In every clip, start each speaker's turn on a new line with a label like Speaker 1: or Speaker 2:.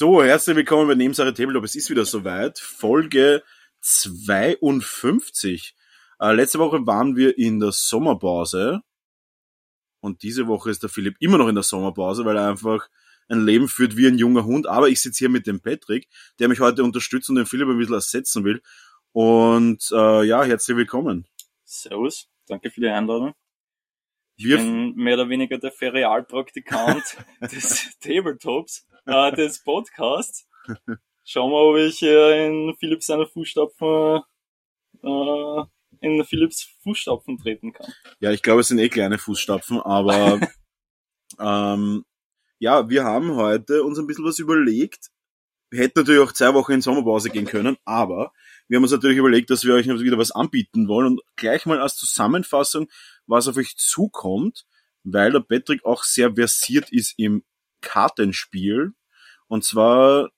Speaker 1: So, herzlich willkommen bei Nebensache Tabletop. Es ist wieder soweit. Folge 52. Äh, letzte Woche waren wir in der Sommerpause. Und diese Woche ist der Philipp immer noch in der Sommerpause, weil er einfach ein Leben führt wie ein junger Hund. Aber ich sitze hier mit dem Patrick, der mich heute unterstützt und den Philipp ein bisschen ersetzen will. Und äh, ja, herzlich willkommen.
Speaker 2: Servus, danke für die Einladung. Ich wir bin mehr oder weniger der Ferialpraktikant des Tabletops äh, des Podcasts. Schauen wir, ob ich äh, in Philips seine Fußstapfen äh, in Philips Fußstapfen treten kann.
Speaker 1: Ja, ich glaube, es sind eh kleine Fußstapfen, aber ähm, ja, wir haben heute uns ein bisschen was überlegt. Wir hätten natürlich auch zwei Wochen in Sommerpause gehen können, aber wir haben uns natürlich überlegt, dass wir euch wieder was anbieten wollen und gleich mal als Zusammenfassung, was auf euch zukommt, weil der Patrick auch sehr versiert ist im Kartenspiel und zwar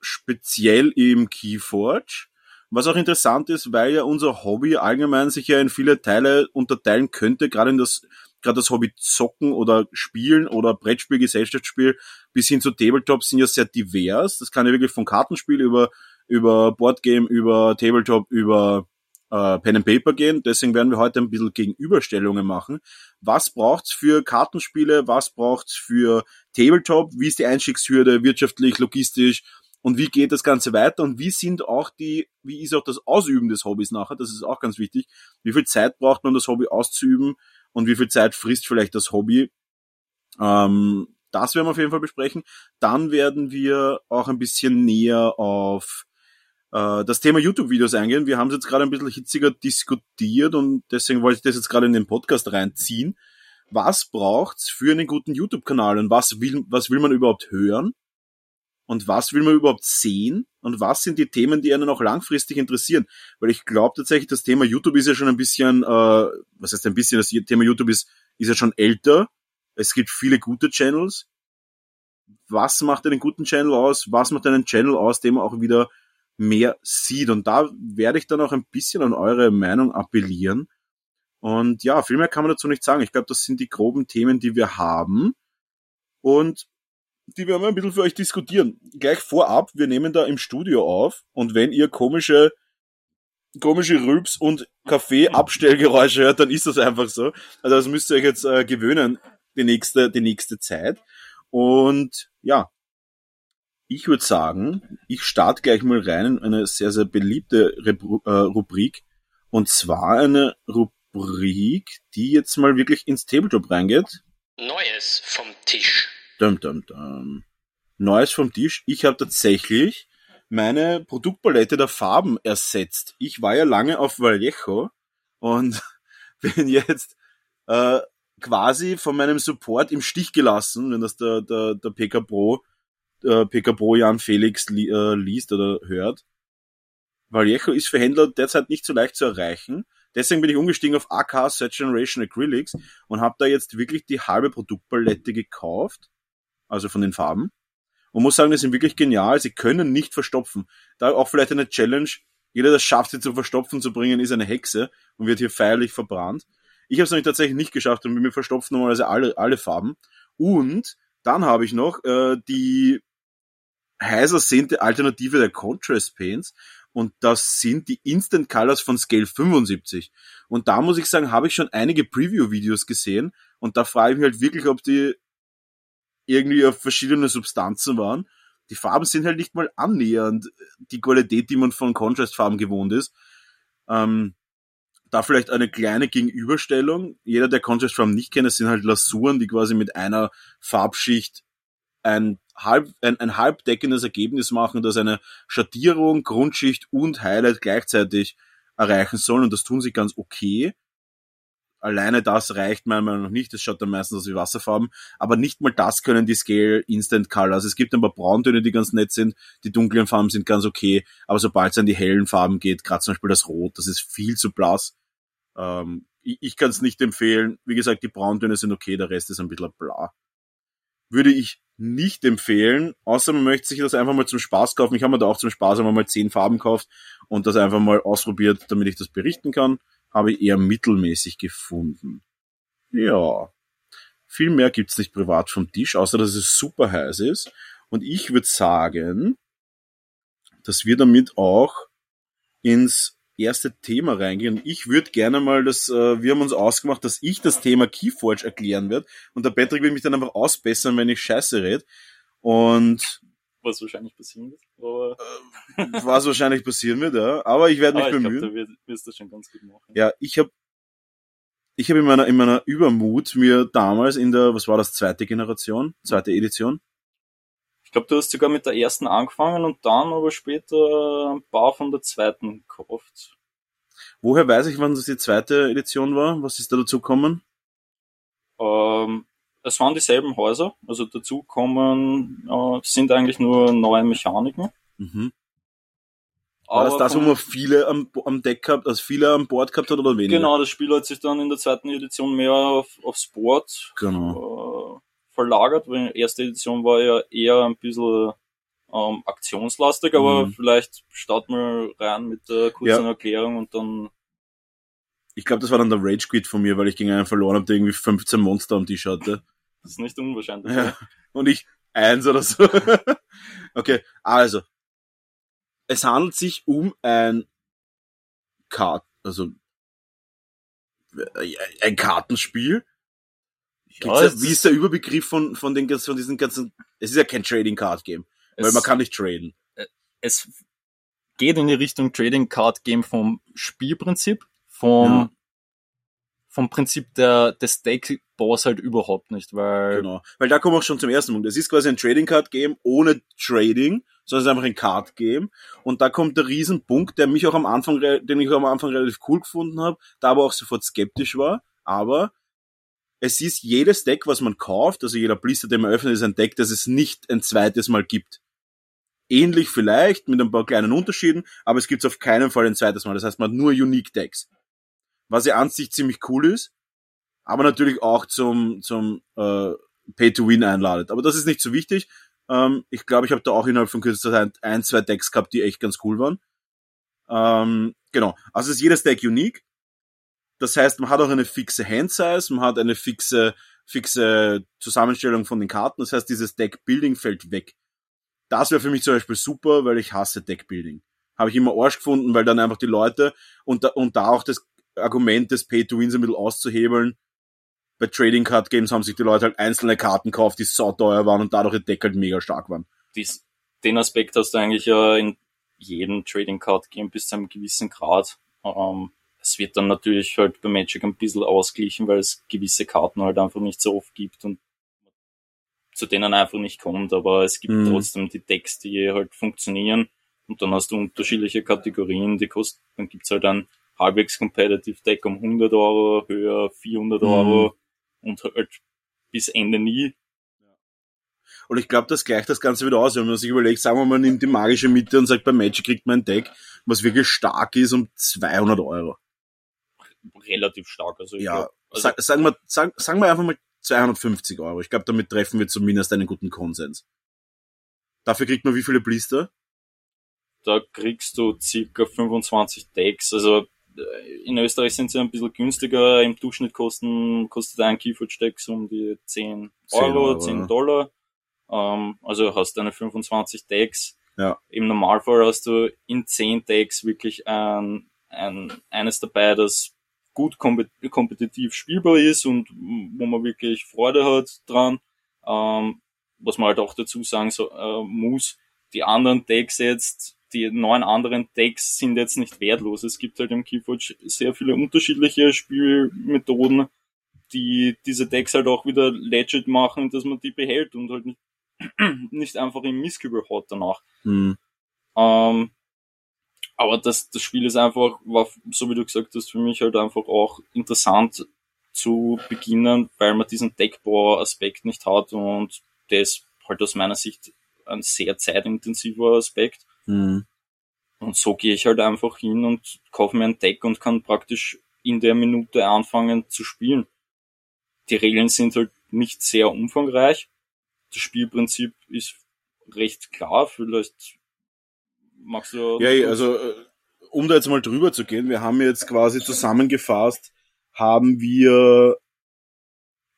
Speaker 1: speziell im Keyforge. Was auch interessant ist, weil ja unser Hobby allgemein sich ja in viele Teile unterteilen könnte, gerade in das, gerade das Hobby Zocken oder Spielen oder Brettspiel, Gesellschaftsspiel bis hin zu Tabletops sind ja sehr divers. Das kann ja wirklich von Kartenspiel über, über Boardgame, über Tabletop, über äh, Pen and Paper gehen. Deswegen werden wir heute ein bisschen Gegenüberstellungen machen. Was braucht's für Kartenspiele? Was braucht's für Tabletop? Wie ist die Einstiegshürde wirtschaftlich, logistisch? Und wie geht das Ganze weiter? Und wie sind auch die, wie ist auch das Ausüben des Hobbys nachher? Das ist auch ganz wichtig. Wie viel Zeit braucht man, das Hobby auszuüben? Und wie viel Zeit frisst vielleicht das Hobby? Ähm, das werden wir auf jeden Fall besprechen. Dann werden wir auch ein bisschen näher auf äh, das Thema YouTube-Videos eingehen. Wir haben es jetzt gerade ein bisschen hitziger diskutiert und deswegen wollte ich das jetzt gerade in den Podcast reinziehen. Was braucht's für einen guten YouTube-Kanal und was will, was will man überhaupt hören? Und was will man überhaupt sehen? Und was sind die Themen, die einen auch langfristig interessieren? Weil ich glaube tatsächlich, das Thema YouTube ist ja schon ein bisschen, äh, was heißt ein bisschen, das Thema YouTube ist, ist ja schon älter. Es gibt viele gute Channels. Was macht einen guten Channel aus? Was macht einen Channel aus, dem man auch wieder mehr sieht. Und da werde ich dann auch ein bisschen an eure Meinung appellieren. Und ja, viel mehr kann man dazu nicht sagen. Ich glaube, das sind die groben Themen, die wir haben. Und die werden wir ein bisschen für euch diskutieren. Gleich vorab, wir nehmen da im Studio auf. Und wenn ihr komische, komische Rülps und Kaffee-Abstellgeräusche hört, dann ist das einfach so. Also das müsst ihr euch jetzt äh, gewöhnen, die nächste, die nächste Zeit. Und ja, ich würde sagen, ich starte gleich mal rein in eine sehr, sehr beliebte Rebru äh, Rubrik. Und zwar eine Rubrik, die jetzt mal wirklich ins Tabletop reingeht.
Speaker 3: Neues vom Tisch.
Speaker 1: Dum, dum, dum. Neues vom Tisch. Ich habe tatsächlich meine Produktpalette der Farben ersetzt. Ich war ja lange auf Vallejo und bin jetzt äh, quasi von meinem Support im Stich gelassen, wenn das der, der, der PK Pro äh, PK Pro Jan Felix li äh, liest oder hört. Vallejo ist für Händler derzeit nicht so leicht zu erreichen. Deswegen bin ich umgestiegen auf AK Set Generation Acrylics und habe da jetzt wirklich die halbe Produktpalette gekauft, also von den Farben. Und muss sagen, die sind wirklich genial. Sie können nicht verstopfen. Da auch vielleicht eine Challenge. Jeder, der schafft, sie zum Verstopfen zu bringen, ist eine Hexe und wird hier feierlich verbrannt. Ich habe es nämlich tatsächlich nicht geschafft und mir verstopft normalerweise alle, alle Farben. Und dann habe ich noch äh, die heiß ersehnte Alternative der Contrast Paints und das sind die Instant Colors von Scale 75. Und da muss ich sagen, habe ich schon einige Preview-Videos gesehen und da frage ich mich halt wirklich, ob die irgendwie auf verschiedene Substanzen waren. Die Farben sind halt nicht mal annähernd die Qualität, die man von Contrast-Farben gewohnt ist. Ähm, da vielleicht eine kleine Gegenüberstellung. Jeder, der Contrast-Farben nicht kennt, das sind halt Lasuren, die quasi mit einer Farbschicht ein halb, ein, ein halbdeckendes Ergebnis machen, das eine Schattierung, Grundschicht und Highlight gleichzeitig erreichen sollen und das tun sie ganz okay. alleine das reicht meiner Meinung nach nicht. Das schaut dann meistens aus wie Wasserfarben. Aber nicht mal das können die Scale Instant Color. Also es gibt ein paar Brauntöne, die ganz nett sind. Die dunklen Farben sind ganz okay. Aber sobald es an die hellen Farben geht, gerade zum Beispiel das Rot, das ist viel zu blass. Ähm, ich ich kann es nicht empfehlen. Wie gesagt, die Brauntöne sind okay, der Rest ist ein bisschen bla. Würde ich nicht empfehlen, außer man möchte sich das einfach mal zum Spaß kaufen. Ich habe mir da auch zum Spaß einmal mal zehn Farben gekauft und das einfach mal ausprobiert, damit ich das berichten kann habe ich eher mittelmäßig gefunden. Ja. Viel mehr gibt's nicht privat vom Tisch, außer dass es super heiß ist. Und ich würde sagen, dass wir damit auch ins erste Thema reingehen. Ich würde gerne mal das, äh, wir haben uns ausgemacht, dass ich das Thema Keyforge erklären werde und der Patrick will mich dann einfach ausbessern, wenn ich Scheiße rede. Und
Speaker 2: was wahrscheinlich passieren wird. Aber
Speaker 1: was wahrscheinlich passieren wird, ja. Aber ich werde mich
Speaker 2: ich
Speaker 1: bemühen.
Speaker 2: Glaub, du wirst das schon ganz gut machen.
Speaker 1: Ja, ich habe ich habe in meiner in meiner Übermut mir damals in der was war das zweite Generation, zweite Edition.
Speaker 2: Ich glaube, du hast sogar mit der ersten angefangen und dann aber später ein paar von der zweiten gekauft.
Speaker 1: Woher weiß ich, wann das die zweite Edition war? Was ist da dazu gekommen?
Speaker 2: Ähm, es waren dieselben Häuser, also dazu kommen, äh, sind eigentlich nur neue Mechaniken.
Speaker 1: Mhm. War das das, wo man viele am, am Deck gehabt, also viele am Bord gehabt hat oder weniger?
Speaker 2: Genau, das Spiel hat sich dann in der zweiten Edition mehr auf, auf Sport
Speaker 1: genau.
Speaker 2: äh, verlagert, weil die erste Edition war ja eher ein bisschen ähm, aktionslastig, aber
Speaker 1: Mhm.
Speaker 2: vielleicht starten wir rein mit der kurzen
Speaker 1: Ja.
Speaker 2: Erklärung und dann
Speaker 1: Ich glaube, das war dann der Rage Quit von mir, weil ich gegen einen verloren habe, der irgendwie 15 Monster am Tisch hatte.
Speaker 2: das ist nicht unwahrscheinlich.
Speaker 1: Ja. Und ich eins oder so. okay, also. Es handelt sich um ein Kart, also äh, ein Kartenspiel.
Speaker 2: Ja,
Speaker 1: ja, wie ist der Überbegriff von, von, den, von diesen ganzen, es ist ja kein Trading Card Game, weil man kann nicht traden.
Speaker 2: es geht in die Richtung Trading Card Game vom Spielprinzip, vom,
Speaker 1: Ja.
Speaker 2: vom Prinzip der, des Deckbaus halt überhaupt nicht, weil
Speaker 1: Genau. Weil da kommen wir auch schon zum ersten Punkt. Es ist quasi ein Trading Card Game ohne Trading, sondern es ist einfach ein Card Game. Und da kommt der Riesenpunkt, der mich auch am Anfang, den ich auch am Anfang relativ cool gefunden habe, da aber auch sofort skeptisch war. Aber es ist jedes Deck, was man kauft, also jeder Blister, den man öffnet, ist ein Deck, das es nicht ein zweites Mal gibt. Ähnlich vielleicht, mit ein paar kleinen Unterschieden, aber es gibt auf keinen Fall ein zweites Mal. Das heißt, man hat nur Unique Decks. Was ja an sich ziemlich cool ist, aber natürlich auch zum, zum äh, Pay-to-Win einladet. Aber das ist nicht so wichtig. Ähm, ich glaube, ich habe da auch innerhalb von kürzester Zeit ein, zwei Decks gehabt, die echt ganz cool waren. Ähm, genau. Also ist jedes Deck unique. Das heißt, man hat auch eine fixe Hand-Size, man hat eine fixe, fixe Zusammenstellung von den Karten. Das heißt, dieses Deck-Building fällt weg. Das wäre für mich zum Beispiel super, weil ich hasse Deck-Building. Habe ich immer Arsch gefunden, weil dann einfach die Leute und da, und da auch das Argument des Pay-to-Win so ein bisschen auszuhebeln, bei Trading Card Games haben sich die Leute halt einzelne Karten gekauft, die sauteuer waren und dadurch ihr Deck halt mega stark waren.
Speaker 2: dies, den Aspekt hast du eigentlich ja in jedem Trading Card Game bis zu einem gewissen Grad. Ähm, es wird dann natürlich halt bei Magic ein bisschen ausglichen, weil es gewisse Karten halt einfach nicht so oft gibt und zu denen einfach nicht kommt, aber es gibt
Speaker 1: Mhm.
Speaker 2: trotzdem die Decks, die halt funktionieren und dann hast du unterschiedliche Kategorien, die kosten, dann gibt's halt ein halbwegs competitive Deck um 100 Euro, höher 400
Speaker 1: Mhm.
Speaker 2: Euro und halt bis Ende nie.
Speaker 1: Und ich glaube, das gleicht das Ganze wieder aus, wenn man sich überlegt, sagen wir mal, man nimmt die magische Mitte und sagt, bei Magic kriegt man ein Deck, was wirklich stark ist, um 200 Euro.
Speaker 2: Relativ stark. Also
Speaker 1: Ja,
Speaker 2: glaub, also
Speaker 1: Sa- sagen wir, sagen, sagen wir einfach mal 250 Euro. Ich glaube, damit treffen wir zumindest einen guten Konsens. Dafür kriegt man wie viele Blister?
Speaker 2: da kriegst du circa 25 Decks. Also äh, in Österreich sind sie ein bisschen günstiger. Im Durchschnitt kosten, kostet ein Keyforge Deck so um die 10
Speaker 1: 10
Speaker 2: Euro,
Speaker 1: Euro,
Speaker 2: 10
Speaker 1: ja.
Speaker 2: Dollar. Ähm, also hast du eine 25 Decks.
Speaker 1: Ja.
Speaker 2: Im Normalfall hast du in 10 Decks wirklich ein, ein, eines dabei, das gut kompet kompetitiv spielbar ist und wo man wirklich Freude hat dran. Ähm, was man halt auch dazu sagen so, äh, muss, die anderen Decks jetzt, die neun anderen Decks sind jetzt nicht wertlos. Es gibt halt im Keyforge sehr viele unterschiedliche Spielmethoden, die diese Decks halt auch wieder legit machen, dass man die behält und halt nicht, nicht einfach im Misskübel haut danach.
Speaker 1: Hm.
Speaker 2: Ähm, aber das, das Spiel ist einfach, war, so wie du gesagt hast, für mich halt einfach auch interessant, zu beginnen, weil man diesen Deckbau-Aspekt nicht hat und das halt aus meiner Sicht ein sehr zeitintensiver Aspekt.
Speaker 1: Mhm.
Speaker 2: Und so gehe ich halt einfach hin und kaufe mir ein Deck und kann praktisch in der Minute anfangen zu spielen. Die Regeln sind halt nicht sehr umfangreich. Das Spielprinzip ist recht klar. Vielleicht magst du...
Speaker 1: Ja, also äh, um da jetzt mal drüber zu gehen, wir haben jetzt quasi zusammengefasst, haben wir,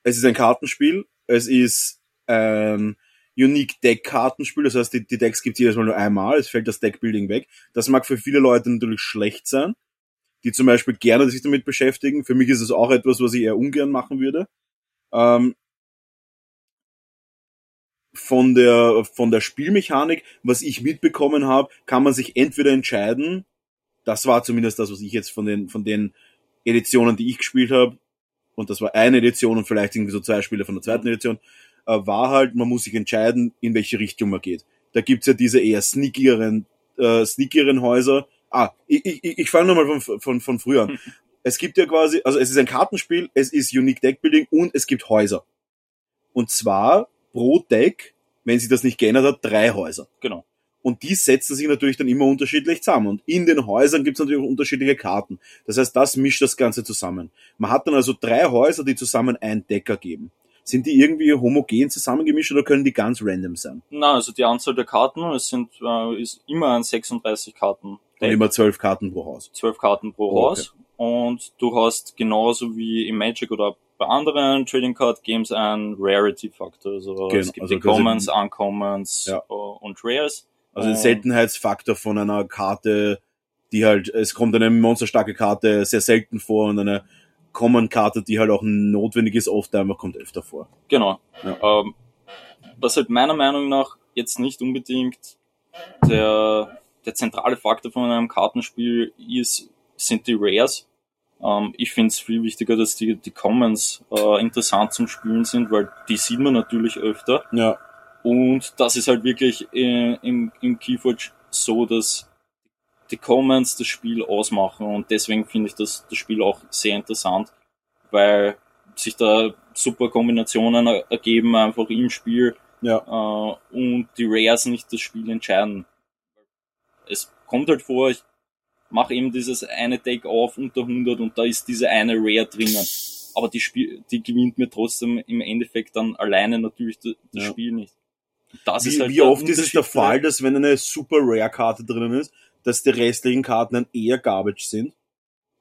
Speaker 1: es ist ein Kartenspiel, es ist ein Unique Deck Kartenspiel, das heißt, die, die Decks gibt es jedes Mal nur einmal, es fällt das Deckbuilding weg. Das mag für viele Leute natürlich schlecht sein, die zum Beispiel gerne sich damit beschäftigen. Für mich ist es auch etwas, was ich eher ungern machen würde. Ähm, von der von der Spielmechanik, was ich mitbekommen habe, kann man sich entweder entscheiden, das war zumindest das, was ich jetzt von den von den Editionen, die ich gespielt habe, und das war eine Edition und vielleicht irgendwie so zwei Spiele von der zweiten Edition, äh, war halt, man muss sich entscheiden, in welche Richtung man geht. Da gibt's ja diese eher sneakieren, äh, sneakieren Häuser. Ah, ich, ich, ich fange nochmal von, von, von früher an. Es gibt ja quasi, also es ist ein Kartenspiel, es ist Unique Deck Building und es gibt Häuser. Und zwar pro Deck, wenn sich das nicht geändert hat, drei Häuser.
Speaker 2: Genau.
Speaker 1: Und die setzen sich natürlich dann immer unterschiedlich zusammen. Und in den Häusern gibt es natürlich auch unterschiedliche Karten. Das heißt, das mischt das Ganze zusammen. Man hat dann also drei Häuser, die zusammen ein Deck ergeben. Sind die irgendwie homogen zusammengemischt oder können die ganz random sein?
Speaker 2: Na, also die Anzahl der Karten, es sind äh, ist immer ein 36 Karten.
Speaker 1: Und immer zwölf Karten pro Haus.
Speaker 2: Zwölf Karten pro
Speaker 1: Oh,
Speaker 2: Haus. Und du hast genauso wie im Magic oder bei anderen Trading Card Games einen Rarity-Faktor. Also
Speaker 1: Genau,
Speaker 2: es gibt
Speaker 1: also
Speaker 2: die Commons, Uncommons
Speaker 1: Ja.
Speaker 2: äh, und Rares.
Speaker 1: Also den
Speaker 2: Ähm,
Speaker 1: Seltenheitsfaktor von einer Karte, die halt, es kommt eine monsterstarke Karte sehr selten vor und eine Common-Karte, die halt auch notwendig ist, oft einfach kommt öfter vor.
Speaker 2: Genau.
Speaker 1: Ja.
Speaker 2: Ähm, was halt meiner Meinung nach jetzt nicht unbedingt der, der zentrale Faktor von einem Kartenspiel ist, sind die Rares. Ähm, ich finde es viel wichtiger, dass die, die Commons äh, interessant zum Spielen sind, weil die sieht man natürlich öfter.
Speaker 1: Ja,
Speaker 2: Und das ist halt wirklich äh, im, im Keyforge so, dass die Commons das Spiel ausmachen und deswegen finde ich das, das Spiel auch sehr interessant, weil sich da super Kombinationen er- ergeben einfach im Spiel
Speaker 1: ja.
Speaker 2: äh, und die Rares nicht das Spiel entscheiden. Es kommt halt vor, ich mache eben dieses eine Deck auf unter 100 und da ist diese eine Rare drinnen. Aber die, Spiel, die gewinnt mir trotzdem im Endeffekt dann alleine natürlich das,
Speaker 1: Ja.
Speaker 2: Spiel nicht. Das
Speaker 1: Wie,
Speaker 2: ist halt
Speaker 1: wie oft ist es der Fall, dass wenn eine super Rare-Karte drinnen ist, dass die restlichen Karten dann eher Garbage sind?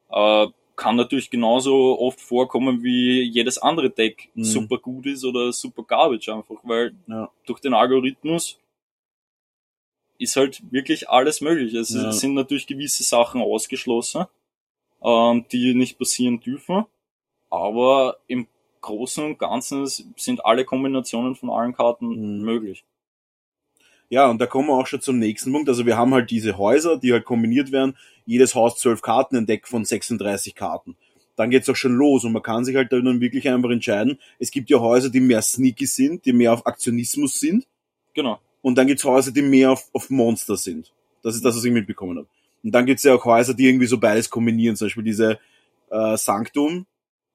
Speaker 2: Äh, kann natürlich genauso oft vorkommen, wie jedes andere Deck
Speaker 1: Mhm.
Speaker 2: super gut ist oder super garbage einfach, weil
Speaker 1: Ja.
Speaker 2: durch den Algorithmus ist halt wirklich alles möglich. Es
Speaker 1: Ja.
Speaker 2: sind natürlich gewisse Sachen ausgeschlossen, ähm, die nicht passieren dürfen, aber im Großen und Ganzen sind alle Kombinationen von allen Karten
Speaker 1: Mhm.
Speaker 2: möglich.
Speaker 1: Ja, und da kommen wir auch schon zum nächsten Punkt. Also wir haben halt diese Häuser, die halt kombiniert werden. Jedes Haus zwölf Karten, ein Deck von 36 Karten. Dann geht's auch schon los und man kann sich halt dann wirklich einfach entscheiden. Es gibt ja Häuser, die mehr sneaky sind, die mehr auf Aktionismus sind.
Speaker 2: Genau.
Speaker 1: Und dann gibt's Häuser, die mehr auf, auf Monster sind. Das ist das, was ich mitbekommen habe. Und dann gibt's ja auch Häuser, die irgendwie so beides kombinieren. Zum Beispiel diese äh, Sanctum,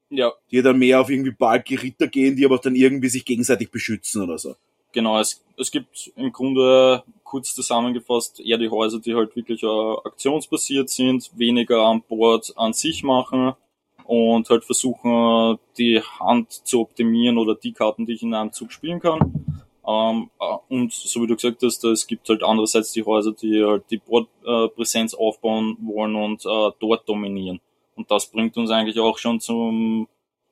Speaker 2: Ja,
Speaker 1: die dann mehr auf irgendwie balke Ritter gehen, die aber dann irgendwie sich gegenseitig beschützen oder so.
Speaker 2: Genau, es, es gibt im Grunde kurz zusammengefasst eher die Häuser, die halt wirklich äh, aktionsbasiert sind, weniger an Bord an sich machen und halt versuchen, die Hand zu optimieren oder die Karten, die ich in einem Zug spielen kann. Ähm, äh, und so wie du gesagt hast, es gibt halt andererseits die Häuser, die halt die Bordpräsenz aufbauen wollen und äh, dort dominieren. Und das bringt uns eigentlich auch schon zum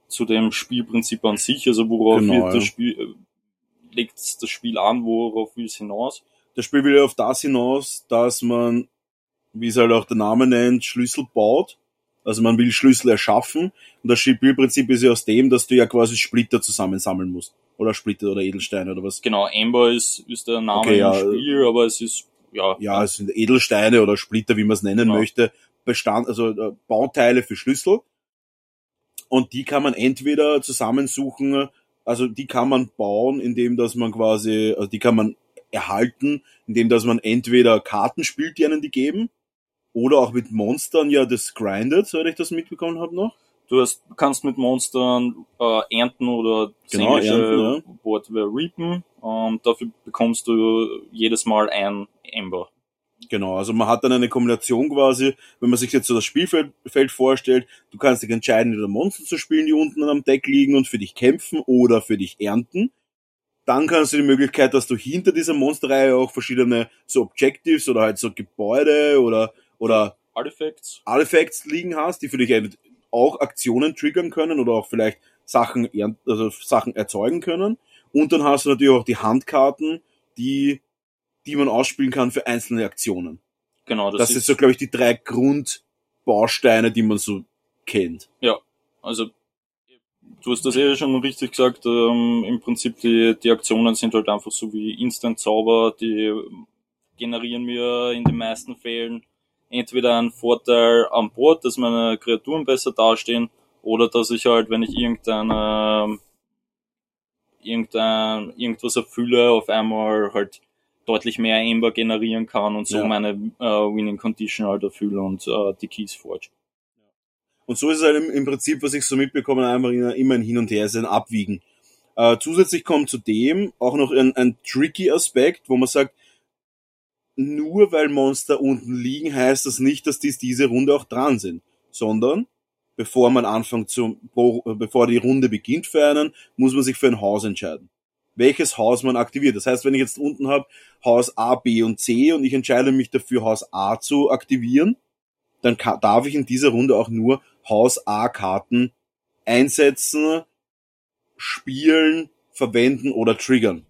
Speaker 2: zu dem Spielprinzip an sich, also worauf
Speaker 1: Genau, ja.
Speaker 2: das Spiel, äh, legt das Spiel an, worauf will es hinaus?
Speaker 1: Das Spiel will ja auf das hinaus, dass man, wie es halt auch der Name nennt, Schlüssel baut. Also man will Schlüssel erschaffen. Und das Spielprinzip ist ja aus dem, dass du ja quasi Splitter zusammensammeln musst. Oder Splitter oder Edelsteine oder was.
Speaker 2: Genau, Amber ist, ist der Name
Speaker 1: Okay,
Speaker 2: im
Speaker 1: ja,
Speaker 2: Spiel, aber es ist, ja,
Speaker 1: Ja, es sind Edelsteine oder Splitter, wie man es nennen
Speaker 2: Genau.
Speaker 1: möchte. Bestand, also äh, Bauteile für Schlüssel. Und die kann man entweder zusammensuchen, also die kann man bauen, indem dass man quasi, also die kann man erhalten, indem dass man entweder Karten spielt, die einen die geben, oder auch mit Monstern ja das grindet, soweit ich das mitbekommen habe noch.
Speaker 2: Du hast, kannst mit Monstern äh, ernten oder das
Speaker 1: Genau,
Speaker 2: englische
Speaker 1: ernten, ja.
Speaker 2: Wort wäre reapen. Ähm, dafür bekommst du jedes Mal ein Ember.
Speaker 1: Genau, also man hat dann eine Kombination quasi, wenn man sich jetzt so das Spielfeld Feld vorstellt, du kannst dich entscheiden, entweder Monster zu spielen, die unten am Deck liegen und für dich kämpfen oder für dich ernten. Dann kannst du die Möglichkeit, dass du hinter dieser Monsterreihe auch verschiedene so Objectives oder halt so Gebäude oder, oder
Speaker 2: Artifacts.
Speaker 1: Artifacts liegen hast, die für dich auch Aktionen triggern können oder auch vielleicht Sachen, also Sachen erzeugen können. Und dann hast du natürlich auch die Handkarten, die, die man ausspielen kann für einzelne Aktionen.
Speaker 2: Genau, das,
Speaker 1: Das,
Speaker 2: ist,
Speaker 1: ist so, glaube ich, die drei Grundbausteine, die man so kennt.
Speaker 2: Ja, also du hast das eh schon richtig gesagt. Ähm, Im Prinzip die, die Aktionen sind halt einfach so wie Instant-Zauber, die generieren mir in den meisten Fällen entweder einen Vorteil an Bord, dass meine Kreaturen besser dastehen, oder dass ich halt, wenn ich irgendeine irgendein, irgendwas erfülle, auf einmal halt deutlich mehr Ember generieren kann und so
Speaker 1: Ja.
Speaker 2: meine äh, Winning Condition halt erfülle und äh, die Keys forge.
Speaker 1: Und so ist es halt im, im Prinzip, was ich so mitbekomme, einfach immer ein Hin und Her, ist ein Abwiegen. Äh, zusätzlich kommt zu dem auch noch ein, ein tricky Aspekt, wo man sagt, nur weil Monster unten liegen, heißt das nicht, dass dies diese Runde auch dran sind, sondern bevor man anfängt zu, bevor die Runde beginnt für einen, muss man sich für ein Haus entscheiden. Welches Haus man aktiviert. Das heißt, wenn ich jetzt unten habe Haus A, B und C und ich entscheide mich dafür, Haus A zu aktivieren, dann ka- darf ich in dieser Runde auch nur Haus A Karten einsetzen, spielen, verwenden oder triggern.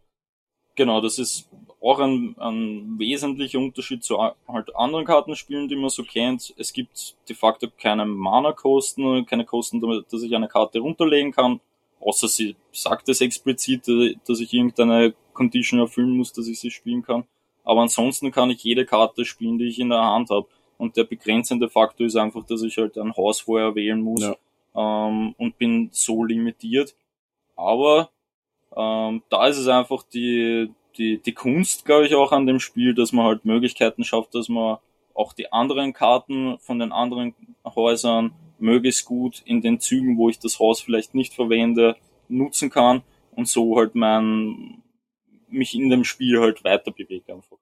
Speaker 2: Genau, das ist auch ein, ein wesentlicher Unterschied zu halt anderen Kartenspielen, die man so kennt. Es gibt de facto keine Mana-Kosten, keine Kosten, damit, dass ich eine Karte runterlegen kann, außer sie sagt es explizit, äh, dass ich irgendeine Condition erfüllen muss, dass ich sie spielen kann. Aber ansonsten kann ich jede Karte spielen, die ich in der Hand habe. Und der begrenzende Faktor ist einfach, dass ich halt ein Haus vorher wählen muss
Speaker 1: Ja.
Speaker 2: ähm, und bin so limitiert. Aber ähm, da ist es einfach die, die, die Kunst, glaube ich, auch an dem Spiel, dass man halt Möglichkeiten schafft, dass man auch die anderen Karten von den anderen Häusern möglichst gut in den Zügen, wo ich das Haus vielleicht nicht verwende, nutzen kann und so halt mein mich in dem Spiel halt weiter bewegt einfach.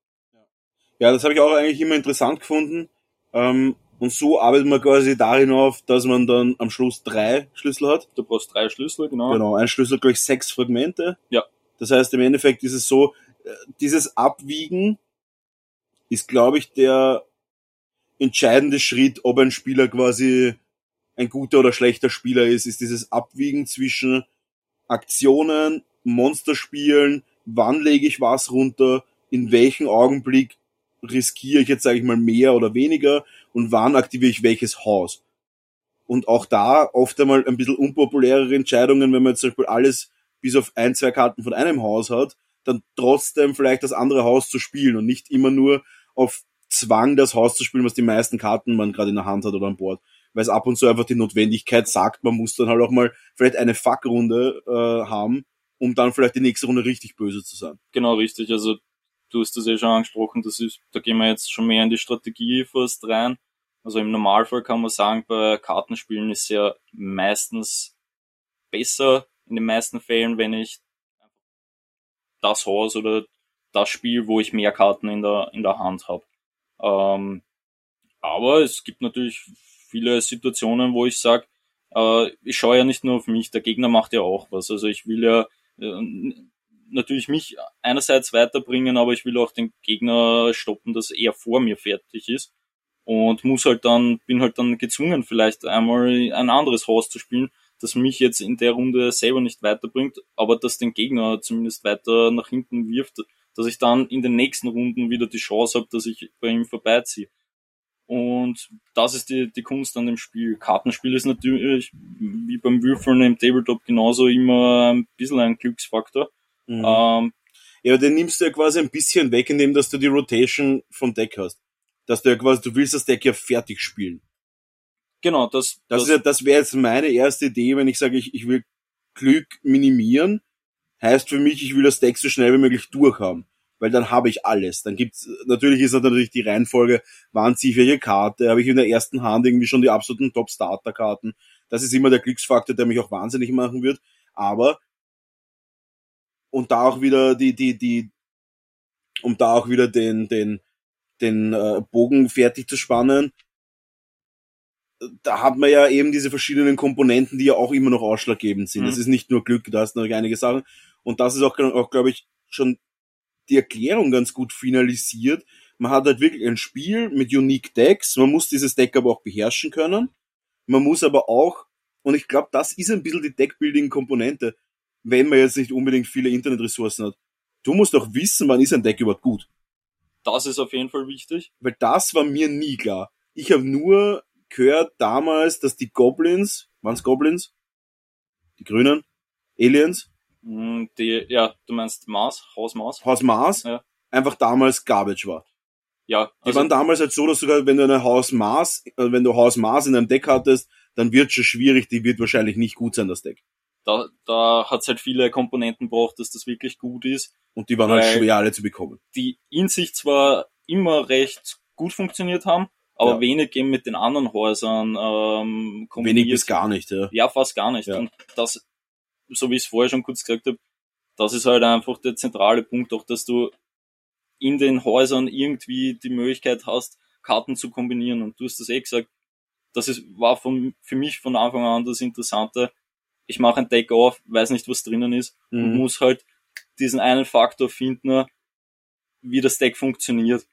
Speaker 1: Ja, das habe ich auch eigentlich immer interessant gefunden. Ähm, und so arbeitet man quasi darin auf, dass man dann am Schluss drei Schlüssel hat.
Speaker 2: Du brauchst drei Schlüssel, genau.
Speaker 1: Genau, ein Schlüssel gleich sechs Fragmente.
Speaker 2: Ja.
Speaker 1: Das heißt, im Endeffekt ist es so, dieses Abwiegen ist, glaube ich, der entscheidende Schritt, ob ein Spieler quasi ein guter oder schlechter Spieler ist, ist dieses Abwiegen zwischen Aktionen, Monsterspielen, wann lege ich was runter, in welchem Augenblick riskiere ich jetzt, sage ich mal, mehr oder weniger und wann aktiviere ich welches Haus. Und auch da oft einmal ein bisschen unpopulärere Entscheidungen, wenn man jetzt zum Beispiel alles bis auf ein, zwei Karten von einem Haus hat, dann trotzdem vielleicht das andere Haus zu spielen und nicht immer nur auf Zwang das Haus zu spielen, was die meisten Karten man gerade in der Hand hat oder an Bord. Weil es ab und zu einfach die Notwendigkeit sagt, man muss dann halt auch mal vielleicht eine Fuckrunde äh, haben, um dann vielleicht die nächste Runde richtig böse zu sein.
Speaker 2: Genau, richtig. Also du hast das ja schon angesprochen, das ist, da gehen wir jetzt schon mehr in die Strategie fast rein. Also im Normalfall kann man sagen, bei Kartenspielen ist ja meistens besser in den meisten Fällen, wenn ich das Haus oder das Spiel, wo ich mehr Karten in der, in der Hand habe. Ähm, aber es gibt natürlich viele Situationen, wo ich sage, äh, ich schaue ja nicht nur auf mich, der Gegner macht ja auch was. Also ich will ja äh, natürlich mich einerseits weiterbringen, aber ich will auch den Gegner stoppen, dass er vor mir fertig ist. Und muss halt dann, bin halt dann gezwungen, vielleicht einmal ein anderes Haus zu spielen, das mich jetzt in der Runde selber nicht weiterbringt, aber das den Gegner zumindest weiter nach hinten wirft, dass ich dann in den nächsten Runden wieder die Chance habe, dass ich bei ihm vorbeiziehe. Und das ist die, die Kunst an dem Spiel. Kartenspiel ist natürlich, wie beim Würfeln im Tabletop genauso immer ein bisschen ein Glücksfaktor.
Speaker 1: Mhm.
Speaker 2: Ähm,
Speaker 1: Ja, den nimmst du ja quasi ein bisschen weg, indem dass du die Rotation vom Deck hast. Dass du ja quasi, du willst das Deck ja fertig spielen.
Speaker 2: Genau, das,
Speaker 1: Das, ist ja, das wäre jetzt meine erste Idee, wenn ich sage, ich, ich will Glück minimieren, heißt für mich, ich will das Deck so schnell wie möglich durchhaben. Weil dann habe ich alles. Dann gibt's, natürlich ist das natürlich die Reihenfolge, wann ziehe ich welche Karte, habe ich in der ersten Hand irgendwie schon die absoluten Top-Starter-Karten. Das ist immer der Glücksfaktor, der mich auch wahnsinnig machen wird. Aber und da auch wieder die, die, die, um da auch wieder den, den, den äh, Bogen fertig zu spannen, da hat man ja eben diese verschiedenen Komponenten, die ja auch immer noch ausschlaggebend sind.
Speaker 2: Mhm.
Speaker 1: Das ist nicht nur Glück, da hast du noch einige Sachen. Und das ist auch, auch glaube ich, schon die Erklärung ganz gut finalisiert. Man hat halt wirklich ein Spiel mit Unique Decks. Man muss dieses Deck aber auch beherrschen können. Man muss aber auch, und ich glaube, das ist ein bisschen die Deckbuilding-Komponente, wenn man jetzt nicht unbedingt viele Internetressourcen hat. Du musst auch wissen, wann ist ein Deck überhaupt gut.
Speaker 2: Das ist auf jeden Fall wichtig.
Speaker 1: Weil das war mir nie klar. Ich habe nur gehört damals, dass die Goblins, waren's Goblins? Die Grünen? Aliens?
Speaker 2: Mm, Die, ja, du meinst Mars, Haus Mars?
Speaker 1: Haus Mars?
Speaker 2: Ja.
Speaker 1: Einfach damals Garbage war.
Speaker 2: Ja,
Speaker 1: Die
Speaker 2: also
Speaker 1: waren damals halt so, dass sogar, wenn du eine Haus Mars, äh, wenn du Haus Mars in einem Deck hattest, dann wird schon schwierig, die wird wahrscheinlich nicht gut sein, das Deck.
Speaker 2: da, da hat's halt viele Komponenten braucht, dass das wirklich gut ist.
Speaker 1: Und die waren halt schwer alle zu bekommen.
Speaker 2: Die in sich zwar immer recht gut funktioniert haben, aber
Speaker 1: Ja.
Speaker 2: wenig eben mit den anderen Häusern ähm,
Speaker 1: Wenig
Speaker 2: kombiniert.
Speaker 1: bis gar nicht, ja.
Speaker 2: Ja, fast gar nicht.
Speaker 1: Ja.
Speaker 2: Und das, so wie ich es vorher schon kurz gesagt habe, das ist halt einfach der zentrale Punkt, auch dass du in den Häusern irgendwie die Möglichkeit hast, Karten zu kombinieren. Und du hast das eh gesagt, das ist, war von, für mich von Anfang an das Interessante. Ich mache ein Deck auf, weiß nicht, was drinnen ist und
Speaker 1: Mhm.
Speaker 2: muss halt diesen einen Faktor finden, wie das Deck funktioniert.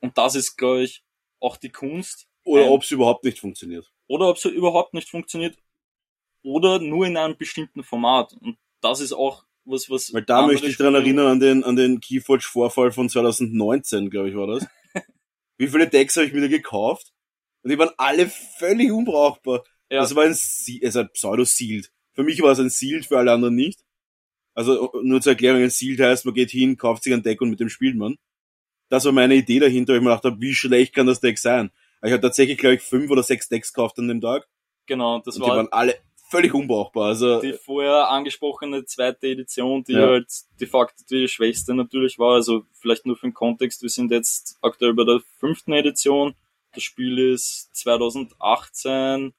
Speaker 2: Und das ist, glaube ich, auch die Kunst.
Speaker 1: Oder
Speaker 2: Ein-
Speaker 1: ob es überhaupt nicht funktioniert.
Speaker 2: oder ob es überhaupt nicht funktioniert oder nur in einem bestimmten Format. Und das ist auch was, was.
Speaker 1: Weil da möchte ich dran erinnern an den, an den Keyforge-Vorfall von 2019, glaube ich, war das. Wie viele Decks habe ich wieder gekauft? Und die waren alle völlig unbrauchbar.
Speaker 2: Ja.
Speaker 1: Das war ein, Se- also ein Pseudo-Sealed. Für mich war es ein Sealed, für alle anderen nicht. Also nur zur Erklärung, ein Sealed heißt, man geht hin, kauft sich ein Deck und mit dem spielt man. Das war meine Idee dahinter, weil ich mir gedacht habe, wie schlecht kann das Deck sein? Ich habe tatsächlich, glaube ich, fünf oder sechs Decks gekauft an dem Tag.
Speaker 2: Genau, das
Speaker 1: Und die
Speaker 2: war
Speaker 1: waren alle völlig unbrauchbar. Also
Speaker 2: die vorher angesprochene zweite Edition, die
Speaker 1: Ja.
Speaker 2: halt de facto die schwächste natürlich war. Also vielleicht nur für den Kontext, wir sind jetzt aktuell bei der fünften Edition. Das Spiel ist 2018,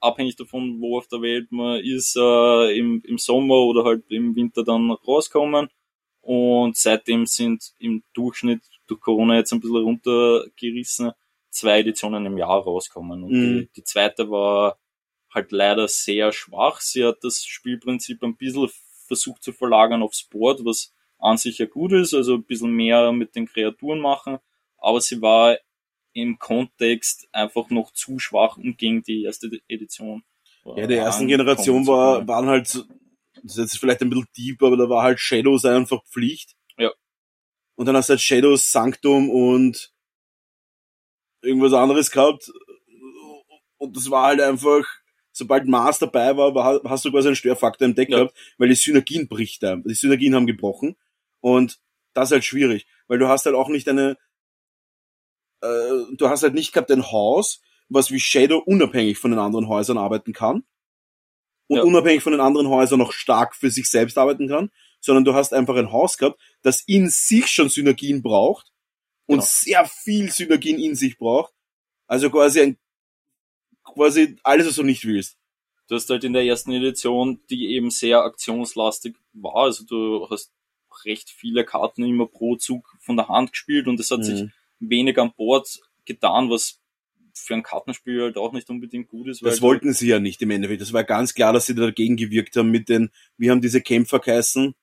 Speaker 2: abhängig davon, wo auf der Welt man ist, äh, im, im Sommer oder halt im Winter dann rauskommen. Und seitdem sind im Durchschnitt durch Corona jetzt ein bisschen runtergerissen, zwei Editionen im Jahr rauskommen. Und
Speaker 1: Mhm.
Speaker 2: die, die zweite war halt leider sehr schwach. Sie hat das Spielprinzip ein bisschen versucht zu verlagern aufs Board, was an sich ja gut ist, also ein bisschen mehr mit den Kreaturen machen, aber sie war im Kontext einfach noch zu schwach, um gegen die erste Edition.
Speaker 1: Ja, der ersten Generation war, waren halt, das ist jetzt vielleicht ein bisschen deep, aber da war halt Shadows einfach Pflicht.
Speaker 2: Ja.
Speaker 1: Und dann hast du halt Shadows, Sanctum und irgendwas anderes gehabt. Und das war halt einfach, sobald Mars dabei war, war hast du quasi einen Störfaktor im Deck
Speaker 2: Ja.
Speaker 1: gehabt, weil die Synergien bricht da. Die Synergien haben gebrochen. Und das ist halt schwierig, weil du hast halt auch nicht eine, äh, du hast halt nicht gehabt ein Haus, was wie Shadow unabhängig von den anderen Häusern arbeiten kann und
Speaker 2: Ja.
Speaker 1: unabhängig von den anderen Häusern noch stark für sich selbst arbeiten kann, sondern du hast einfach ein Haus gehabt, das in sich schon Synergien braucht und
Speaker 2: Genau.
Speaker 1: sehr viel Synergien in sich braucht. Also quasi ein, quasi alles, was du nicht willst.
Speaker 2: Du hast halt in der ersten Edition, die eben sehr aktionslastig war, also du hast recht viele Karten immer pro Zug von der Hand gespielt und es hat sich
Speaker 1: Mhm.
Speaker 2: wenig an Bord getan, was für ein Kartenspiel halt auch nicht unbedingt gut ist.
Speaker 1: Das wollten sie ja nicht im Endeffekt. Das war ganz klar, dass sie dagegen gewirkt haben mit den, wie haben diese Kämpfer geheißen?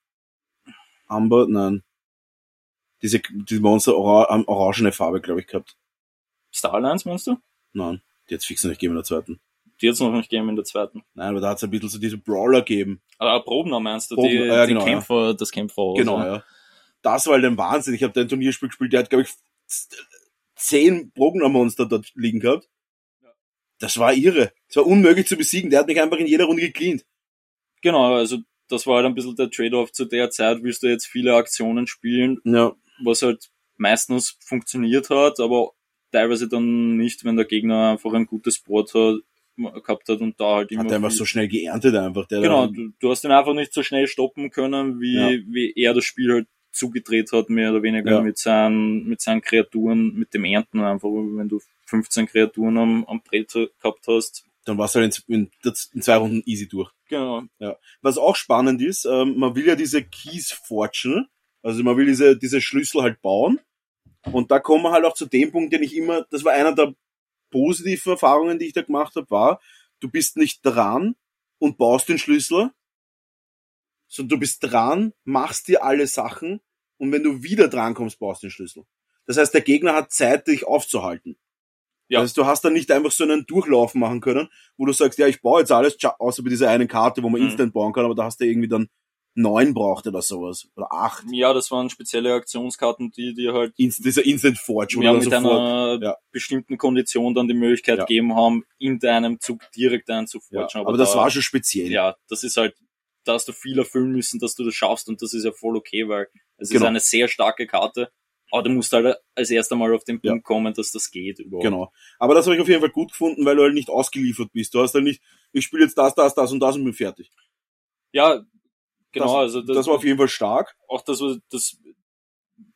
Speaker 1: Amber? Nein. Diese, diese Monster ora, orangene Farbe, glaube ich, gehabt.
Speaker 2: Starlines meinst du?
Speaker 1: Nein, die jetzt fix noch nicht gegeben in der zweiten.
Speaker 2: Die jetzt noch nicht gegeben in der zweiten.
Speaker 1: Nein, aber da hat es ein bisschen so diese Brawler gegeben.
Speaker 2: Ah, Probner meinst du?
Speaker 1: Proben,
Speaker 2: die,
Speaker 1: ja,
Speaker 2: die
Speaker 1: genau, ja.
Speaker 2: Kämpfer, das Kämpfer.
Speaker 1: Genau, ja. Das war halt ein Wahnsinn. Ich habe da ein Turnierspiel gespielt, der hat, glaube ich, zehn Progner-Monster dort liegen gehabt. Das war irre. Das war unmöglich zu besiegen. Der hat mich einfach in jeder Runde gecleant.
Speaker 2: Genau, also das war halt ein bisschen der Trade-off zu der Zeit, willst du jetzt viele Aktionen spielen,
Speaker 1: Ja.
Speaker 2: was halt meistens funktioniert hat, aber teilweise dann nicht, wenn der Gegner einfach ein gutes Board hat, gehabt hat und da halt immer.
Speaker 1: Hat einfach so schnell geerntet einfach. Der
Speaker 2: genau, du, du hast ihn einfach nicht so schnell stoppen können, wie,
Speaker 1: Ja.
Speaker 2: wie er das Spiel halt zugedreht hat, mehr oder weniger
Speaker 1: Ja.
Speaker 2: mit seinen, mit seinen Kreaturen, mit dem Ernten einfach, wenn du 15 Kreaturen am, am Brett gehabt hast.
Speaker 1: dann warst du halt in, in, in, zwei Runden easy durch.
Speaker 2: Genau.
Speaker 1: Ja. Was auch spannend ist, ähm, man will ja diese Keys forgen, also man will diese, diese Schlüssel halt bauen. Und da kommen wir halt auch zu dem Punkt, den ich immer, das war einer der positiven Erfahrungen, die ich da gemacht habe, war, du bist nicht dran und baust den Schlüssel, sondern du bist dran, machst dir alle Sachen und wenn du wieder dran kommst, baust du den Schlüssel. Das heißt, der Gegner hat Zeit, dich aufzuhalten. Ja. Das heißt, du hast dann nicht einfach so einen Durchlauf machen können, wo du sagst, ja, ich baue jetzt alles, außer bei dieser einen Karte, wo man mhm. instant bauen kann, aber da hast du irgendwie dann neun braucht oder sowas. Oder acht.
Speaker 2: Ja, das waren spezielle Aktionskarten, die dir halt
Speaker 1: Inst dieser Instant Forge
Speaker 2: ja, mit sofort, einer ja. bestimmten Kondition dann die Möglichkeit ja. gegeben haben, in deinem Zug direkt einen zu forgen.
Speaker 1: Aber, aber das da, war schon speziell.
Speaker 2: Ja, das ist halt, da hast du viel erfüllen müssen, dass du das schaffst und das ist ja voll okay, weil es genau. ist eine sehr starke Karte aber du musst halt als erster Mal auf den Punkt ja. kommen, dass das geht
Speaker 1: überhaupt. Genau. Aber das habe ich auf jeden Fall gut gefunden, weil du halt nicht ausgeliefert bist. Du hast halt nicht, ich spiele jetzt das, das, das und das und bin fertig.
Speaker 2: Ja, genau.
Speaker 1: Das,
Speaker 2: also
Speaker 1: das, das war auf jeden Fall stark.
Speaker 2: Auch das, das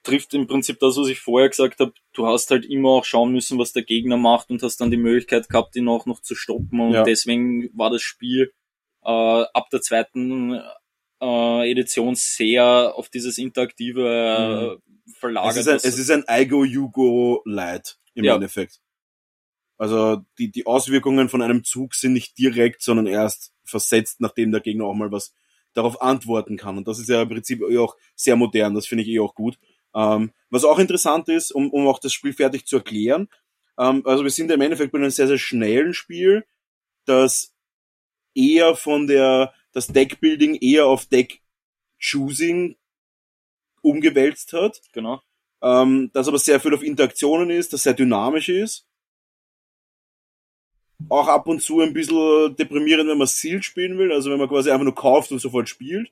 Speaker 2: trifft im Prinzip das, was ich vorher gesagt habe. Du hast halt immer auch schauen müssen, was der Gegner macht und hast dann die Möglichkeit gehabt, ihn auch noch zu stoppen. Und ja. deswegen war das Spiel äh, ab der zweiten äh, Edition sehr auf dieses interaktive mhm verlagert.
Speaker 1: Es ist ein, es ist ein Igo Yugo Light im ja. Endeffekt. Also die, die Auswirkungen von einem Zug sind nicht direkt, sondern erst versetzt, nachdem der Gegner auch mal was darauf antworten kann. Und das ist ja im Prinzip eh auch sehr modern, das finde ich eh auch gut. Ähm, was auch interessant ist, um, um auch das Spiel fertig zu erklären, ähm, also wir sind im Endeffekt bei einem sehr, sehr schnellen Spiel, das eher von der, das Deckbuilding eher auf Deck-Choosing umgewälzt hat.
Speaker 2: Genau.
Speaker 1: Ähm, das aber sehr viel auf Interaktionen ist, das sehr dynamisch ist. Auch ab und zu ein bisschen deprimierend, wenn man Sealed spielen will, also wenn man quasi einfach nur kauft und sofort spielt.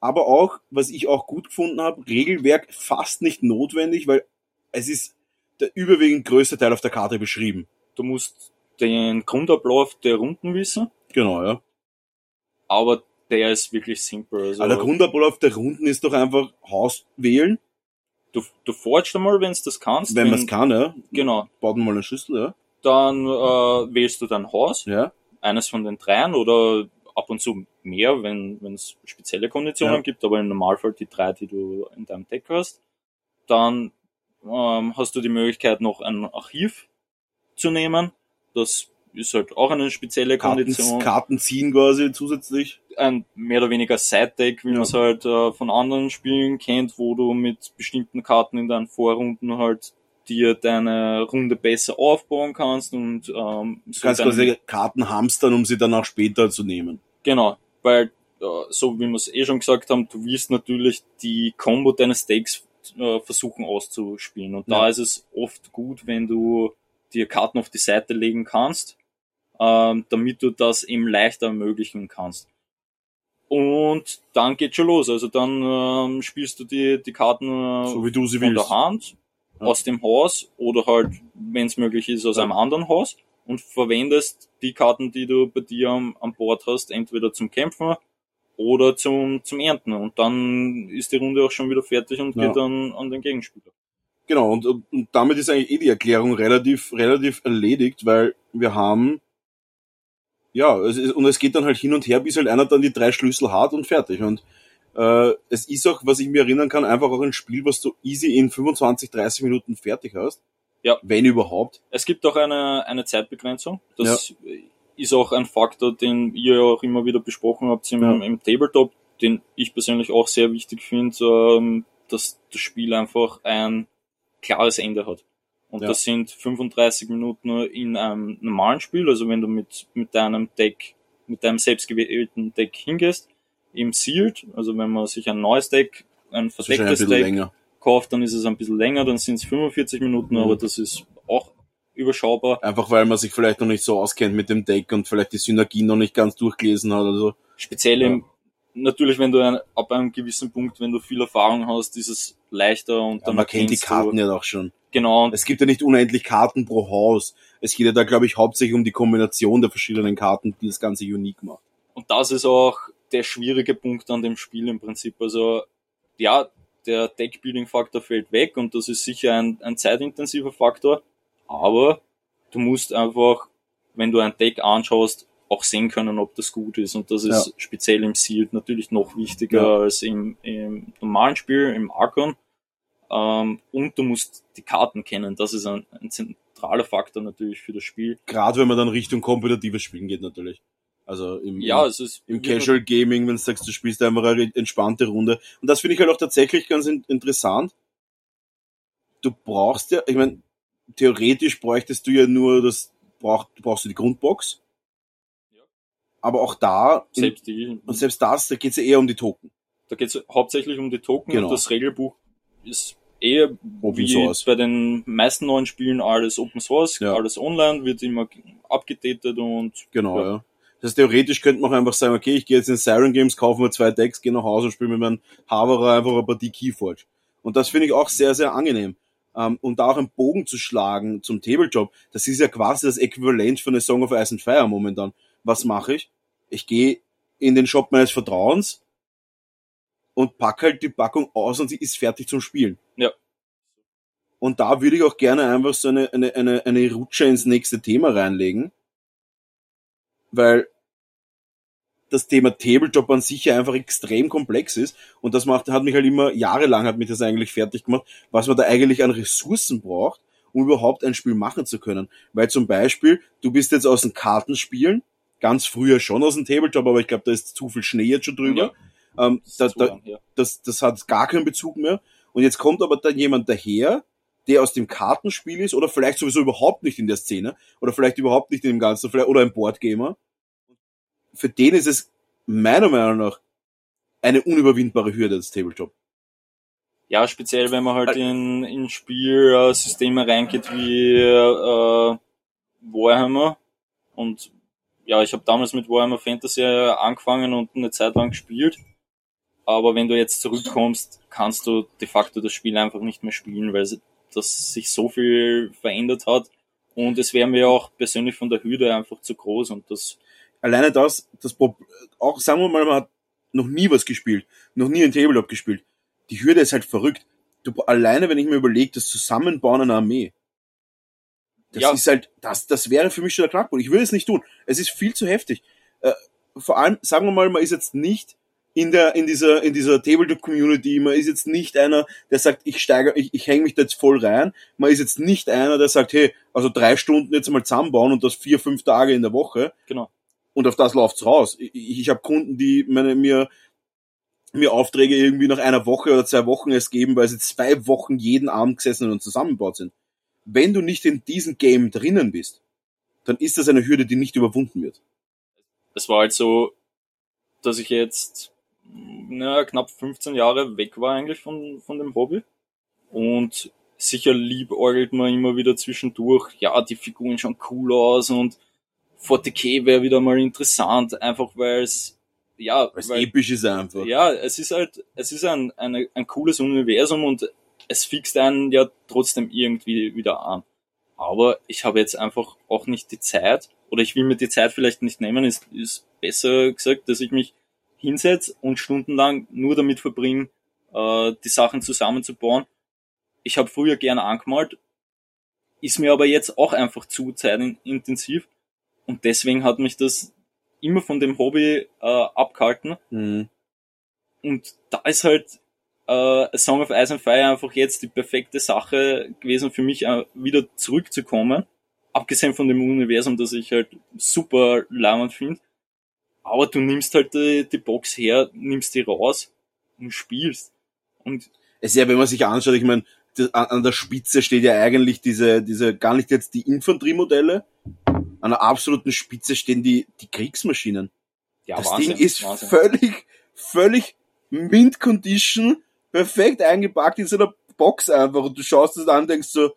Speaker 1: Aber auch, was ich auch gut gefunden habe, Regelwerk fast nicht notwendig, weil es ist der überwiegend größte Teil auf der Karte beschrieben.
Speaker 2: Du musst den Grundablauf der Runden wissen.
Speaker 1: Genau, ja.
Speaker 2: Aber der ist wirklich simpel.
Speaker 1: Also Aber der Grundablauf der Runden ist doch einfach Haus wählen.
Speaker 2: Du, du forgst einmal, wenn du das kannst.
Speaker 1: Wenn, wenn man es kann, ja.
Speaker 2: Genau.
Speaker 1: Baut mal eine Schüssel, ja.
Speaker 2: Dann äh, wählst du dein Haus.
Speaker 1: Ja.
Speaker 2: Eines von den dreien oder ab und zu mehr, wenn es spezielle Konditionen ja. gibt, aber im Normalfall die drei, die du in deinem Deck hast. Dann ähm, hast du die Möglichkeit, noch ein Archiv zu nehmen. Das ist halt auch eine spezielle Kondition.
Speaker 1: Karten, Karten ziehen quasi zusätzlich.
Speaker 2: Ein mehr oder weniger Side-Deck, wie ja. man es halt äh, von anderen Spielen kennt, wo du mit bestimmten Karten in deinen Vorrunden halt dir deine Runde besser aufbauen kannst und ähm,
Speaker 1: so du kannst quasi Karten hamstern, um sie dann auch später zu nehmen.
Speaker 2: Genau, weil äh, so wie wir es eh schon gesagt haben, du willst natürlich die Combo deines Decks äh, versuchen auszuspielen und ja. da ist es oft gut, wenn du dir Karten auf die Seite legen kannst ähm, damit du das eben leichter ermöglichen kannst. Und dann geht schon los. Also dann ähm, spielst du die, die Karten äh,
Speaker 1: so wie du sie
Speaker 2: von
Speaker 1: willst.
Speaker 2: der Hand, ja. aus dem Haus oder halt, wenn es möglich ist, aus ja. einem anderen Haus und verwendest die Karten, die du bei dir am, an Bord hast, entweder zum Kämpfen oder zum, zum Ernten. Und dann ist die Runde auch schon wieder fertig und ja. geht dann an den Gegenspieler.
Speaker 1: Genau, und, und damit ist eigentlich eh die Erklärung relativ, relativ erledigt, weil wir haben ja, es ist, und es geht dann halt hin und her, bis halt einer dann die drei Schlüssel hat und fertig. Und äh, es ist auch, was ich mir erinnern kann, einfach auch ein Spiel, was du easy in 25, 30 Minuten fertig hast.
Speaker 2: Ja.
Speaker 1: Wenn überhaupt.
Speaker 2: Es gibt auch eine, eine Zeitbegrenzung. Das ja. ist auch ein Faktor, den ihr ja auch immer wieder besprochen habt im, ja. im Tabletop, den ich persönlich auch sehr wichtig finde, ähm, dass das Spiel einfach ein klares Ende hat. Und ja. das sind 35 Minuten in einem normalen Spiel, also wenn du mit, mit deinem Deck, mit deinem selbstgewählten Deck hingehst, im Sealed, also wenn man sich ein neues Deck, ein verdecktes ein Deck länger. kauft, dann ist es ein bisschen länger, dann sind es 45 Minuten, mhm. aber das ist auch überschaubar.
Speaker 1: Einfach weil man sich vielleicht noch nicht so auskennt mit dem Deck und vielleicht die Synergien noch nicht ganz durchgelesen hat oder so.
Speaker 2: Speziell ja. im, natürlich, wenn du ein, ab einem gewissen Punkt, wenn du viel Erfahrung hast, ist es leichter und
Speaker 1: ja, dann man kennt die Karten du, ja auch schon.
Speaker 2: Genau.
Speaker 1: Es gibt ja nicht unendlich Karten pro Haus. Es geht ja da, glaube ich, hauptsächlich um die Kombination der verschiedenen Karten, die das Ganze unique macht.
Speaker 2: Und das ist auch der schwierige Punkt an dem Spiel im Prinzip. Also, ja, der Deckbuilding-Faktor fällt weg und das ist sicher ein, ein zeitintensiver Faktor, aber du musst einfach wenn du ein Deck anschaust, auch sehen können, ob das gut ist. Und das ist ja. speziell im Sealed natürlich noch wichtiger ja. als im, im normalen Spiel, im Archon. Ähm, und du musst die Karten kennen. Das ist ein, ein zentraler Faktor natürlich für das Spiel.
Speaker 1: Gerade wenn man dann Richtung kompetitives Spielen geht natürlich. Also im,
Speaker 2: ja, ist
Speaker 1: im Casual Gaming, wenn du sagst, du spielst einfach eine entspannte Runde. Und das finde ich halt auch tatsächlich ganz interessant. Du brauchst ja, ich meine, theoretisch bräuchtest du ja nur das, brauch, du brauchst du die Grundbox. Aber auch da,
Speaker 2: selbst die,
Speaker 1: und selbst das, da geht's ja eher um die Token.
Speaker 2: Da geht's hauptsächlich um die Token genau. und das Regelbuch ist eher
Speaker 1: Open
Speaker 2: wie
Speaker 1: Source.
Speaker 2: bei den meisten neuen Spielen alles Open Source,
Speaker 1: Ja.
Speaker 2: alles online, wird immer abgedatet und
Speaker 1: Genau,
Speaker 2: Ja.
Speaker 1: ja. Das heißt, theoretisch könnte man auch einfach sagen, okay, ich gehe jetzt in Siren Games, kaufe mir zwei Decks, gehe nach Hause und spiele mit meinem Haverer einfach ein Partie Keyforge. Und das finde ich auch sehr, sehr angenehm. Ähm, und da auch einen Bogen zu schlagen zum Tabletop, das ist ja quasi das Äquivalent von A Song of Ice and Fire momentan. Was mache ich? Ich gehe in den Shop meines Vertrauens und pack halt die Packung aus und sie ist fertig zum Spielen.
Speaker 2: Ja.
Speaker 1: Und da würde ich auch gerne einfach so eine, eine, eine, eine Rutsche ins nächste Thema reinlegen. Weil das Thema Tabletop an sich ja einfach extrem komplex ist. Und das macht, hat mich halt immer, jahrelang hat mich das eigentlich fertig gemacht, was man da eigentlich an Ressourcen braucht, um überhaupt ein Spiel machen zu können. Weil zum Beispiel, du bist jetzt aus dem Kartenspielen, ganz früher schon aus dem Tabletop, aber ich glaube, da ist zu viel Schnee jetzt schon drüber. Ähm,
Speaker 2: das,
Speaker 1: da,
Speaker 2: lang, ja.
Speaker 1: das, das hat gar keinen Bezug mehr. Und jetzt kommt aber da jemand daher, der aus dem Kartenspiel ist oder vielleicht sowieso überhaupt nicht in der Szene oder vielleicht überhaupt nicht in dem Ganzen vielleicht- oder ein Boardgamer. Für den ist es meiner Meinung nach eine unüberwindbare Hürde, das Tabletop.
Speaker 2: Ja, speziell wenn man halt in, in Spielsysteme reingeht wie äh, Warhammer. Und ja, ich habe damals mit Warhammer Fantasy angefangen und eine Zeit lang gespielt. Aber wenn du jetzt zurückkommst, kannst du de facto das Spiel einfach nicht mehr spielen, weil das sich so viel verändert hat. Und es wäre mir auch persönlich von der Hürde einfach zu groß und das
Speaker 1: Alleine das, das Pro- auch sagen wir mal, man hat noch nie was gespielt, noch nie ein Tabletop gespielt. Die Hürde ist halt verrückt. Du, alleine, wenn ich mir überlege, das Zusammenbauen einer Armee, das
Speaker 2: Ja.
Speaker 1: ist halt, das, das wäre für mich schon der Knackpunkt. Ich würde es nicht tun. Es ist viel zu heftig. Äh, vor allem, sagen wir mal, man ist jetzt nicht in der, in dieser, in dieser Tabletop-Community, man ist jetzt nicht einer, der sagt, ich steige, ich, ich hänge mich da jetzt voll rein. Man ist jetzt nicht einer, der sagt, hey, also drei Stunden jetzt mal zusammenbauen und das vier, fünf Tage in der Woche.
Speaker 2: genau.
Speaker 1: Und auf das läuft's raus. Ich, ich habe Kunden, die meine, mir, mir Aufträge irgendwie nach einer Woche oder zwei Wochen erst geben, weil sie zwei Wochen jeden Abend gesessen und zusammengebaut sind. Wenn du nicht in diesem Game drinnen bist, dann ist das eine Hürde, die nicht überwunden wird.
Speaker 2: es war halt so, dass ich jetzt na, knapp 15 Jahre weg war eigentlich von, von dem Hobby. Und sicher liebäugelt man immer wieder zwischendurch, ja, die Figuren schauen cool aus und 40k wäre wieder mal interessant, einfach weil es, ja,
Speaker 1: Weil es episch ist einfach.
Speaker 2: ja, es ist halt, es ist ein, eine, ein cooles Universum und es fixt einen ja trotzdem irgendwie wieder an. Aber ich habe jetzt einfach auch nicht die Zeit, oder ich will mir die Zeit vielleicht nicht nehmen, ist, ist besser gesagt, dass ich mich hinsetze und stundenlang nur damit verbringe, äh, die Sachen zusammenzubauen. Ich habe früher gerne angemalt, ist mir aber jetzt auch einfach zu zeitintensiv und deswegen hat mich das immer von dem Hobby äh, abgehalten.
Speaker 1: Mhm.
Speaker 2: Und da ist halt äh, Song of Ice and Fire einfach jetzt die perfekte Sache gewesen für mich, äh, wieder zurückzukommen. Abgesehen von dem Universum, das ich halt super laumend finde. Aber du nimmst halt die, die Box her, nimmst die raus und spielst. Und
Speaker 1: Es ist ja, wenn man sich anschaut, ich meine, an der Spitze steht ja eigentlich diese, diese, gar nicht jetzt die Infanteriemodelle, an der absoluten Spitze stehen die, die Kriegsmaschinen.
Speaker 2: ja,
Speaker 1: das
Speaker 2: Wahnsinn,
Speaker 1: Ding ist
Speaker 2: Wahnsinn.
Speaker 1: völlig, völlig Mint Condition, perfekt eingepackt in so einer Box einfach und du schaust es an und denkst so,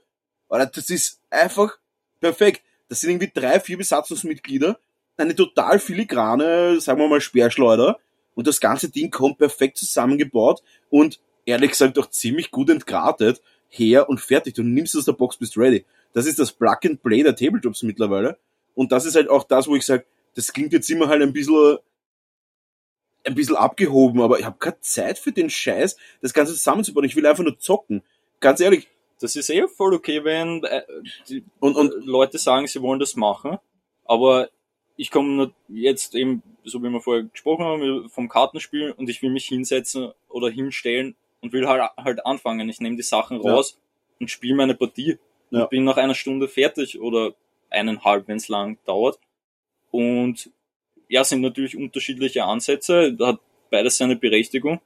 Speaker 1: Alter, das ist einfach perfekt. Das sind irgendwie drei, vier Besatzungsmitglieder, eine total filigrane, sagen wir mal, Speerschleuder und das ganze Ding kommt perfekt zusammengebaut und ehrlich gesagt auch ziemlich gut entgratet her und fertig. Du nimmst aus der Box, bist ready. Das ist das Plug and Play der Tabletops mittlerweile und das ist halt auch das, wo ich sage, das klingt jetzt immer halt ein bisschen ein bisschen abgehoben, aber ich habe keine Zeit für den Scheiß, das Ganze zusammenzubauen. Ich will einfach nur zocken. Ganz ehrlich.
Speaker 2: Das ist eh voll okay, wenn äh, die
Speaker 1: Und, und
Speaker 2: Leute sagen, sie wollen das machen. Aber ich komme jetzt eben, so wie wir vorher gesprochen haben, vom Kartenspiel und ich will mich hinsetzen oder hinstellen und will halt, halt anfangen. Ich nehme die Sachen raus ja. und spiele meine Partie ja. und bin nach einer Stunde fertig oder eineinhalb, wenn es lang dauert. Und ja, sind natürlich unterschiedliche Ansätze, da hat beides seine Berechtigung.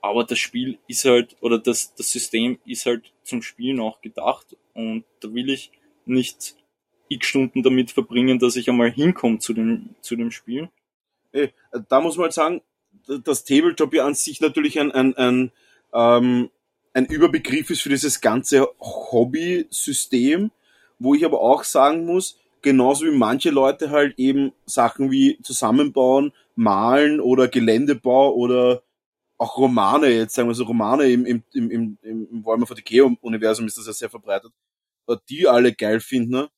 Speaker 2: Aber das Spiel ist halt, oder das, das System ist halt zum Spielen auch gedacht. Und da will ich nicht x Stunden damit verbringen, dass ich einmal hinkomme zu dem, zu dem Spiel.
Speaker 1: Da muss man halt sagen, das Tabletop ja an sich natürlich ein, ein, ein, ähm, ein Überbegriff ist für dieses ganze Hobby-System, wo ich aber auch sagen muss, genauso wie manche Leute halt eben Sachen wie zusammenbauen, malen oder Geländebau oder auch Romane, jetzt sagen wir so Romane im, im, im, im, im Warhammer 40k Universum ist das ja sehr verbreitet, die alle geil finden. Ne?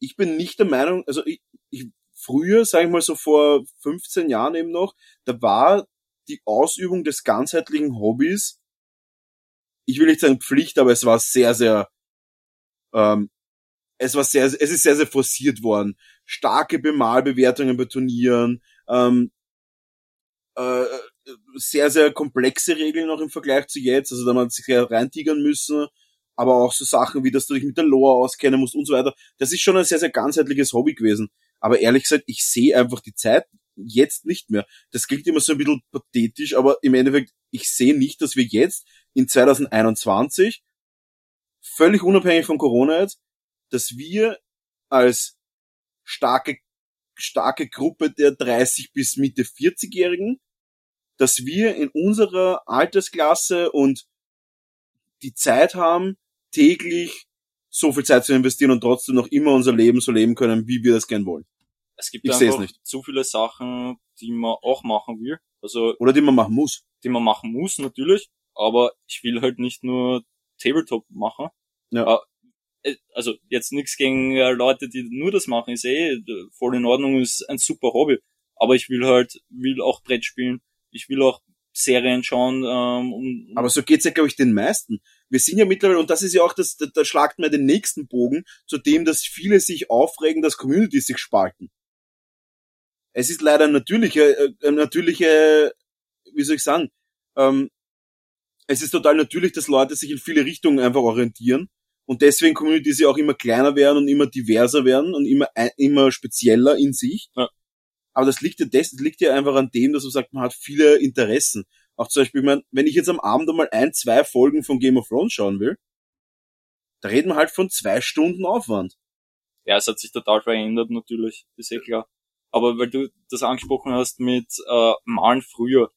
Speaker 1: Ich bin nicht der Meinung, also ich, ich früher, sag ich mal so vor 15 Jahren eben noch, da war die Ausübung des ganzheitlichen Hobbys, ich will nicht sagen Pflicht, aber es war sehr, sehr ähm, es war sehr, es ist sehr, sehr forciert worden. Starke Bemalbewertungen bei Turnieren, ähm, äh, sehr, sehr komplexe Regeln noch im Vergleich zu jetzt. Also da man sich sehr reintigern müssen, aber auch so Sachen wie, dass du dich mit der Lore auskennen musst und so weiter. Das ist schon ein sehr, sehr ganzheitliches Hobby gewesen. Aber ehrlich gesagt, ich sehe einfach die Zeit jetzt nicht mehr. Das klingt immer so ein bisschen pathetisch, aber im Endeffekt, ich sehe nicht, dass wir jetzt in 2021, völlig unabhängig von Corona jetzt, dass wir als starke, starke Gruppe der 30 bis Mitte 40-Jährigen, dass wir in unserer Altersklasse und die Zeit haben, täglich so viel Zeit zu investieren und trotzdem noch immer unser Leben so leben können, wie wir das gern wollen.
Speaker 2: Es gibt ich einfach nicht. zu viele Sachen, die man auch machen will. Also
Speaker 1: Oder die man machen muss.
Speaker 2: Die man machen muss, natürlich. Aber ich will halt nicht nur Tabletop machen.
Speaker 1: Ja.
Speaker 2: Äh, also jetzt nichts gegen äh, Leute, die nur das machen, ist eh voll in Ordnung, ist ein super Hobby. Aber ich will halt, will auch Brett spielen, ich will auch Serien schauen. Ähm, und,
Speaker 1: Aber so geht's ja, glaube ich, den meisten. Wir sind ja mittlerweile, und das ist ja auch das, da, schlagt mir den nächsten Bogen, zu dem, dass viele sich aufregen, dass Communities sich spalten. Es ist leider natürliche, äh, natürliche, wie soll ich sagen, ähm, es ist total natürlich, dass Leute sich in viele Richtungen einfach orientieren und deswegen Communities ja auch immer kleiner werden und immer diverser werden und immer, immer spezieller in sich.
Speaker 2: Ja.
Speaker 1: Aber das liegt ja, das, das liegt ja einfach an dem, dass man sagt, man hat viele Interessen. Auch zum Beispiel, man, wenn ich jetzt am Abend einmal ein, zwei Folgen von Game of Thrones schauen will, da reden wir halt von zwei Stunden Aufwand.
Speaker 2: Ja, es hat sich total verändert natürlich, ist eh klar. Aber weil du das angesprochen hast mit äh, Malen früher,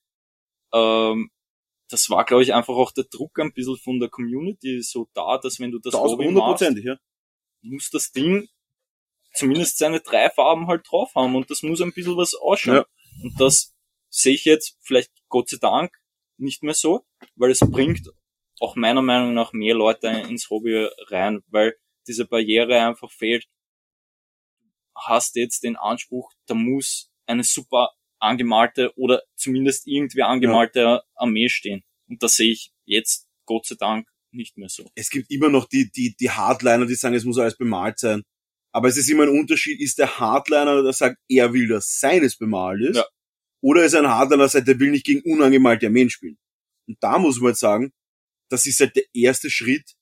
Speaker 2: ähm, das war, glaube ich, einfach auch der Druck ein bisschen von der Community so da, dass wenn du das
Speaker 1: Hobby machst, ja.
Speaker 2: muss das Ding zumindest seine drei Farben halt drauf haben und das muss ein bisschen was ausschauen. Ja. Und das sehe ich jetzt vielleicht Gott sei Dank nicht mehr so, weil es bringt auch meiner Meinung nach mehr Leute ins Hobby rein, weil diese Barriere einfach fehlt. Hast jetzt den Anspruch, da muss eine super angemalte oder zumindest irgendwie angemalte ja. Armee stehen. Und das sehe ich jetzt Gott sei Dank nicht mehr so.
Speaker 1: Es gibt immer noch die, die, die Hardliner, die sagen, es muss alles bemalt sein. Aber es ist immer ein Unterschied, ist der Hardliner, der sagt, er will, dass seines bemalt ist, ja. oder ist ein Hardliner, der sagt, der will nicht gegen unangemalte Armeen spielen. Und da muss man jetzt sagen, das ist halt der erste Schritt,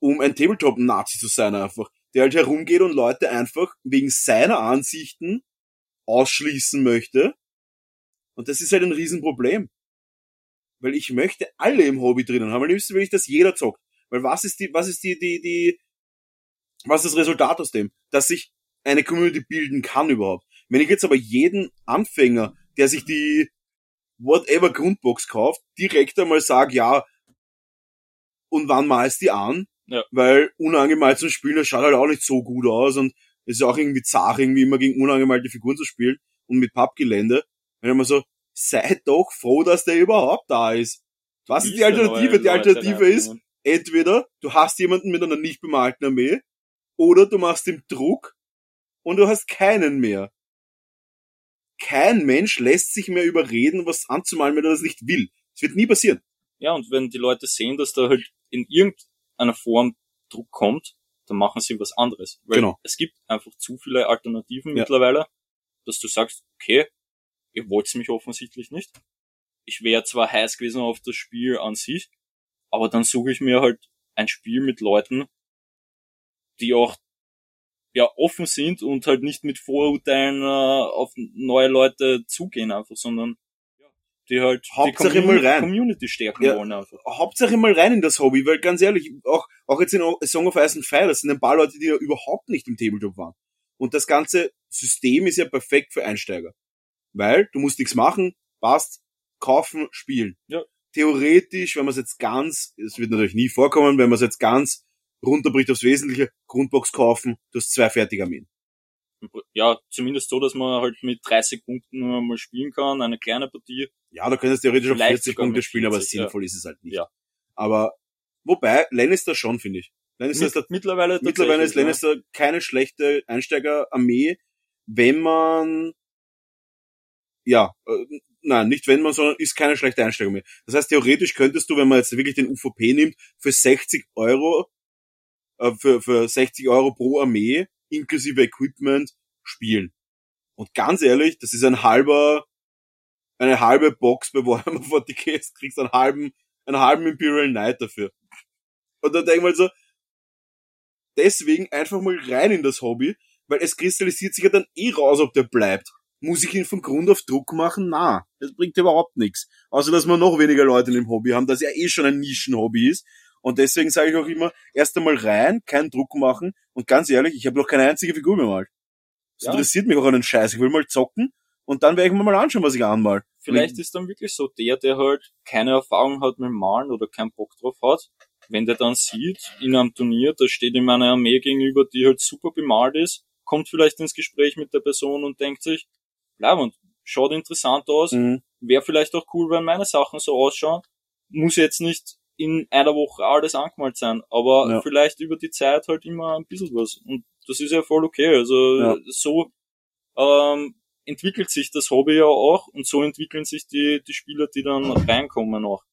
Speaker 1: um ein Tabletop-Nazi zu sein einfach. Der halt herumgeht und Leute einfach wegen seiner Ansichten ausschließen möchte. Und das ist halt ein Riesenproblem. Weil ich möchte alle im Hobby drinnen haben. Am liebsten will ich, dass jeder zockt. Weil was ist die, was ist die, die, die, was ist das Resultat aus dem? Dass sich eine Community bilden kann überhaupt. Wenn ich jetzt aber jeden Anfänger, der sich die whatever Grundbox kauft, direkt einmal sage, ja, und wann malst die an?
Speaker 2: Ja.
Speaker 1: Weil unangemalt zu spielen, das schaut halt auch nicht so gut aus und es ist auch irgendwie zart, irgendwie immer gegen unangemalte Figuren zu spielen und mit Pappgelände. Wenn ich mal so, seid doch froh, dass der überhaupt da ist. Was ist die Alternative? Die Alternative ist, entweder du hast jemanden mit einer nicht bemalten Armee, oder du machst ihm Druck und du hast keinen mehr. Kein Mensch lässt sich mehr überreden, was anzumalen, wenn er das nicht will. Das wird nie passieren.
Speaker 2: Ja, und wenn die Leute sehen, dass da halt in irgendeiner Form Druck kommt, dann machen sie was anderes. Weil
Speaker 1: Genau.
Speaker 2: es gibt einfach zu viele Alternativen
Speaker 1: Ja.
Speaker 2: mittlerweile, dass du sagst, okay, ihr wollt mich offensichtlich nicht. Ich wäre zwar heiß gewesen auf das Spiel an sich, aber dann suche ich mir halt ein Spiel mit Leuten, die auch ja offen sind und halt nicht mit Vorurteilen äh, auf neue Leute zugehen einfach, sondern die halt
Speaker 1: Hauptsache
Speaker 2: die
Speaker 1: mal rein.
Speaker 2: Community stärken
Speaker 1: Ja.
Speaker 2: wollen einfach.
Speaker 1: Hauptsache mal rein in das Hobby, weil ganz ehrlich, auch, auch jetzt in Song of Ice and Fire, das sind ein paar Leute, die ja überhaupt nicht im Tabletop waren. Und das ganze System ist ja perfekt für Einsteiger. Weil du musst nichts machen, passt, kaufen, spielen.
Speaker 2: Ja.
Speaker 1: Theoretisch, wenn man es jetzt ganz, es wird natürlich nie vorkommen, wenn man es jetzt ganz runterbricht aufs Wesentliche, Grundbox kaufen, du hast zwei fertige Armeen.
Speaker 2: Ja, zumindest so, dass man halt mit 30 Punkten nur mal spielen kann, eine kleine Partie.
Speaker 1: Ja, du könntest theoretisch auf
Speaker 2: Vielleicht
Speaker 1: 40
Speaker 2: sogar
Speaker 1: Punkte spielen, aber
Speaker 2: 40, ja.
Speaker 1: sinnvoll ist es halt nicht.
Speaker 2: Ja.
Speaker 1: Aber, wobei, Lannister schon, finde ich. Lannister ist
Speaker 2: Mit, mittlerweile
Speaker 1: Mittlerweile ist Lannister keine schlechte Einsteigerarmee, wenn man ja, äh, nein, nicht wenn man, sondern ist keine schlechte Einsteigerarmee. Das heißt, theoretisch könntest du, wenn man jetzt wirklich den UVP nimmt, für 60 Euro, äh, für, für 60 Euro pro Armee, inklusive Equipment, spielen. Und ganz ehrlich, das ist ein halber, eine halbe Box bei Warhammer 40k, du kriegst einen halben, einen halben Imperial Knight dafür. Und dann denk mal so, deswegen einfach mal rein in das Hobby, weil es kristallisiert sich ja dann eh raus, ob der bleibt. Muss ich ihn von Grund auf Druck machen? Na, das bringt überhaupt nichts. Außer, dass wir noch weniger Leute im Hobby haben, das ja eh schon ein Nischenhobby ist. Und deswegen sage ich auch immer, erst einmal rein, keinen Druck machen. Und ganz ehrlich, ich habe noch keine einzige Figur bemalt. Das
Speaker 2: Ja.
Speaker 1: interessiert mich auch einen Scheiß. Ich will mal zocken und dann werde ich mir mal anschauen, was ich anmal.
Speaker 2: Vielleicht ist dann wirklich so der, der halt keine Erfahrung hat mit Malen oder keinen Bock drauf hat, wenn der dann sieht, in einem Turnier, da steht ihm eine Armee gegenüber, die halt super bemalt ist, kommt vielleicht ins Gespräch mit der Person und denkt sich, bleib und schaut interessant aus,
Speaker 1: Mhm.
Speaker 2: wäre vielleicht auch cool, wenn meine Sachen so ausschauen, muss jetzt nicht in einer Woche alles angemalt sein, aber
Speaker 1: Ja.
Speaker 2: vielleicht über die Zeit halt immer ein bisschen was. Und das ist ja voll okay. Also
Speaker 1: Ja.
Speaker 2: so ähm, entwickelt sich das Hobby ja auch und so entwickeln sich die, die Spieler, die dann reinkommen auch.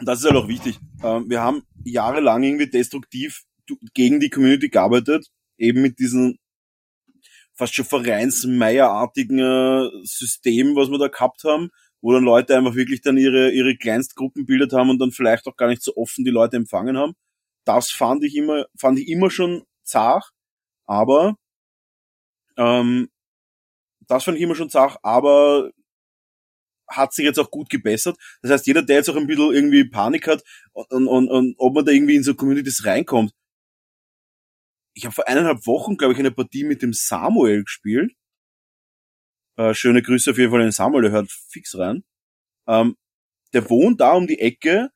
Speaker 1: das ist halt auch wichtig. Ähm, wir haben jahrelang irgendwie destruktiv gegen die Community gearbeitet, eben mit diesem fast schon Vereinsmeierartigen äh, System, was wir da gehabt haben, wo dann Leute einfach wirklich dann ihre, ihre Kleinstgruppen bildet haben und dann vielleicht auch gar nicht so offen die Leute empfangen haben. Das fand ich immer, fand ich immer schon zart, aber ähm, das fand ich immer schon zart, aber hat sich jetzt auch gut gebessert. Das heißt, jeder, der jetzt auch ein bisschen irgendwie Panik hat und, und, und ob man da irgendwie in so Communities reinkommt. Ich habe vor eineinhalb Wochen, glaube ich, eine Partie mit dem Samuel gespielt. Äh, schöne Grüße auf jeden Fall an den Samuel, der hört fix rein. Ähm, der wohnt da um die Ecke,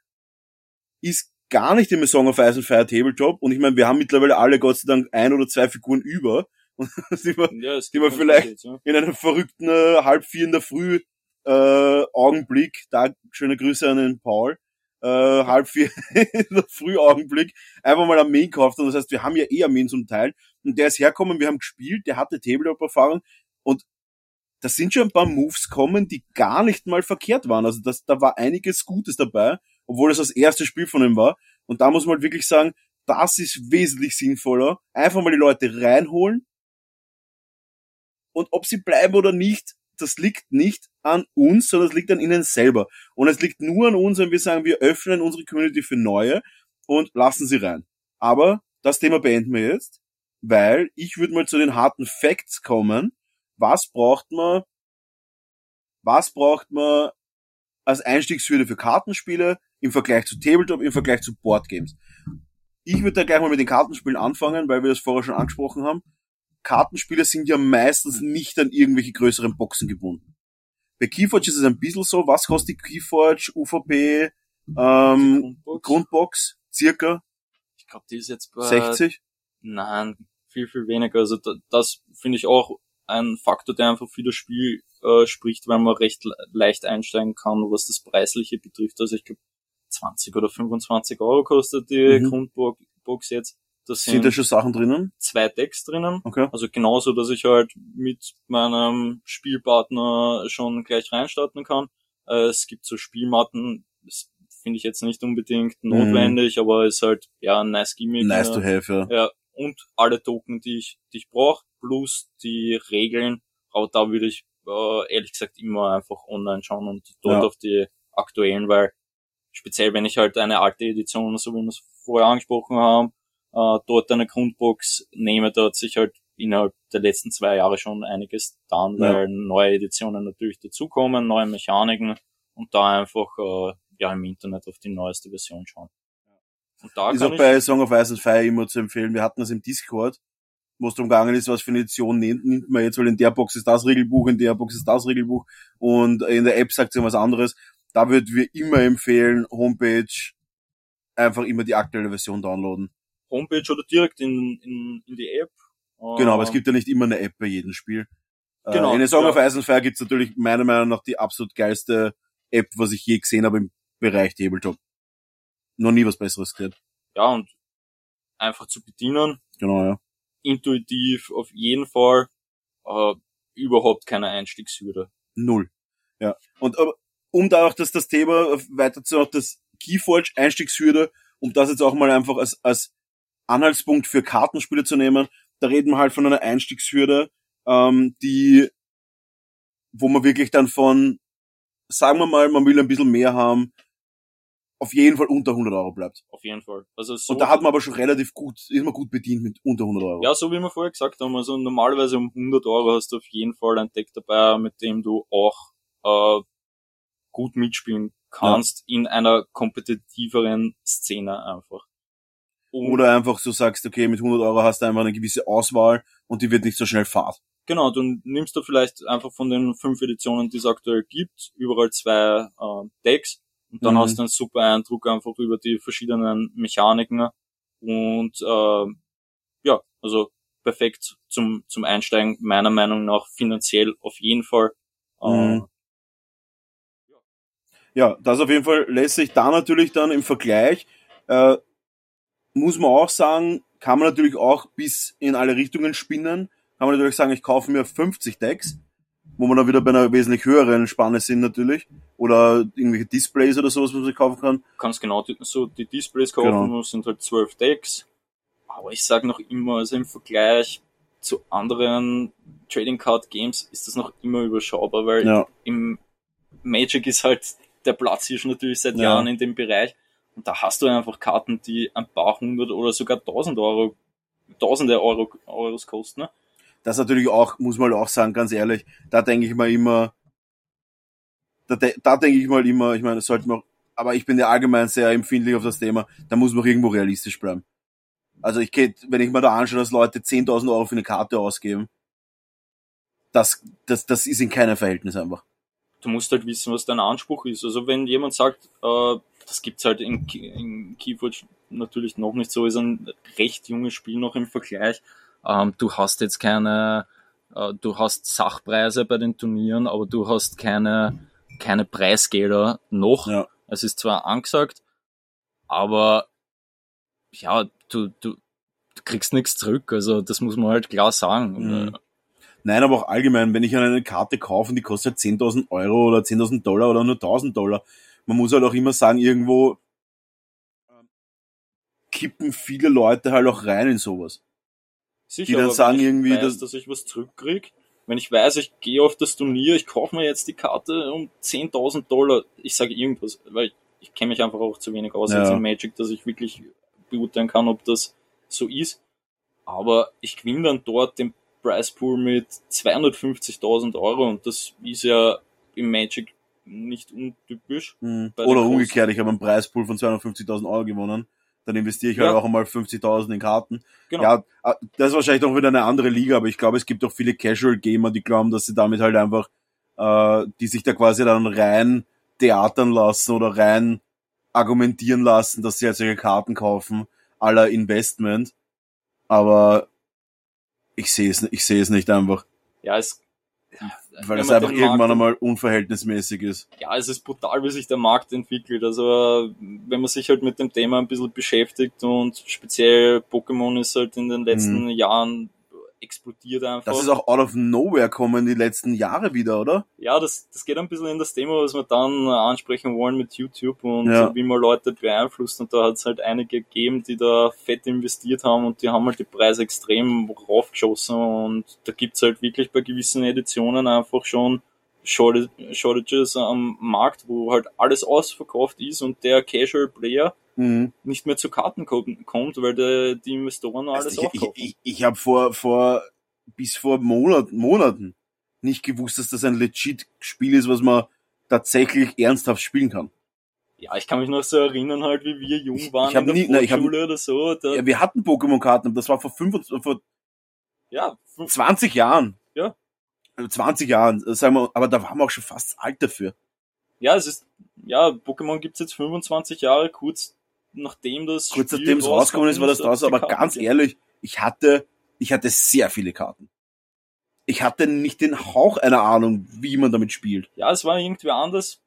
Speaker 1: ist gar nicht im Song of Ice and Fire Tabletop und ich meine, wir haben mittlerweile alle Gott sei Dank ein oder zwei Figuren über. Und sind wir
Speaker 2: Ja,
Speaker 1: Die man vielleicht-
Speaker 2: Unterschied, ja.
Speaker 1: in einem verrückten äh, halb vier in der Früh äh, Augenblick, da schöne Grüße an den Paul, äh, halb vier in der Früh Augenblick, einfach mal Armeen gekauft und das heißt, wir haben ja eh Armeen zum Teil. Und der ist herkommen, wir haben gespielt, der hatte Tabletop-Erfahrung und da sind schon ein paar Moves kommen, die gar nicht mal verkehrt waren. Also das, da war einiges Gutes dabei, obwohl es das erste Spiel von ihm war. Und da muss man halt wirklich sagen, das ist wesentlich sinnvoller. Einfach mal die Leute reinholen. Und ob sie bleiben oder nicht, das liegt nicht an uns, sondern es liegt an ihnen selber. Und es liegt nur an uns, wenn wir sagen, wir öffnen unsere Community für Neue und lassen sie rein. Aber das Thema beenden wir jetzt, weil ich würde mal zu den harten Facts kommen. Was braucht man, was braucht man als Einstiegshürde für Kartenspiele im Vergleich zu Tabletop, im Vergleich zu Boardgames? Ich würde da gleich mal mit den Kartenspielen anfangen, weil wir das vorher schon angesprochen haben. Kartenspiele sind ja meistens nicht an irgendwelche größeren Boxen gebunden. Bei Keyforge ist es ein bisschen so, was kostet die Keyforge, UVP, ähm,
Speaker 2: Grundbox.
Speaker 1: Grundbox, circa
Speaker 2: Ich glaube, die ist jetzt bei
Speaker 1: 60?
Speaker 2: Nein, viel, viel weniger. Also da, das finde ich auch ein Faktor, der einfach für das Spiel äh, spricht, weil man recht le leicht einsteigen kann, was das Preisliche betrifft. Also ich glaube 20 oder 25 Euro kostet die
Speaker 1: Mhm.
Speaker 2: Grundbox jetzt. Das
Speaker 1: Sind
Speaker 2: sind
Speaker 1: da schon Sachen drinnen?
Speaker 2: zwei Decks drinnen.
Speaker 1: Okay.
Speaker 2: Also genauso, dass ich halt mit meinem Spielpartner schon gleich reinstarten kann. Äh, es gibt so Spielmatten, es finde ich jetzt nicht unbedingt notwendig, mhm. aber ist halt ja ein nice Gimmick.
Speaker 1: Nice to have, ja.
Speaker 2: ja. Und alle Token, die ich, die ich brauche, plus die Regeln. Aber da würde ich äh, ehrlich gesagt immer einfach online schauen und dort ja. auf die aktuellen, weil speziell wenn ich halt eine alte Edition, so wie wir es vorher angesprochen haben, äh, dort eine Grundbox nehme, da hat sich halt innerhalb der letzten zwei Jahre schon einiges getan, ja. weil neue Editionen natürlich dazukommen, neue Mechaniken und da einfach äh, ja im Internet auf die neueste Version schauen.
Speaker 1: Und da ist auch bei Song of Ice and Fire immer zu empfehlen. Wir hatten das im Discord, wo es darum gegangen ist, was für eine Edition nimmt, nimmt man jetzt, weil in der Box ist das Regelbuch, in der Box ist das Regelbuch und in der App sagt sie was anderes. Da würden wir immer empfehlen, Homepage, einfach immer die aktuelle Version downloaden.
Speaker 2: Homepage oder direkt in, in, in die App
Speaker 1: Genau, aber es gibt ja nicht immer eine App bei jedem Spiel. Äh, genau. In A Song ja. of Ice and Fire gibt's natürlich meiner Meinung nach die absolut geilste App, was ich je gesehen habe im Bereich Tabletop. Noch nie was Besseres gehört.
Speaker 2: Ja, und einfach zu bedienen.
Speaker 1: Genau, ja.
Speaker 2: Intuitiv, auf jeden Fall. Äh, überhaupt keine Einstiegshürde.
Speaker 1: Null. Ja. Und aber, um da auch das, das Thema weiter zu das Keyforge Einstiegshürde, um das jetzt auch mal einfach als, als Anhaltspunkt für Kartenspiele zu nehmen, da reden wir halt von einer Einstiegshürde, ähm, die, wo man wirklich dann von, sagen wir mal, man will ein bisschen mehr haben, auf jeden Fall unter 100 Euro bleibt.
Speaker 2: Auf jeden Fall. Also so
Speaker 1: und da hat man aber schon relativ gut, ist man gut bedient mit unter 100 Euro.
Speaker 2: Ja, so wie wir vorher gesagt haben, also normalerweise um 100 Euro hast du auf jeden Fall ein Deck dabei, mit dem du auch äh, gut mitspielen kannst ja. in einer kompetitiveren Szene einfach.
Speaker 1: Oder einfach so sagst, okay, mit 100 Euro hast du einfach eine gewisse Auswahl und die wird nicht so schnell fad.
Speaker 2: Genau, du nimmst du vielleicht einfach von den fünf Editionen, die es aktuell gibt, überall zwei äh, Decks und dann mhm. hast du einen super Eindruck einfach über die verschiedenen Mechaniken und äh, ja, also perfekt zum zum Einsteigen meiner Meinung nach finanziell auf jeden Fall. Äh, mhm.
Speaker 1: Ja, das auf jeden Fall lässt sich da natürlich dann im Vergleich äh, muss man auch sagen, kann man natürlich auch bis in alle Richtungen spinnen. Kann man natürlich sagen, ich kaufe mir 50 Decks, wo man dann wieder bei einer wesentlich höheren Spanne sind natürlich. Oder irgendwelche Displays oder sowas, was man sich kaufen kann.
Speaker 2: Kannst genau so die Displays kaufen, genau. sind halt 12 Decks. Aber ich sage noch immer, also im Vergleich zu anderen Trading Card Games ist das noch immer überschaubar, weil ja. im Magic ist halt der Platz hier schon natürlich seit ja. Jahren in dem Bereich. Und da hast du einfach Karten, die ein paar hundert oder sogar tausend Euro, tausende Euro, Euros kosten. Ne?
Speaker 1: Das natürlich auch, muss man auch sagen, ganz ehrlich, da denke ich mal immer, da, da denke ich mal immer, ich meine, das sollte man, aber ich bin ja allgemein sehr empfindlich auf das Thema, da muss man auch irgendwo realistisch bleiben. Also ich geht, wenn ich mir da anschaue, dass Leute 10.000 Euro für eine Karte ausgeben, das, das, das ist in keinem Verhältnis einfach.
Speaker 2: Du musst halt wissen, was dein Anspruch ist. Also wenn jemand sagt, äh, das gibt's halt in, in Keyforge natürlich noch nicht so, ist ein recht junges Spiel noch im Vergleich. Ähm, du hast jetzt keine, äh, du hast Sachpreise bei den Turnieren, aber du hast keine, keine Preisgelder noch. Ja. Es ist zwar angesagt, aber ja, du, du, du kriegst nichts zurück. Also das muss man halt klar sagen. Mhm.
Speaker 1: Nein, aber auch allgemein, wenn ich eine Karte kaufe, die kostet 10.000 Euro oder 10.000 Dollar oder nur 1.000 Dollar, man muss halt auch immer sagen, irgendwo kippen viele Leute halt auch rein in sowas.
Speaker 2: Sicher, die dann sagen irgendwie, weiß, dass, dass ich was zurückkrieg, wenn ich weiß, ich gehe auf das Turnier, ich kaufe mir jetzt die Karte um 10.000 Dollar, ich sage irgendwas, weil ich, ich kenne mich einfach auch zu wenig aus ja. jetzt in Magic, dass ich wirklich beurteilen kann, ob das so ist. Aber ich gewinne dann dort den Price Pool mit 250.000 Euro und das ist ja im Magic nicht untypisch.
Speaker 1: Mhm. Oder umgekehrt, ich habe einen Preispool von 250.000 Euro gewonnen. Dann investiere ich halt ja. halt auch einmal 50.000 in Karten. Genau. Ja, äh, das ist wahrscheinlich auch wieder eine andere Liga, aber ich glaube, es gibt auch viele Casual-Gamer, die glauben, dass sie damit halt einfach, äh, die sich da quasi dann rein theatern lassen oder rein argumentieren lassen, dass sie halt solche Karten kaufen, aller Investment. Aber ich sehe es, ich sehe es nicht einfach.
Speaker 2: Ja, es
Speaker 1: weil das einfach irgendwann einmal unverhältnismäßig ist.
Speaker 2: Ja, es ist brutal, wie sich der Markt entwickelt. Also wenn man sich halt mit dem Thema ein bisschen beschäftigt und speziell Pokémon ist halt in den letzten mhm. Jahren explodiert einfach.
Speaker 1: Das ist auch out of nowhere kommen die letzten Jahre wieder, oder?
Speaker 2: Ja, das, das geht ein bisschen in das Thema, was wir dann ansprechen wollen mit YouTube und
Speaker 1: Ja.
Speaker 2: wie man Leute beeinflusst. Und da hat es halt einige gegeben, die da fett investiert haben und die haben halt die Preise extrem raufgeschossen. Und da gibt's halt wirklich bei gewissen Editionen einfach schon Shortage- Shortages am Markt, wo halt alles ausverkauft ist und der Casual Player
Speaker 1: Mhm.
Speaker 2: nicht mehr zu Karten ko- kommt, weil der, die Investoren alles
Speaker 1: Also ich
Speaker 2: aufkaufen.
Speaker 1: ich, ich, ich habe vor, vor, bis vor Monat, Monaten nicht gewusst, dass das ein legit Spiel ist, was man tatsächlich ernsthaft spielen kann.
Speaker 2: Ja, ich kann mich noch so erinnern, halt, wie wir jung waren
Speaker 1: ich hab
Speaker 2: in der
Speaker 1: nie- nein, ich hab-
Speaker 2: Volksschule oder so.
Speaker 1: Ja, wir hatten Pokémon-Karten, aber das war vor, 25, vor
Speaker 2: ja, fünf-
Speaker 1: 20 Jahren.
Speaker 2: Ja.
Speaker 1: Also 20 Jahren, äh, sagen wir, aber da waren wir auch schon fast alt dafür.
Speaker 2: ja, es ist, ja, Pokémon gibt's jetzt 25 Jahre, kurz nachdem das
Speaker 1: Kurz nachdem es rausgekommen ist, war das draußen, aber
Speaker 2: Karten
Speaker 1: ganz ehrlich, ich hatte, ich hatte sehr viele Karten. Ich hatte nicht den Hauch einer Ahnung, wie man damit spielt.
Speaker 2: Ja, es war irgendwie anders.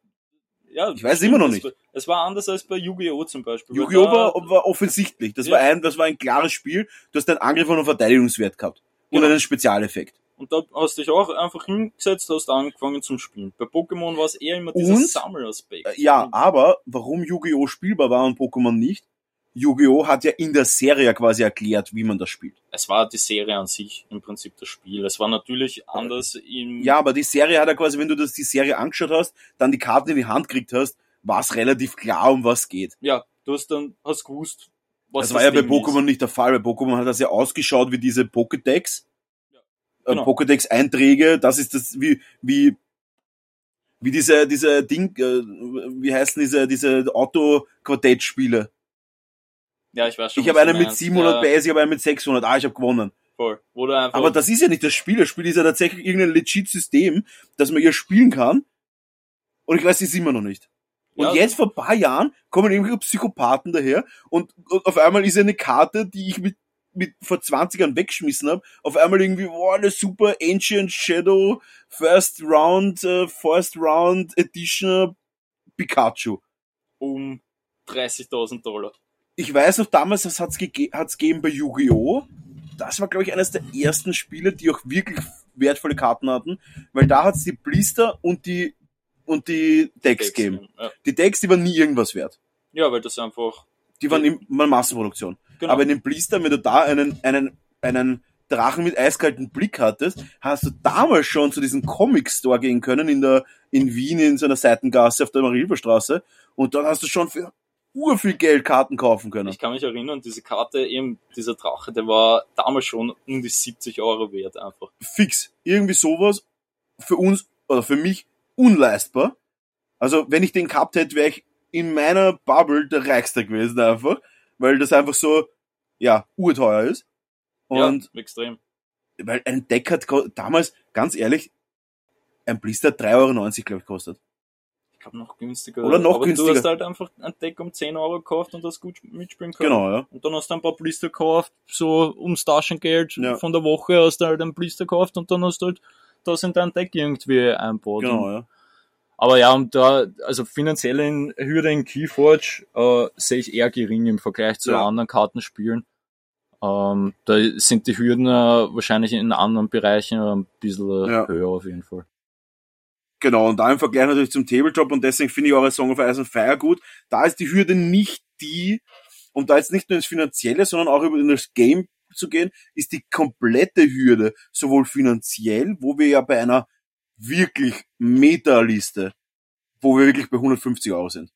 Speaker 2: Ja,
Speaker 1: Ich weiß
Speaker 2: stimmt,
Speaker 1: immer noch
Speaker 2: es
Speaker 1: nicht.
Speaker 2: Es war anders als bei Yu-Gi-Oh! zum Beispiel.
Speaker 1: Yu-Gi-Oh! war, war offensichtlich. Das
Speaker 2: Ja.
Speaker 1: war ein, das war ein klares Spiel. Du hast einen Angriff und einen Verteidigungswert gehabt. Und
Speaker 2: Genau.
Speaker 1: einen Spezialeffekt.
Speaker 2: Und da hast du dich auch einfach hingesetzt, hast angefangen zum Spielen. Bei Pokémon war es eher immer dieser? Sammelaspekt.
Speaker 1: Äh, Ja, aber warum Yu-Gi-Oh! spielbar war und Pokémon nicht? Yu-Gi-Oh! hat ja in der Serie quasi erklärt, wie man das spielt.
Speaker 2: Es war die Serie an sich im Prinzip das Spiel. Es war natürlich anders im
Speaker 1: Ja, aber die Serie hat ja quasi, wenn du das die Serie angeschaut hast, dann die Karten in die Hand gekriegt hast, war es relativ klar, um was geht.
Speaker 2: ja, du hast dann hast gewusst, was
Speaker 1: das war ja bei
Speaker 2: Ding
Speaker 1: Pokémon
Speaker 2: ist.
Speaker 1: nicht der Fall. Bei Pokémon hat das ja ausgeschaut wie diese Pokédex.
Speaker 2: Genau.
Speaker 1: Äh, Pokédex-Einträge, das ist das, wie, wie, wie diese, diese Ding, äh, wie heißen diese, diese Auto-Quartett-Spiele.
Speaker 2: Ja, ich weiß schon.
Speaker 1: Ich habe einen mit
Speaker 2: meinst.
Speaker 1: 700
Speaker 2: ja,
Speaker 1: PS, ich habe einen mit 600. Ah, ich habe gewonnen.
Speaker 2: Voll. Du einfach
Speaker 1: Aber das ist ja nicht das Spiel. Das Spiel ist ja tatsächlich irgendein legit System, das man hier spielen kann. Und ich weiß es immer noch nicht. Und
Speaker 2: Ja.
Speaker 1: jetzt vor ein paar Jahren kommen irgendwelche Psychopathen daher und, und auf einmal ist eine Karte, die ich mit, mit vor 20 Jahren weggeschmissen habe, auf einmal irgendwie, wow, eine super Ancient Shadow First Round, äh, First Round Edition Pikachu.
Speaker 2: um 30.000 Dollar.
Speaker 1: ich weiß noch damals, das hat's, gege hat's gegeben bei Yu-Gi-Oh! Das war, glaube ich, eines der ersten Spiele, die auch wirklich wertvolle Karten hatten, weil da hat's die Blister und die und die Decks gegeben.
Speaker 2: Ja.
Speaker 1: Die Decks, die waren nie irgendwas wert.
Speaker 2: ja, weil das einfach
Speaker 1: Die waren mal Massenproduktion.
Speaker 2: Genau.
Speaker 1: Aber in den Blister, wenn du da einen, einen, einen Drachen mit eiskaltem Blick hattest, hast du damals schon zu diesem Comic Store gehen können in der, in Wien in so einer Seitengasse auf der Marilferstraße und dann hast du schon für urviel Geld Karten kaufen können.
Speaker 2: ich kann mich erinnern, diese Karte, eben dieser Drache, der war damals schon um die 70 Euro wert einfach.
Speaker 1: fix. Irgendwie sowas für uns oder für mich unleistbar. Also wenn ich den gehabt hätte, wäre ich in meiner Bubble der Reichste gewesen einfach, weil das einfach so, ja, urteuer ist. Und
Speaker 2: ja, extrem.
Speaker 1: weil ein Deck hat damals, ganz ehrlich, ein Blister 3,90 Euro, glaube ich, kostet.
Speaker 2: Ich glaube noch günstiger.
Speaker 1: Oder noch
Speaker 2: aber
Speaker 1: günstiger.
Speaker 2: Du hast halt einfach ein Deck um 10 Euro gekauft und das gut mitspielen können.
Speaker 1: Genau, ja.
Speaker 2: Und dann hast du ein paar Blister gekauft, so ums Taschengeld
Speaker 1: Ja.
Speaker 2: von der Woche hast du halt ein Blister gekauft und dann hast du halt das in dein Deck irgendwie einbaut.
Speaker 1: Genau, ja.
Speaker 2: Aber ja, und da, also finanzielle in- Hürde in Keyforge äh, sehe ich eher gering im Vergleich zu
Speaker 1: Ja.
Speaker 2: anderen Kartenspielen. Ähm, da sind die Hürden äh, wahrscheinlich in anderen Bereichen ein bisschen äh,
Speaker 1: Ja.
Speaker 2: höher auf jeden Fall.
Speaker 1: Genau, und da im Vergleich natürlich zum Tabletop und deswegen finde ich eure Song of Ice and Fire gut. Da ist die Hürde nicht die, um da jetzt nicht nur ins Finanzielle, sondern auch über das Game zu gehen, ist die komplette Hürde, sowohl finanziell, wo wir ja bei einer wirklich Meta-Liste, wo wir wirklich bei 150 Euro sind.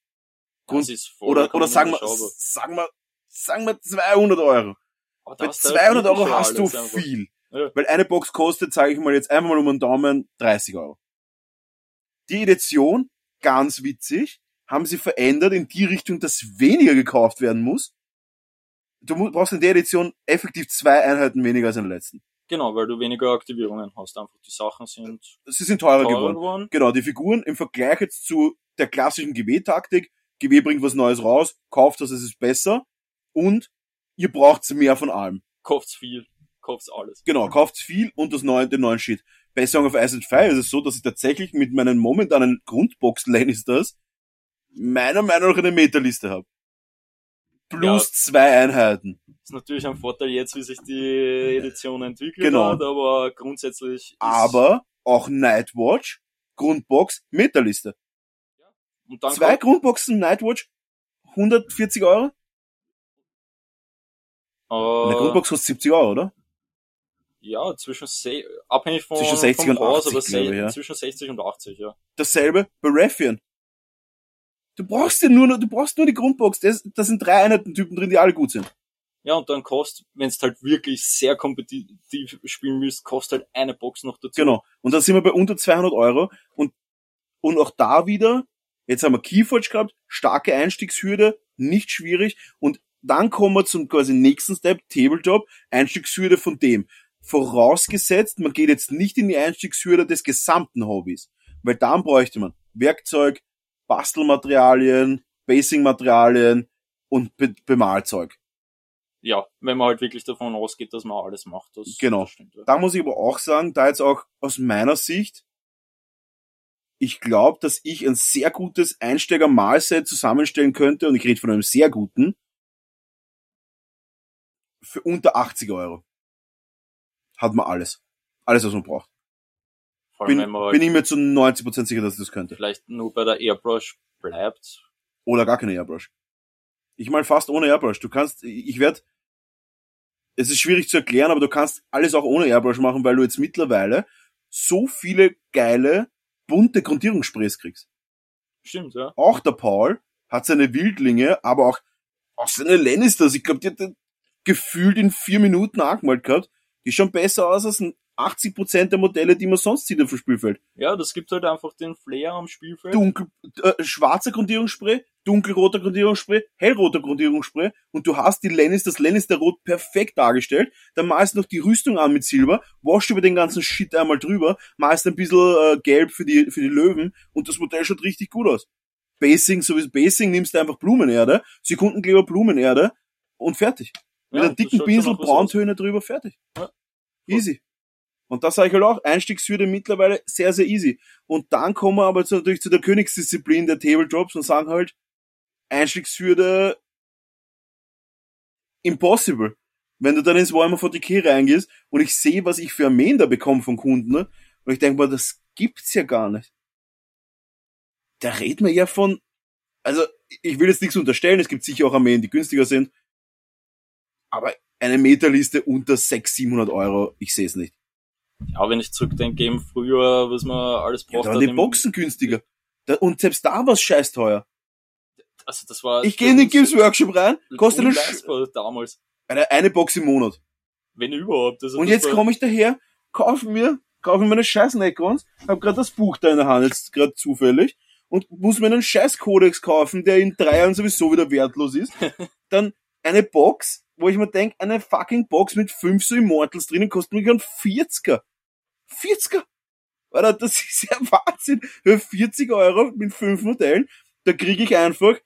Speaker 1: Grund-
Speaker 2: Das ist voll
Speaker 1: Oder, oder sagen wir, sagen wir, sagen wir 200 Euro.
Speaker 2: Da
Speaker 1: Bei
Speaker 2: hast du halt
Speaker 1: 200 Euro hast du
Speaker 2: einfach.
Speaker 1: viel.
Speaker 2: Ja.
Speaker 1: Weil eine Box kostet, sage ich mal jetzt einfach mal um den Daumen, 30 Euro. Die Edition, ganz witzig, haben sie verändert in die Richtung, dass weniger gekauft werden muss. Du brauchst in der Edition effektiv zwei Einheiten weniger als in der letzten.
Speaker 2: Genau, weil du weniger Aktivierungen hast. Einfach die Sachen sind
Speaker 1: Sie sind teurer,
Speaker 2: teurer
Speaker 1: geworden.
Speaker 2: geworden.
Speaker 1: Genau, die Figuren im Vergleich jetzt zu der klassischen GW-Taktik. GW bringt was Neues raus, kauft das, es ist besser. Und ihr braucht mehr von allem.
Speaker 2: Kauft's viel, kauft's alles.
Speaker 1: Genau, kauft viel und das neue, den neuen Shit. Bei Song of Ice and Fire ist es so, dass ich tatsächlich mit meinen momentanen Grundbox Lannisters meiner Meinung nach eine Meterliste habe. Plus zwei Einheiten.
Speaker 2: Ist natürlich ein Vorteil jetzt, wie sich die Edition entwickelt
Speaker 1: Genau.
Speaker 2: hat, aber grundsätzlich ist,
Speaker 1: Aber auch Nightwatch, Grundbox, Metaliste.
Speaker 2: und dann
Speaker 1: Zwei Grundboxen Nightwatch, 140 Euro. Eine
Speaker 2: äh,
Speaker 1: Grundbox kostet 70 Euro, oder?
Speaker 2: ja, zwischen se abhängig von,
Speaker 1: Zwischen 60
Speaker 2: vom
Speaker 1: und
Speaker 2: Haus,
Speaker 1: 80,
Speaker 2: aber se-
Speaker 1: glaube ich, ja.
Speaker 2: zwischen 60 und 80, ja.
Speaker 1: Dasselbe bei Raffian. Du brauchst ja nur, du brauchst nur die Grundbox. Da sind drei Einheiten-Typen drin, die alle gut sind.
Speaker 2: Ja, und dann kostet, wenn es halt wirklich sehr kompetitiv spielen willst, kostet halt eine Box noch dazu.
Speaker 1: Genau. Und da sind wir bei unter 200 Euro. Und, und auch da wieder, jetzt haben wir Keyforge gehabt, starke Einstiegshürde, nicht schwierig. Und dann kommen wir zum quasi nächsten Step, Tabletop, Einstiegshürde von dem. Vorausgesetzt, man geht jetzt nicht in die Einstiegshürde des gesamten Hobbys. Weil dann bräuchte man Werkzeug, Bastelmaterialien, Basing-Materialien und Be Bemalzeug.
Speaker 2: Ja, wenn man halt wirklich davon ausgeht, dass man alles macht. Das,
Speaker 1: Genau.
Speaker 2: Das stimmt, ja.
Speaker 1: Da muss ich aber auch sagen, da jetzt auch aus meiner Sicht, ich glaube, dass ich ein sehr gutes Einsteiger-Malset zusammenstellen könnte, und ich rede von einem sehr guten, für unter 80 Euro. Hat man alles. Alles, was man braucht.
Speaker 2: Vor allem,
Speaker 1: Bin,
Speaker 2: wenn man halt
Speaker 1: bin ich mir zu 90% sicher, dass ich das könnte.
Speaker 2: vielleicht nur bei der Airbrush bleibt.
Speaker 1: Oder gar keine Airbrush. Ich mal fast ohne Airbrush. Du kannst, ich werde, es ist schwierig zu erklären, aber du kannst alles auch ohne Airbrush machen, weil du jetzt mittlerweile so viele geile, bunte Grundierungssprays kriegst.
Speaker 2: Stimmt, ja.
Speaker 1: Auch der Paul hat seine Wildlinge, aber auch, auch seine Lannisters. Ich glaube, die hat gefühlt in vier Minuten angemalt gehabt. Die schauen besser aus als 80% der Modelle, die man sonst sieht auf dem Spielfeld.
Speaker 2: Ja, das gibt halt einfach den Flair am Spielfeld.
Speaker 1: Dunkel, äh, schwarzer Grundierungsspray, dunkelroter Grundierungsspray, hellroter Grundierungsspray und du hast die Lannister, das Lannister-Rot perfekt dargestellt. Dann malst du noch die Rüstung an mit Silber, waschst über den ganzen Shit einmal drüber, malst ein bisschen äh, gelb für die, für die Löwen und das Modell schaut richtig gut aus. Basing, so wie Basing, nimmst du einfach Blumenerde, Sekundenkleber Blumenerde und fertig. Mit
Speaker 2: Ja,
Speaker 1: einem dicken Pinsel, Brauntöne drüber, fertig.
Speaker 2: Ja.
Speaker 1: Easy. Und das sage ich halt auch, Einstiegshürde mittlerweile sehr, sehr easy. Und dann kommen wir aber zu, natürlich zu der Königsdisziplin der Tabletops und sagen halt, Einstiegshürde impossible. Wenn du dann ins Warhammer 40k reingehst und ich sehe, was ich für Armeen da bekomme von Kunden, ne? und ich denke mal, das gibt's ja gar nicht. Da reden wir ja von, also ich will jetzt nichts unterstellen, es gibt sicher auch Armeen, die günstiger sind, aber eine Meterliste unter 600, 700 Euro, ich sehe es nicht.
Speaker 2: Ja, wenn ich zurückdenke, eben früher, was man alles
Speaker 1: Ja,
Speaker 2: braucht.
Speaker 1: da
Speaker 2: hat
Speaker 1: waren die Boxen günstiger. Da, und selbst da war's scheiß teuer.
Speaker 2: Also das war
Speaker 1: Ich gehe in den Gibbs Workshop rein, kostet eine,
Speaker 2: damals.
Speaker 1: eine, eine Box im Monat.
Speaker 2: Wenn überhaupt. Also
Speaker 1: Und jetzt
Speaker 2: war-
Speaker 1: komme ich daher, kaufe mir, kaufe mir meine scheiß Necrons, hab gerade das Buch da in der Hand, jetzt gerade zufällig, und muss mir einen scheiß Kodex kaufen, der in drei Jahren sowieso wieder wertlos ist. Dann eine Box, wo ich mir denk, eine fucking Box mit fünf so Immortals drinnen kostet mich einen 40er. 40er! Alter, das ist ja Wahnsinn. Für 40 Euro mit fünf Modellen, da kriege ich einfach,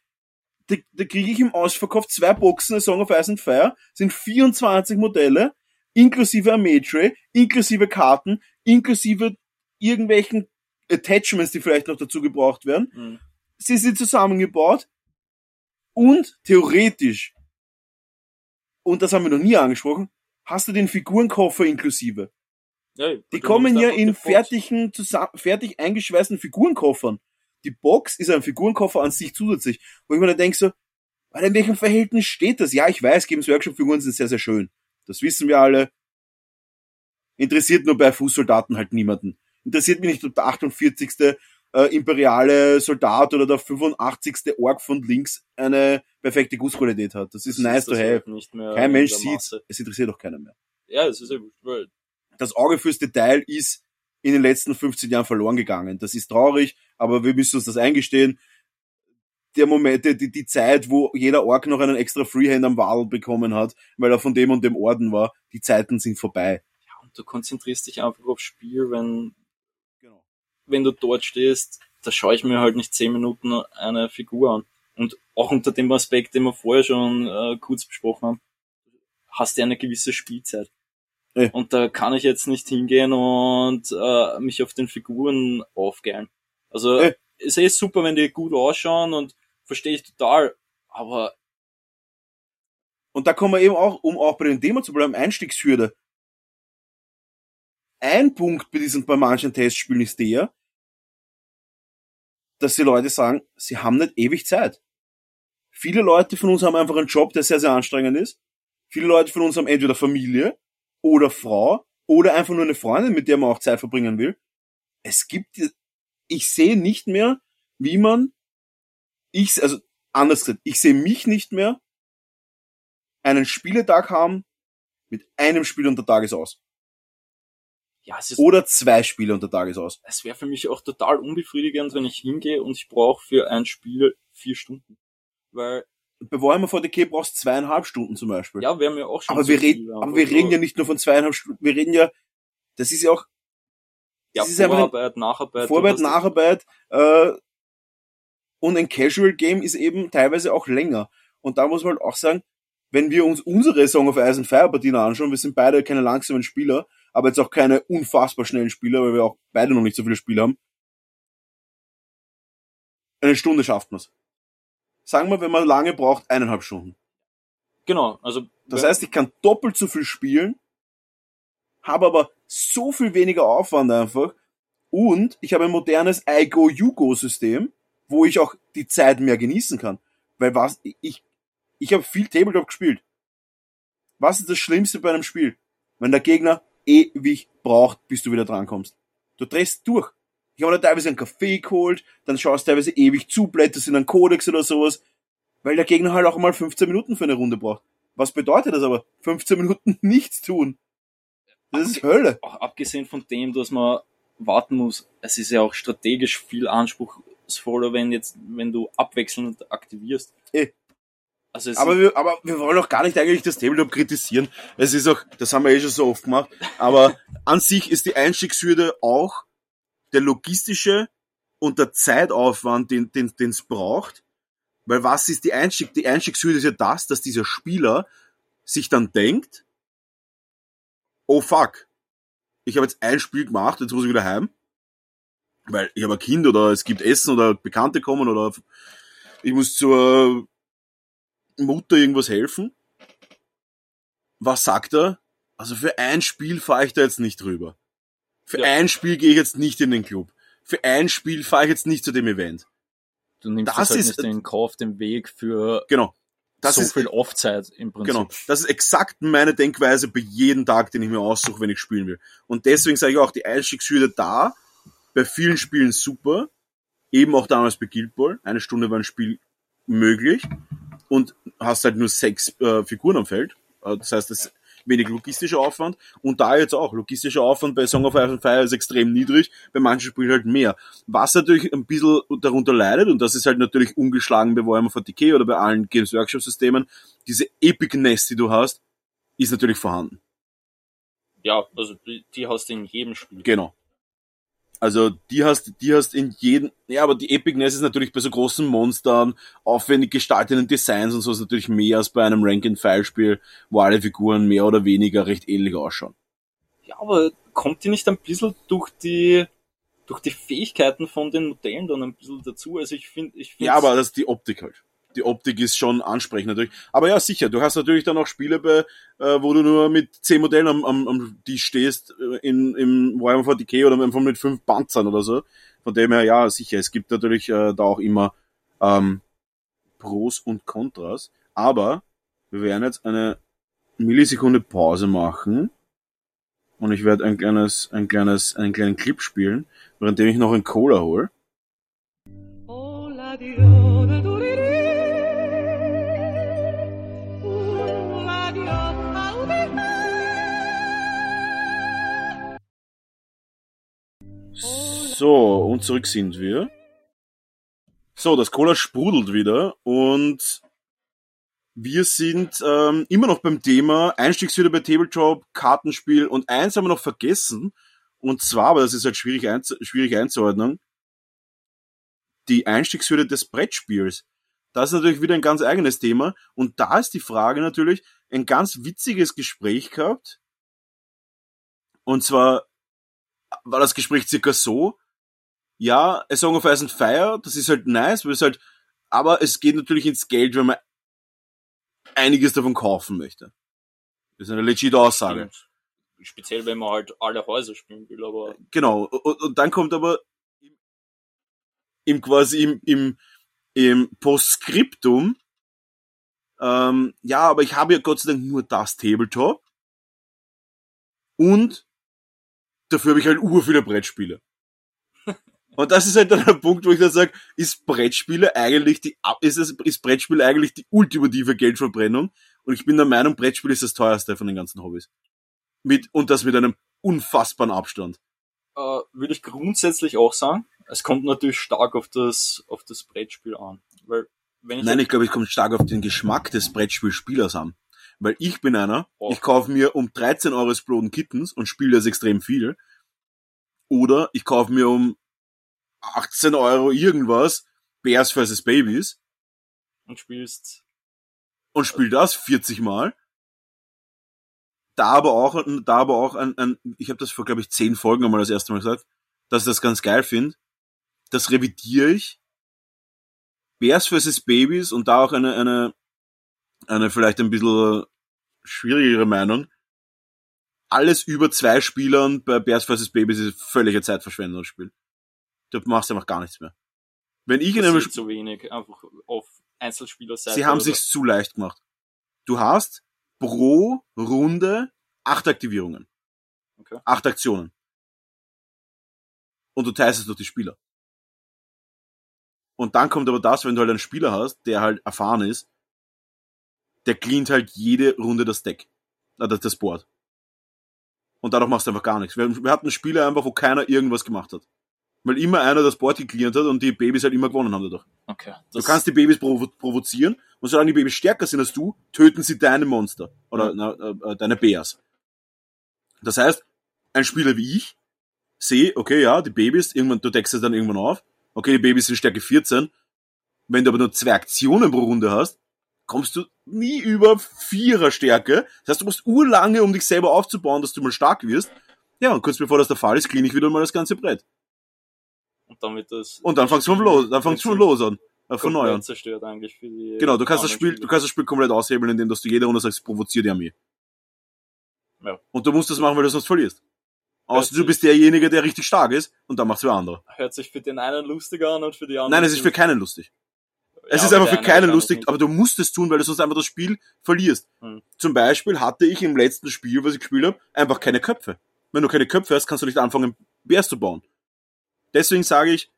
Speaker 1: da, da kriege ich im Ausverkauf zwei Boxen, A Song of Ice and Fire, sind 24 Modelle, inklusive Armee-Tray, inklusive Karten, inklusive irgendwelchen Attachments, die vielleicht noch dazu gebraucht werden.
Speaker 2: Mhm.
Speaker 1: Sie sind zusammengebaut und theoretisch, und das haben wir noch nie angesprochen, hast du den Figurenkoffer inklusive.
Speaker 2: Ja,
Speaker 1: Die kommen ja in fertigen, fertig eingeschweißten Figurenkoffern. Die Box ist ein Figurenkoffer an sich zusätzlich. Wo ich mir dann denke so, Alter, in welchem Verhältnis steht das? Ja, ich weiß, Games Workshop Figuren sind sehr, sehr schön. Das wissen wir alle. Interessiert nur bei Fußsoldaten halt niemanden. Interessiert mich nicht, ob der 48. Äh, imperiale Soldat oder der 85. Ork von links eine perfekte Gussqualität hat. Das ist
Speaker 2: Das
Speaker 1: nice
Speaker 2: das
Speaker 1: to have.
Speaker 2: halt nicht mehr
Speaker 1: Kein
Speaker 2: in
Speaker 1: Mensch.
Speaker 2: Masse.
Speaker 1: Es interessiert auch keiner mehr.
Speaker 2: Ja, es ist ja wurscht, weil
Speaker 1: das Auge fürs Detail ist in den letzten 15 Jahren verloren gegangen. Das ist traurig, aber wir müssen uns das eingestehen. Der Moment, die, die Zeit, wo jeder Ork noch einen extra Freehand am Wadel bekommen hat, weil er von dem und dem Orden war, die Zeiten sind vorbei.
Speaker 2: und du konzentrierst dich einfach aufs Spiel, wenn. Wenn du dort stehst, da schaue ich mir halt nicht zehn Minuten eine Figur an. Und auch unter dem Aspekt, den wir vorher schon äh, kurz besprochen haben, hast du eine gewisse Spielzeit.
Speaker 1: Ja.
Speaker 2: Und da kann ich jetzt nicht hingehen und äh, mich auf den Figuren aufgeilen. Also
Speaker 1: Ja.
Speaker 2: ist eh super, wenn die gut ausschauen und verstehe ich total, aber
Speaker 1: Und da kommen wir eben auch, um auch bei dem Thema zu bleiben, Einstiegshürde. Ein Punkt bei diesen, bei manchen Testspielen ist der, dass die Leute sagen, sie haben nicht ewig Zeit. Viele Leute von uns haben einfach einen Job, der sehr, sehr anstrengend ist. Viele Leute von uns haben entweder Familie oder Frau oder einfach nur eine Freundin, mit der man auch Zeit verbringen will. Es gibt, ich sehe nicht mehr, wie man, ich, also anders gesagt, ich sehe mich nicht mehr einen Spieletag haben mit einem Spiel unter Tages aus.
Speaker 2: Ja, es ist,
Speaker 1: Oder zwei Spiele unter Tages aus.
Speaker 2: es wäre für mich auch total unbefriedigend, wenn ich hingehe und ich brauche für ein Spiel vier Stunden. Weil,
Speaker 1: Bei Warhammer 40k brauchst du zweieinhalb Stunden zum Beispiel.
Speaker 2: ja, wäre mir auch schon
Speaker 1: aber wir reden,
Speaker 2: aber
Speaker 1: wir reden ja nicht nur von zweieinhalb Stunden, wir reden ja, das ist ja auch,
Speaker 2: ja,
Speaker 1: das ist
Speaker 2: Vorarbeit, Nacharbeit. du
Speaker 1: Vorarbeit, Nacharbeit, äh, und ein Casual Game ist eben teilweise auch länger. Und da muss man halt auch sagen, wenn wir uns unsere Song of Ice and Fire Partien anschauen, wir sind beide keine langsamen Spieler, aber jetzt auch keine unfassbar schnellen Spieler, weil wir auch beide noch nicht so viele Spiele haben. Eine Stunde schafft man's. Sagen wir, wenn man lange braucht, eineinhalb Stunden.
Speaker 2: Genau, also.
Speaker 1: Das heißt, ich kann doppelt so viel spielen, habe aber so viel weniger Aufwand einfach und ich habe ein modernes I-Go-You-Go-System, wo ich auch die Zeit mehr genießen kann. Weil was, ich, ich habe viel Tabletop gespielt. Was ist das Schlimmste bei einem Spiel? Wenn der Gegner ewig braucht, bis du wieder drankommst. Du drehst durch. Ich habe da teilweise einen Kaffee geholt, dann schaust du teilweise ewig zu, blätterst in einen Kodex oder sowas, weil der Gegner halt auch mal 15 Minuten für eine Runde braucht. Was bedeutet das aber? 15 Minuten nichts tun. Das ist Hölle.
Speaker 2: auch abgesehen von dem, dass man warten muss, es ist ja auch strategisch viel anspruchsvoller, wenn jetzt, wenn du abwechselnd aktivierst.
Speaker 1: Eh.
Speaker 2: Also
Speaker 1: Aber wir, aber wir wollen auch gar nicht eigentlich das Tabletop kritisieren. Es ist auch, das haben wir eh schon so oft gemacht, aber an sich ist die Einstiegshürde auch der logistische und der Zeitaufwand, den den den es braucht. Weil was ist die Einstieg? Die Einstiegshürde ist ja das, dass dieser Spieler sich dann denkt, oh fuck, ich habe jetzt ein Spiel gemacht, jetzt muss ich wieder heim, weil ich habe ein Kind oder es gibt Essen oder Bekannte kommen oder ich muss zur Mutter irgendwas helfen. Was sagt er? Also für ein Spiel fahre ich da jetzt nicht rüber. Für
Speaker 2: Ja.
Speaker 1: ein Spiel gehe ich jetzt nicht in den Club. Für ein Spiel fahre ich jetzt nicht zu dem Event.
Speaker 2: du nimmst
Speaker 1: das
Speaker 2: das halt
Speaker 1: ist-
Speaker 2: nicht in Kauf, den Weg für
Speaker 1: Genau. Das
Speaker 2: so
Speaker 1: ist,
Speaker 2: viel Off-Zeit im Prinzip.
Speaker 1: genau. Das ist exakt meine Denkweise bei jedem Tag, den ich mir aussuche, wenn ich spielen will. Und deswegen sage ich auch, die Einstiegshürde da, bei vielen Spielen super. Eben auch damals bei Guild Ball. Eine Stunde war ein Spiel möglich. Und hast halt nur sechs äh, Figuren am Feld. Äh, das heißt, es ist wenig logistischer Aufwand. Und da jetzt auch. Logistischer Aufwand bei Song of Ice and Fire ist extrem niedrig, bei manchen Spielen halt mehr. Was natürlich ein bisschen darunter leidet, und das ist halt natürlich ungeschlagen bei Warhammer 40k oder bei allen Games Workshop Systemen, diese Epicness, die du hast, ist natürlich vorhanden.
Speaker 2: Ja, also die hast du in jedem Spiel.
Speaker 1: Genau. Also die hast, die hast in jedem, ja, aber die Epicness ist natürlich bei so großen Monstern, aufwendig gestalteten Designs und so ist natürlich mehr als bei einem Rank-and-File-Spiel, wo alle Figuren mehr oder weniger recht ähnlich ausschauen.
Speaker 2: Ja, aber kommt die nicht ein bisschen durch die durch die Fähigkeiten von den Modellen dann ein bisschen dazu? Also ich finde, ich finde
Speaker 1: Ja, aber das ist die Optik halt. Die Optik ist schon ansprechend natürlich. Aber ja, sicher, du hast natürlich dann auch Spiele, bei, äh, wo du nur mit zehn Modellen am, am, am die stehst, äh, in, im Warhammer 40k oder einfach mit fünf Panzern oder so. Von dem her, ja, sicher, es gibt natürlich äh, da auch immer ähm, Pros und Kontras. Aber wir werden jetzt eine Millisekunde Pause machen. Und ich werde ein kleines, ein kleines, einen kleinen Clip spielen, währenddem ich noch einen Cola hole. So, und zurück sind wir. So, das Cola sprudelt wieder und wir sind ähm, immer noch beim Thema Einstiegshürde bei Tabletop, Kartenspiel und eins haben wir noch vergessen und zwar, aber das ist halt schwierig, einzu schwierig einzuordnen, die Einstiegshürde des Brettspiels. Das ist natürlich wieder ein ganz eigenes Thema und da ist die Frage natürlich, ein ganz witziges Gespräch gehabt und zwar war das Gespräch circa so, ja, A Song of Ice and Fire, das ist halt nice, weil es halt, aber es geht natürlich ins Geld, wenn man einiges davon kaufen möchte. Das ist eine legit Aussage.
Speaker 2: Und speziell, wenn man halt alle Häuser spielen will, aber
Speaker 1: Genau. Und, und dann kommt aber im, im quasi im, im, im Postskriptum, ähm, ja, aber ich habe ja Gott sei Dank nur das Tabletop und dafür habe ich halt ur viele Brettspiele. Und das ist halt dann der Punkt, wo ich dann sage, ist Brettspiele eigentlich die, ist es, ist Brettspiel eigentlich die ultimative Geldverbrennung? Und ich bin der Meinung, Brettspiel ist das teuerste von den ganzen Hobbys. Mit, und das mit einem unfassbaren Abstand.
Speaker 2: äh, würde ich grundsätzlich auch sagen. Es kommt natürlich stark auf das, auf das Brettspiel an. Weil, wenn ich
Speaker 1: Nein, ich glaube, es kommt stark auf den Geschmack des Brettspielspielers an. Weil ich bin einer,
Speaker 2: Oh.
Speaker 1: ich kaufe mir um 13 Euro Exploding Kittens und spiele das extrem viel. Oder ich kaufe mir um 18 Euro irgendwas Bears vs. Babies
Speaker 2: und spielst,
Speaker 1: und spiele das 40 Mal. Da aber auch, da aber auch ein, ein ich habe das vor, glaube ich, 10 Folgen einmal das erste Mal gesagt, dass ich das ganz geil finde. Das revidiere ich. Bears vs. Babies und da auch eine, eine, eine vielleicht ein bisschen schwierigere Meinung. Alles über zwei Spielern bei Bears vs. Babies ist völlige Zeitverschwendung, das. Du machst einfach gar nichts mehr. Wenn ich in einem
Speaker 2: zu wenig, einfach auf Einzelspielerseite.
Speaker 1: Sie haben
Speaker 2: oder-
Speaker 1: sich's zu leicht gemacht. Du hast pro Runde acht Aktivierungen.
Speaker 2: Okay.
Speaker 1: Acht Aktionen. Und du teilst es durch die Spieler. Und dann kommt aber das, wenn du halt einen Spieler hast, der halt erfahren ist, der cleant halt jede Runde das Deck. Äh, das das Board. Und dadurch machst du einfach gar nichts. Wir, wir hatten Spiele einfach, wo keiner irgendwas gemacht hat. Weil immer einer das Board gecleant hat und die Babys halt immer gewonnen haben dadurch.
Speaker 2: Okay.
Speaker 1: Du kannst die Babys provo provozieren und solange die Babys stärker sind als du, töten sie deine Monster oder na, äh, deine Bears. Das heißt, ein Spieler wie ich sehe, okay, ja, die Babys, irgendwann, du deckst es dann irgendwann auf. Okay, die Babys sind Stärke 14. Wenn du aber nur zwei Aktionen pro Runde hast, kommst du nie über Vierer Stärke. Das heißt, du musst urlange, um dich selber aufzubauen, dass du mal stark wirst. Ja, und kurz bevor das der Fall ist, clean ich wieder mal das ganze Brett.
Speaker 2: Und damit das.
Speaker 1: Und dann fangst du los, dann fangst du los an. Äh, von neu an.
Speaker 2: zerstört eigentlich für die.
Speaker 1: Genau, du kannst das Spiel,
Speaker 2: Spieler.
Speaker 1: du kannst das Spiel komplett aushebeln, indem dass du jede Runde sagst, provozier die Armee.
Speaker 2: Ja.
Speaker 1: Und du musst das machen, weil du sonst verlierst. Außer du bist derjenige, der richtig stark ist, und dann machst du andere.
Speaker 2: Hört sich für den einen lustig an und für die anderen.
Speaker 1: Nein, es ist für keinen lustig. Es
Speaker 2: Ja,
Speaker 1: ist einfach für
Speaker 2: eine
Speaker 1: keinen lustig, aber du musst es tun, weil du sonst einfach das Spiel verlierst.
Speaker 2: Hm.
Speaker 1: Zum Beispiel hatte ich im letzten Spiel, was ich gespielt habe, einfach keine Köpfe. Wenn du keine Köpfe hast, kannst du nicht anfangen, Bärs zu bauen. Deswegen sage ich,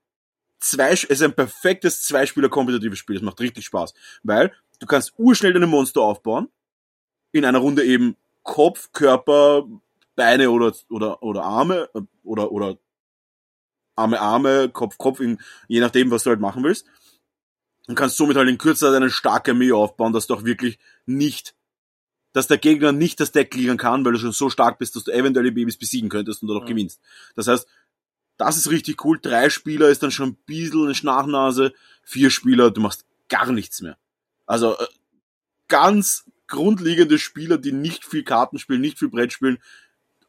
Speaker 1: zwei, es ist ein perfektes Zweispieler-kompetitives Spiel. Es macht richtig Spaß. Weil du kannst urschnell deine Monster aufbauen. In einer Runde eben Kopf, Körper, Beine oder, oder, oder Arme, oder, oder Arme, Arme, Kopf, Kopf, in, je nachdem, was du halt machen willst. Und kannst somit halt in kürzer Zeit eine starke Armee aufbauen, dass du auch wirklich nicht, dass der Gegner nicht das Deck clearen kann, weil du schon so stark bist, dass du eventuell die Babys besiegen könntest und dadurch
Speaker 2: Mhm.
Speaker 1: gewinnst. Das heißt, das ist richtig cool. Drei Spieler ist dann schon ein bisschen eine Schnachnase. Vier Spieler, du machst gar nichts mehr. Also äh, ganz grundlegende Spieler, die nicht viel Karten spielen, nicht viel Brett spielen.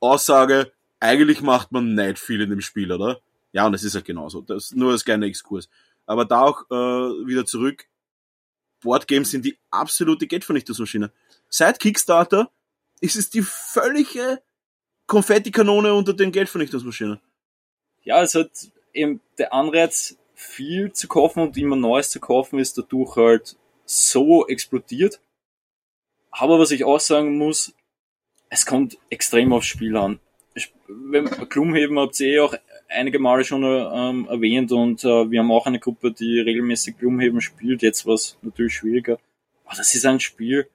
Speaker 1: Aussage, eigentlich macht man nicht viel in dem Spiel, oder? Ja, und es ist halt genauso. Das ist nur das kleine Exkurs. Aber da auch äh, wieder zurück. Boardgames sind die absolute Geldvernichtungsmaschine. Seit Kickstarter ist es die völlige Konfettikanone unter den Geldvernichtungsmaschinen.
Speaker 2: Ja, es hat eben der Anreiz, viel zu kaufen und immer Neues zu kaufen, ist dadurch halt so explodiert. Aber was ich auch sagen muss, es kommt extrem aufs Spiel an. Wenn Gloomhaven habt ihr eh auch einige Male schon ähm, erwähnt und äh, wir haben auch eine Gruppe, die regelmäßig Gloomhaven spielt. Jetzt war es natürlich schwieriger. Aber das ist ein Spiel,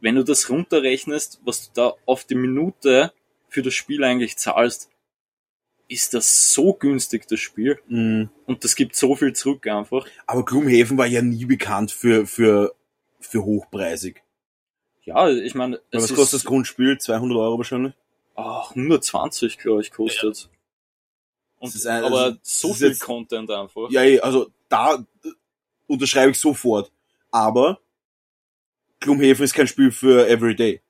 Speaker 2: wenn du das runterrechnest, was du da auf die Minute für das Spiel eigentlich zahlst, ist das so günstig, das Spiel.
Speaker 1: Mhm.
Speaker 2: Und das gibt so viel zurück einfach.
Speaker 1: Aber Gloomhaven war ja nie bekannt für, für, für hochpreisig.
Speaker 2: Ja, ich meine,
Speaker 1: Was kostet das Grundspiel? 200 Euro wahrscheinlich?
Speaker 2: ah, 120, glaube ich, kostet. Und,
Speaker 1: Das ist ein-
Speaker 2: aber
Speaker 1: ist-
Speaker 2: so viel
Speaker 1: jetzt-
Speaker 2: Content einfach.
Speaker 1: Ja, eh, also da äh, unterschreibe ich sofort. Aber Gloomhaven ist kein Spiel für Everyday.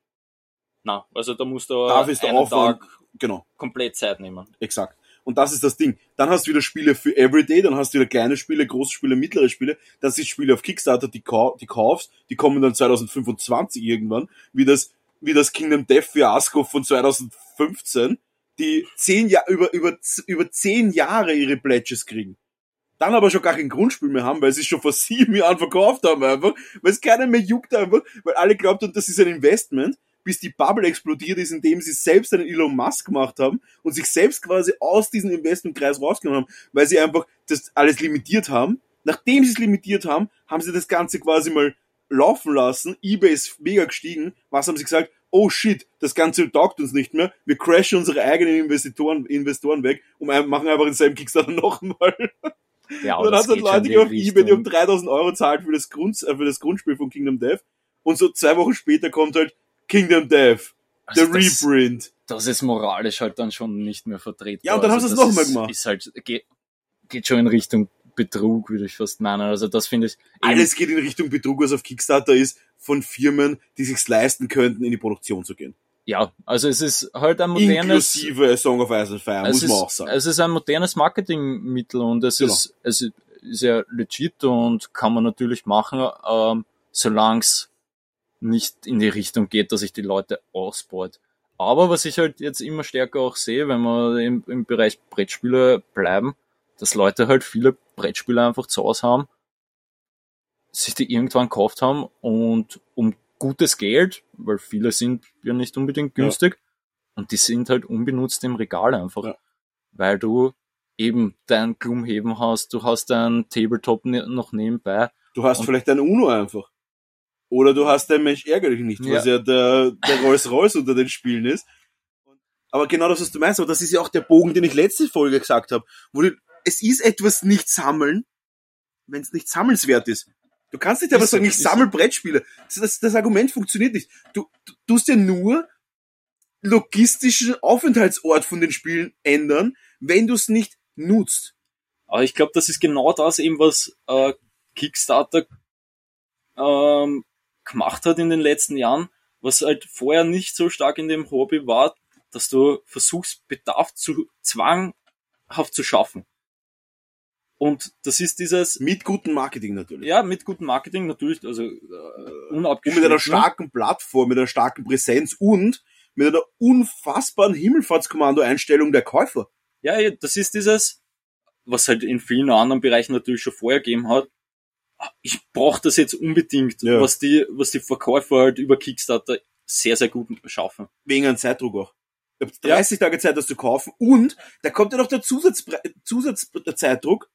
Speaker 2: Na, also da musst du
Speaker 1: ist der
Speaker 2: einen Tag
Speaker 1: genau,
Speaker 2: komplett Zeit nehmen.
Speaker 1: exakt. Und das ist das Ding. Dann hast du wieder Spiele für Everyday, dann hast du wieder kleine Spiele, große Spiele, mittlere Spiele. Das sind Spiele auf Kickstarter, die, kau die kaufst, die kommen dann 2025 irgendwann, wie das, wie das Kingdom Death Fiasco von 2015, die zehn Jahre, über, über, über zehn Jahre ihre Pledges kriegen. Dann aber schon gar kein Grundspiel mehr haben, weil sie es schon vor sieben Jahren verkauft haben einfach, weil es keiner mehr juckt einfach, weil alle glaubt haben, das ist ein Investment bis die Bubble explodiert ist, indem sie selbst einen Elon Musk gemacht haben und sich selbst quasi aus diesem Investmentkreis rausgenommen haben, weil sie einfach das alles limitiert haben. Nachdem sie es limitiert haben, haben sie das Ganze quasi mal laufen lassen. eBay ist mega gestiegen. Was haben sie gesagt? Oh shit, das Ganze taugt uns nicht mehr. Wir crashen unsere eigenen Investoren, Investoren weg und machen einfach denselben Kickstarter nochmal. Ja, und dann hat es Leute, die auf eBay, die um 3000 Euro zahlt für das, Grund, äh, für das Grundspiel von Kingdom Death. Und so zwei Wochen später kommt halt Kingdom Death. Also der das, Reprint.
Speaker 2: Das ist moralisch halt dann schon nicht mehr vertreten.
Speaker 1: Ja, und dann also haben sie es nochmal gemacht.
Speaker 2: Ist halt, geht, geht schon in Richtung Betrug, würde ich fast meinen. Also das finde ich.
Speaker 1: Alles geht in Richtung Betrug, was auf Kickstarter ist, von Firmen, die sich's leisten könnten, in die Produktion zu gehen.
Speaker 2: Ja, also es ist halt ein modernes.
Speaker 1: Inklusive Song of Ice and Fire, muss
Speaker 2: man
Speaker 1: auch sagen.
Speaker 2: Es ist ein modernes Marketingmittel und es genau. ist, es ist ja legit und kann man natürlich machen, ähm, solange es nicht in die Richtung geht, dass ich die Leute ausbeut. Aber was ich halt jetzt immer stärker auch sehe, wenn wir im, im Bereich Brettspiele bleiben, dass Leute halt viele Brettspiele einfach zu Hause haben, sich die irgendwann gekauft haben und um gutes Geld, weil viele sind ja nicht unbedingt günstig, ja. und die sind halt unbenutzt im Regal einfach. Ja. Weil du eben dein Gloomhaven hast, du hast dein Tabletop ne-, noch nebenbei.
Speaker 1: Du hast vielleicht ein Uno einfach. Oder du hast den Mensch ärgerlich nicht, was ja, ja der, der Rolls Royce unter den Spielen ist. Aber genau das, was du meinst, aber das ist ja auch der Bogen, den ich letzte Folge gesagt habe. Wo du, es ist etwas nicht sammeln, wenn es nicht sammelnswert ist. Du kannst nicht einfach sagen, ich sammle Brettspiele. Das, das, das Argument funktioniert nicht. Du, du tust ja nur logistischen Aufenthaltsort von den Spielen ändern, wenn du es nicht nutzt.
Speaker 2: Aber ich glaube, das ist genau das eben, was äh, Kickstarter ähm, gemacht hat in den letzten Jahren, was halt vorher nicht so stark in dem Hobby war, dass du versuchst, Bedarf zu zwanghaft zu schaffen. Und das ist dieses...
Speaker 1: Mit gutem Marketing natürlich.
Speaker 2: Ja, mit gutem Marketing natürlich, also äh, unabgeschnitten.
Speaker 1: Und mit einer starken Plattform, mit einer starken Präsenz und mit einer unfassbaren Himmelfahrtskommando-Einstellung der Käufer.
Speaker 2: Ja, das ist dieses, was halt in vielen anderen Bereichen natürlich schon vorher gegeben hat, ich brauche das jetzt unbedingt, ja. was die, was die Verkäufer halt über Kickstarter sehr, sehr gut schaffen.
Speaker 1: Wegen einem Zeitdruck auch. Ihr habt 30 ja. Tage Zeit, das zu kaufen und da kommt ja noch der Zusatz, Zusatzzeitdruck.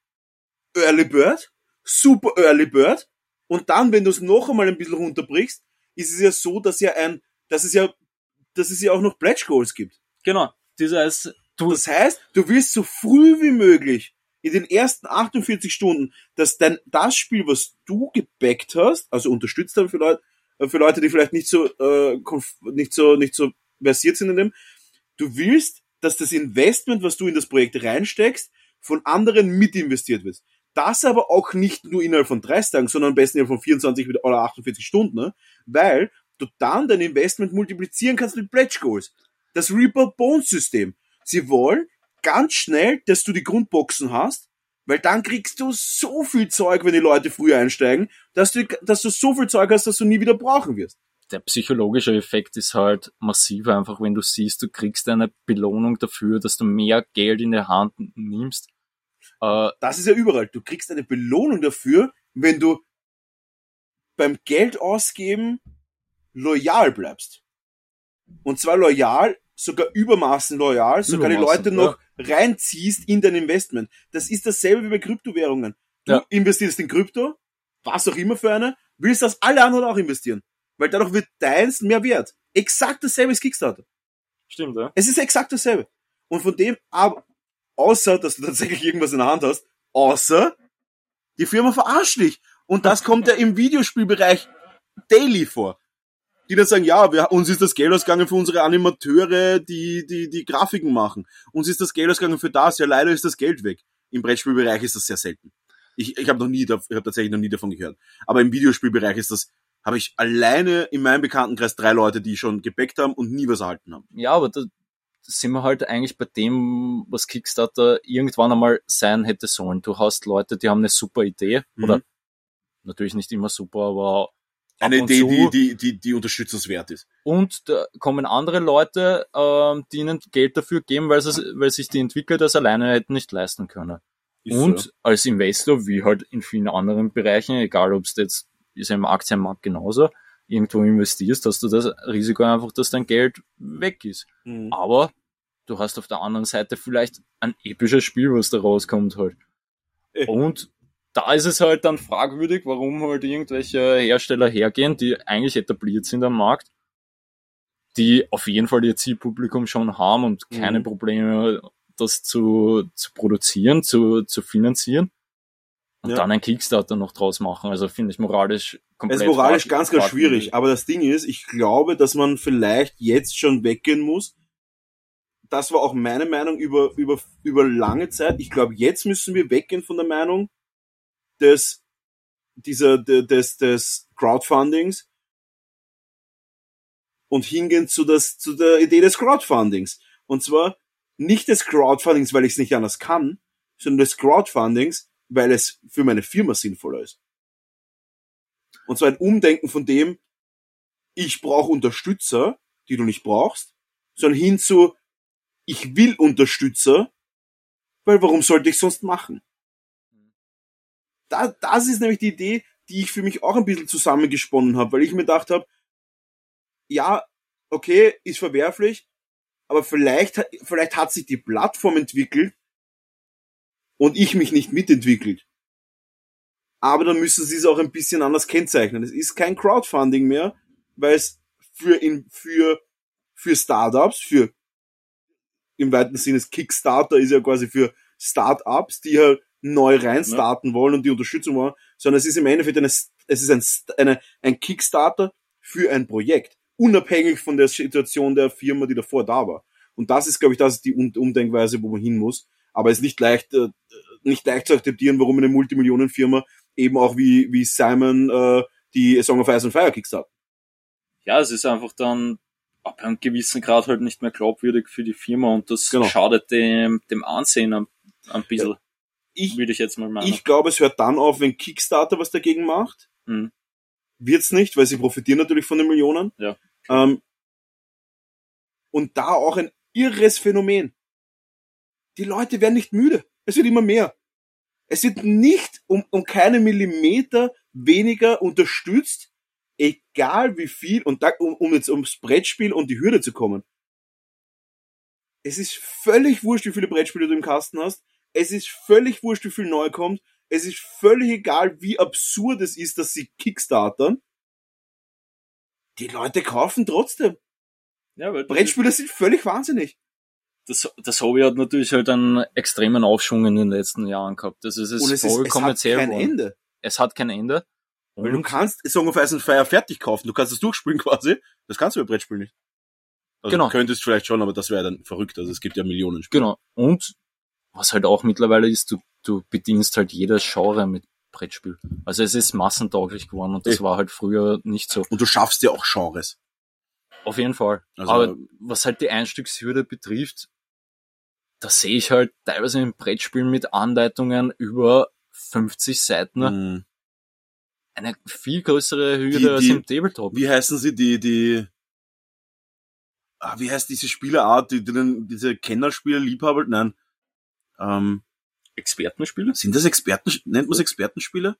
Speaker 1: Early Bird, super Early Bird. Und dann, wenn du es noch einmal ein bisschen runterbrichst, ist es ja so, dass ja ein, dass es ja, dass es ja auch noch Pledge Goals gibt.
Speaker 2: Genau. Das heißt,
Speaker 1: du, das heißt, du willst so früh wie möglich in den ersten 48 Stunden, dass dann das Spiel, was du gebackt hast, also unterstützt dann für Leute, äh, für Leute, die vielleicht nicht so, äh, nicht so, nicht so versiert sind in dem, du willst, dass das Investment, was du in das Projekt reinsteckst, von anderen mitinvestiert wird. Das aber auch nicht nur innerhalb von 30 Tagen, sondern am besten innerhalb von 24 oder 48 Stunden, ne? weil du dann dein Investment multiplizieren kannst mit Pledge Goals. Das Reaper Bones System. Sie wollen, ganz schnell, dass du die Grundboxen hast, weil dann kriegst du so viel Zeug, wenn die Leute früher einsteigen, dass du, dass du so viel Zeug hast, dass du nie wieder brauchen wirst.
Speaker 2: Der psychologische Effekt ist halt massiv einfach, wenn du siehst, du kriegst eine Belohnung dafür, dass du mehr Geld in der Hand nimmst.
Speaker 1: Äh, das ist ja überall. Du kriegst eine Belohnung dafür, wenn du beim Geld ausgeben loyal bleibst. Und zwar loyal, sogar übermaßen loyal, sogar übermaßen, die Leute noch reinziehst in dein Investment. Das ist dasselbe wie bei Kryptowährungen. Du ja. investierst in Krypto, was auch immer für eine, willst, dass alle anderen auch investieren. Weil dadurch wird deins mehr wert. Exakt dasselbe ist Kickstarter.
Speaker 2: Stimmt, ja.
Speaker 1: Es ist exakt dasselbe. Und von dem, aber, außer, dass du tatsächlich irgendwas in der Hand hast, außer, die Firma verarscht dich. Und das kommt ja im Videospielbereich daily vor die dann sagen, ja, wir, uns ist das Geld ausgegangen für unsere Animateure, die, die, die Grafiken machen. Uns ist das Geld ausgegangen für das, ja leider ist das Geld weg. Im Brettspielbereich ist das sehr selten. Ich, ich habe noch nie, ich habe tatsächlich noch nie davon gehört. Aber im Videospielbereich ist das, habe ich alleine in meinem Bekanntenkreis drei Leute, die schon gebackt haben und nie was erhalten haben.
Speaker 2: Ja, aber das, sind wir halt eigentlich bei dem, was Kickstarter irgendwann einmal sein hätte sollen. Du hast Leute, die haben eine super Idee,
Speaker 1: Mhm.
Speaker 2: oder natürlich nicht immer super, aber
Speaker 1: Eine Idee,
Speaker 2: zu.
Speaker 1: die, die, die, die unterstützenswert ist.
Speaker 2: Und da kommen andere Leute, ähm, die ihnen Geld dafür geben, weil, sie, weil sich die Entwickler das alleine hätten nicht leisten können.
Speaker 1: Ist
Speaker 2: und
Speaker 1: so.
Speaker 2: als Investor, wie halt in vielen anderen Bereichen, egal ob es jetzt ist ja im Aktienmarkt genauso, irgendwo investierst, hast du das Risiko einfach, dass dein Geld weg ist.
Speaker 1: Mhm.
Speaker 2: Aber du hast auf der anderen Seite vielleicht ein episches Spiel, was da rauskommt halt. Und da ist es halt dann fragwürdig, warum halt irgendwelche Hersteller hergehen, die eigentlich etabliert sind am Markt, die auf jeden Fall ihr Zielpublikum schon haben und keine
Speaker 1: Mhm.
Speaker 2: Probleme, das zu, zu produzieren, zu, zu finanzieren. Und
Speaker 1: Ja.
Speaker 2: dann ein Kickstarter noch draus machen. Also finde ich moralisch
Speaker 1: Es
Speaker 2: komplett
Speaker 1: ist moralisch ganz, ganz schwierig. Aber das Ding ist, ich glaube, dass man vielleicht jetzt schon weggehen muss. Das war auch meine Meinung über, über, über lange Zeit. Ich glaube, jetzt müssen wir weggehen von der Meinung des, dieser, de- des, des Crowdfundings und hingehen zu, das, zu der Idee des Crowdfundings. Und zwar nicht des Crowdfundings, weil ich es nicht anders kann, sondern des Crowdfundings, weil es für meine Firma sinnvoller ist. Und zwar ein Umdenken von dem, ich brauche Unterstützer, die du nicht brauchst, sondern hin zu, ich will Unterstützer, weil warum sollte ich sonst machen? Da, das ist nämlich die Idee, die ich für mich auch ein bisschen zusammengesponnen habe, weil ich mir gedacht habe, ja, okay, ist verwerflich, aber vielleicht, hat- vielleicht hat sich die Plattform entwickelt und ich mich nicht mitentwickelt. Aber dann müssen sie es auch ein bisschen anders kennzeichnen. Es ist kein Crowdfunding mehr, weil es für, in, für, für Startups, für im weiten Sinne Kickstarter ist ja quasi für Startups, die halt neu reinstarten wollen und die Unterstützung wollen, sondern es ist im Endeffekt eine, es ist ein, eine, ein Kickstarter für ein Projekt, unabhängig von der Situation der Firma, die davor da war. Und das ist, glaube ich, das ist die Um- Umdenkweise, wo man hin muss. Aber es ist nicht leicht, äh, nicht leicht zu akzeptieren, warum eine Multimillionenfirma eben auch wie, wie Simon äh, die A Song of Ice and Fire kickstartet.
Speaker 2: ja, es ist einfach dann ab einem gewissen Grad halt nicht mehr glaubwürdig für die Firma und das
Speaker 1: Genau.
Speaker 2: schadet dem, dem Ansehen ein, ein bisschen,
Speaker 1: Ich,
Speaker 2: würde ich jetzt mal meinen.
Speaker 1: ich glaube, es hört dann auf, wenn Kickstarter was dagegen macht.
Speaker 2: Mhm.
Speaker 1: Wird's nicht, weil sie profitieren natürlich von den Millionen.
Speaker 2: Ja.
Speaker 1: Ähm, und da auch ein irres Phänomen. Die Leute werden nicht müde. Es wird immer mehr. Es wird nicht um, um keine Millimeter weniger unterstützt, egal wie viel, und da, um, um jetzt ums Brettspiel und die Hürde zu kommen. Es ist völlig wurscht, wie viele Brettspiele du im Kasten hast. Es ist völlig wurscht, wie viel neu kommt. Es ist völlig egal, wie absurd es ist, dass sie Kickstartern. Die Leute kaufen trotzdem.
Speaker 2: ja, weil
Speaker 1: Brettspiele sind völlig wahnsinnig.
Speaker 2: das, das Hobby hat natürlich halt einen extremen Aufschwung in den letzten Jahren gehabt. Das ist es
Speaker 1: Und es, ist,
Speaker 2: voll
Speaker 1: es hat kein
Speaker 2: geworden.
Speaker 1: Ende.
Speaker 2: Es hat kein Ende.
Speaker 1: Weil du
Speaker 2: Und-
Speaker 1: kannst Song of Ice and Fire fertig kaufen. Du kannst es durchspielen quasi. Das kannst du bei Brettspielen nicht. Also
Speaker 2: Genau.
Speaker 1: Du könntest vielleicht schon, aber das wäre dann verrückt. Also es gibt ja Millionen Spiele.
Speaker 2: Genau. Und was halt auch mittlerweile ist, du, du bedienst halt jedes Genre mit Brettspiel. Also es ist massentauglich geworden und das war halt früher nicht so.
Speaker 1: Und du schaffst ja auch Genres.
Speaker 2: Auf jeden Fall.
Speaker 1: Also-
Speaker 2: Aber was halt die Einstiegshürde betrifft, da sehe ich halt teilweise im Brettspiel mit Anleitungen über 50 Seiten
Speaker 1: Mhm.
Speaker 2: eine viel größere Hürde
Speaker 1: Die-
Speaker 2: als
Speaker 1: die-
Speaker 2: im Tabletop.
Speaker 1: Wie heißen sie, die, die, ah, wie heißt diese Spielerart, die, die, die diese Kennerspieler, Liebhaber, nein, ähm,
Speaker 2: Expertenspiele?
Speaker 1: sind das Experten, nennt man es Expertenspiele?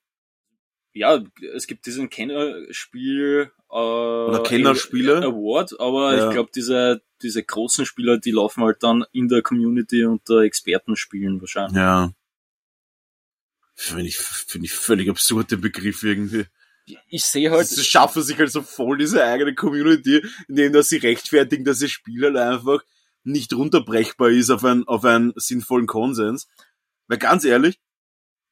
Speaker 2: Ja, es gibt diesen Kennerspiel äh,
Speaker 1: Oder Kennerspiele.
Speaker 2: Award, aber
Speaker 1: Ja.
Speaker 2: ich glaube, diese, diese großen Spieler, die laufen halt dann in der Community unter Expertenspielen wahrscheinlich.
Speaker 1: Ja. Finde ich, finde ich völlig absurd, den Begriff irgendwie.
Speaker 2: Ich sehe halt,
Speaker 1: Sie schaffen sich halt so voll diese eigene Community, indem dass sie rechtfertigen, dass ihr Spiel halt einfach nicht runterbrechbar ist auf, ein, auf einen sinnvollen Konsens. Weil ganz ehrlich,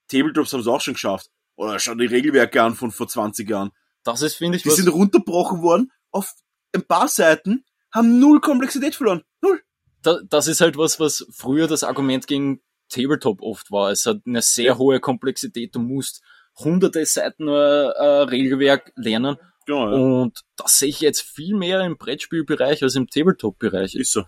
Speaker 1: Tabletops haben es auch schon geschafft. Oder schau die Regelwerke an von vor 20 Jahren.
Speaker 2: das ist, finde ich,
Speaker 1: Die sind runterbrochen worden auf ein paar Seiten, haben null Komplexität verloren. Null.
Speaker 2: da, das ist halt was, was früher das Argument gegen Tabletop oft war. Es hat eine sehr hohe Komplexität. Du musst hunderte Seiten äh, äh, Regelwerk lernen.
Speaker 1: Genau, ja.
Speaker 2: Und das sehe ich jetzt viel mehr im Brettspielbereich als im Tabletop-Bereich.
Speaker 1: Ist so.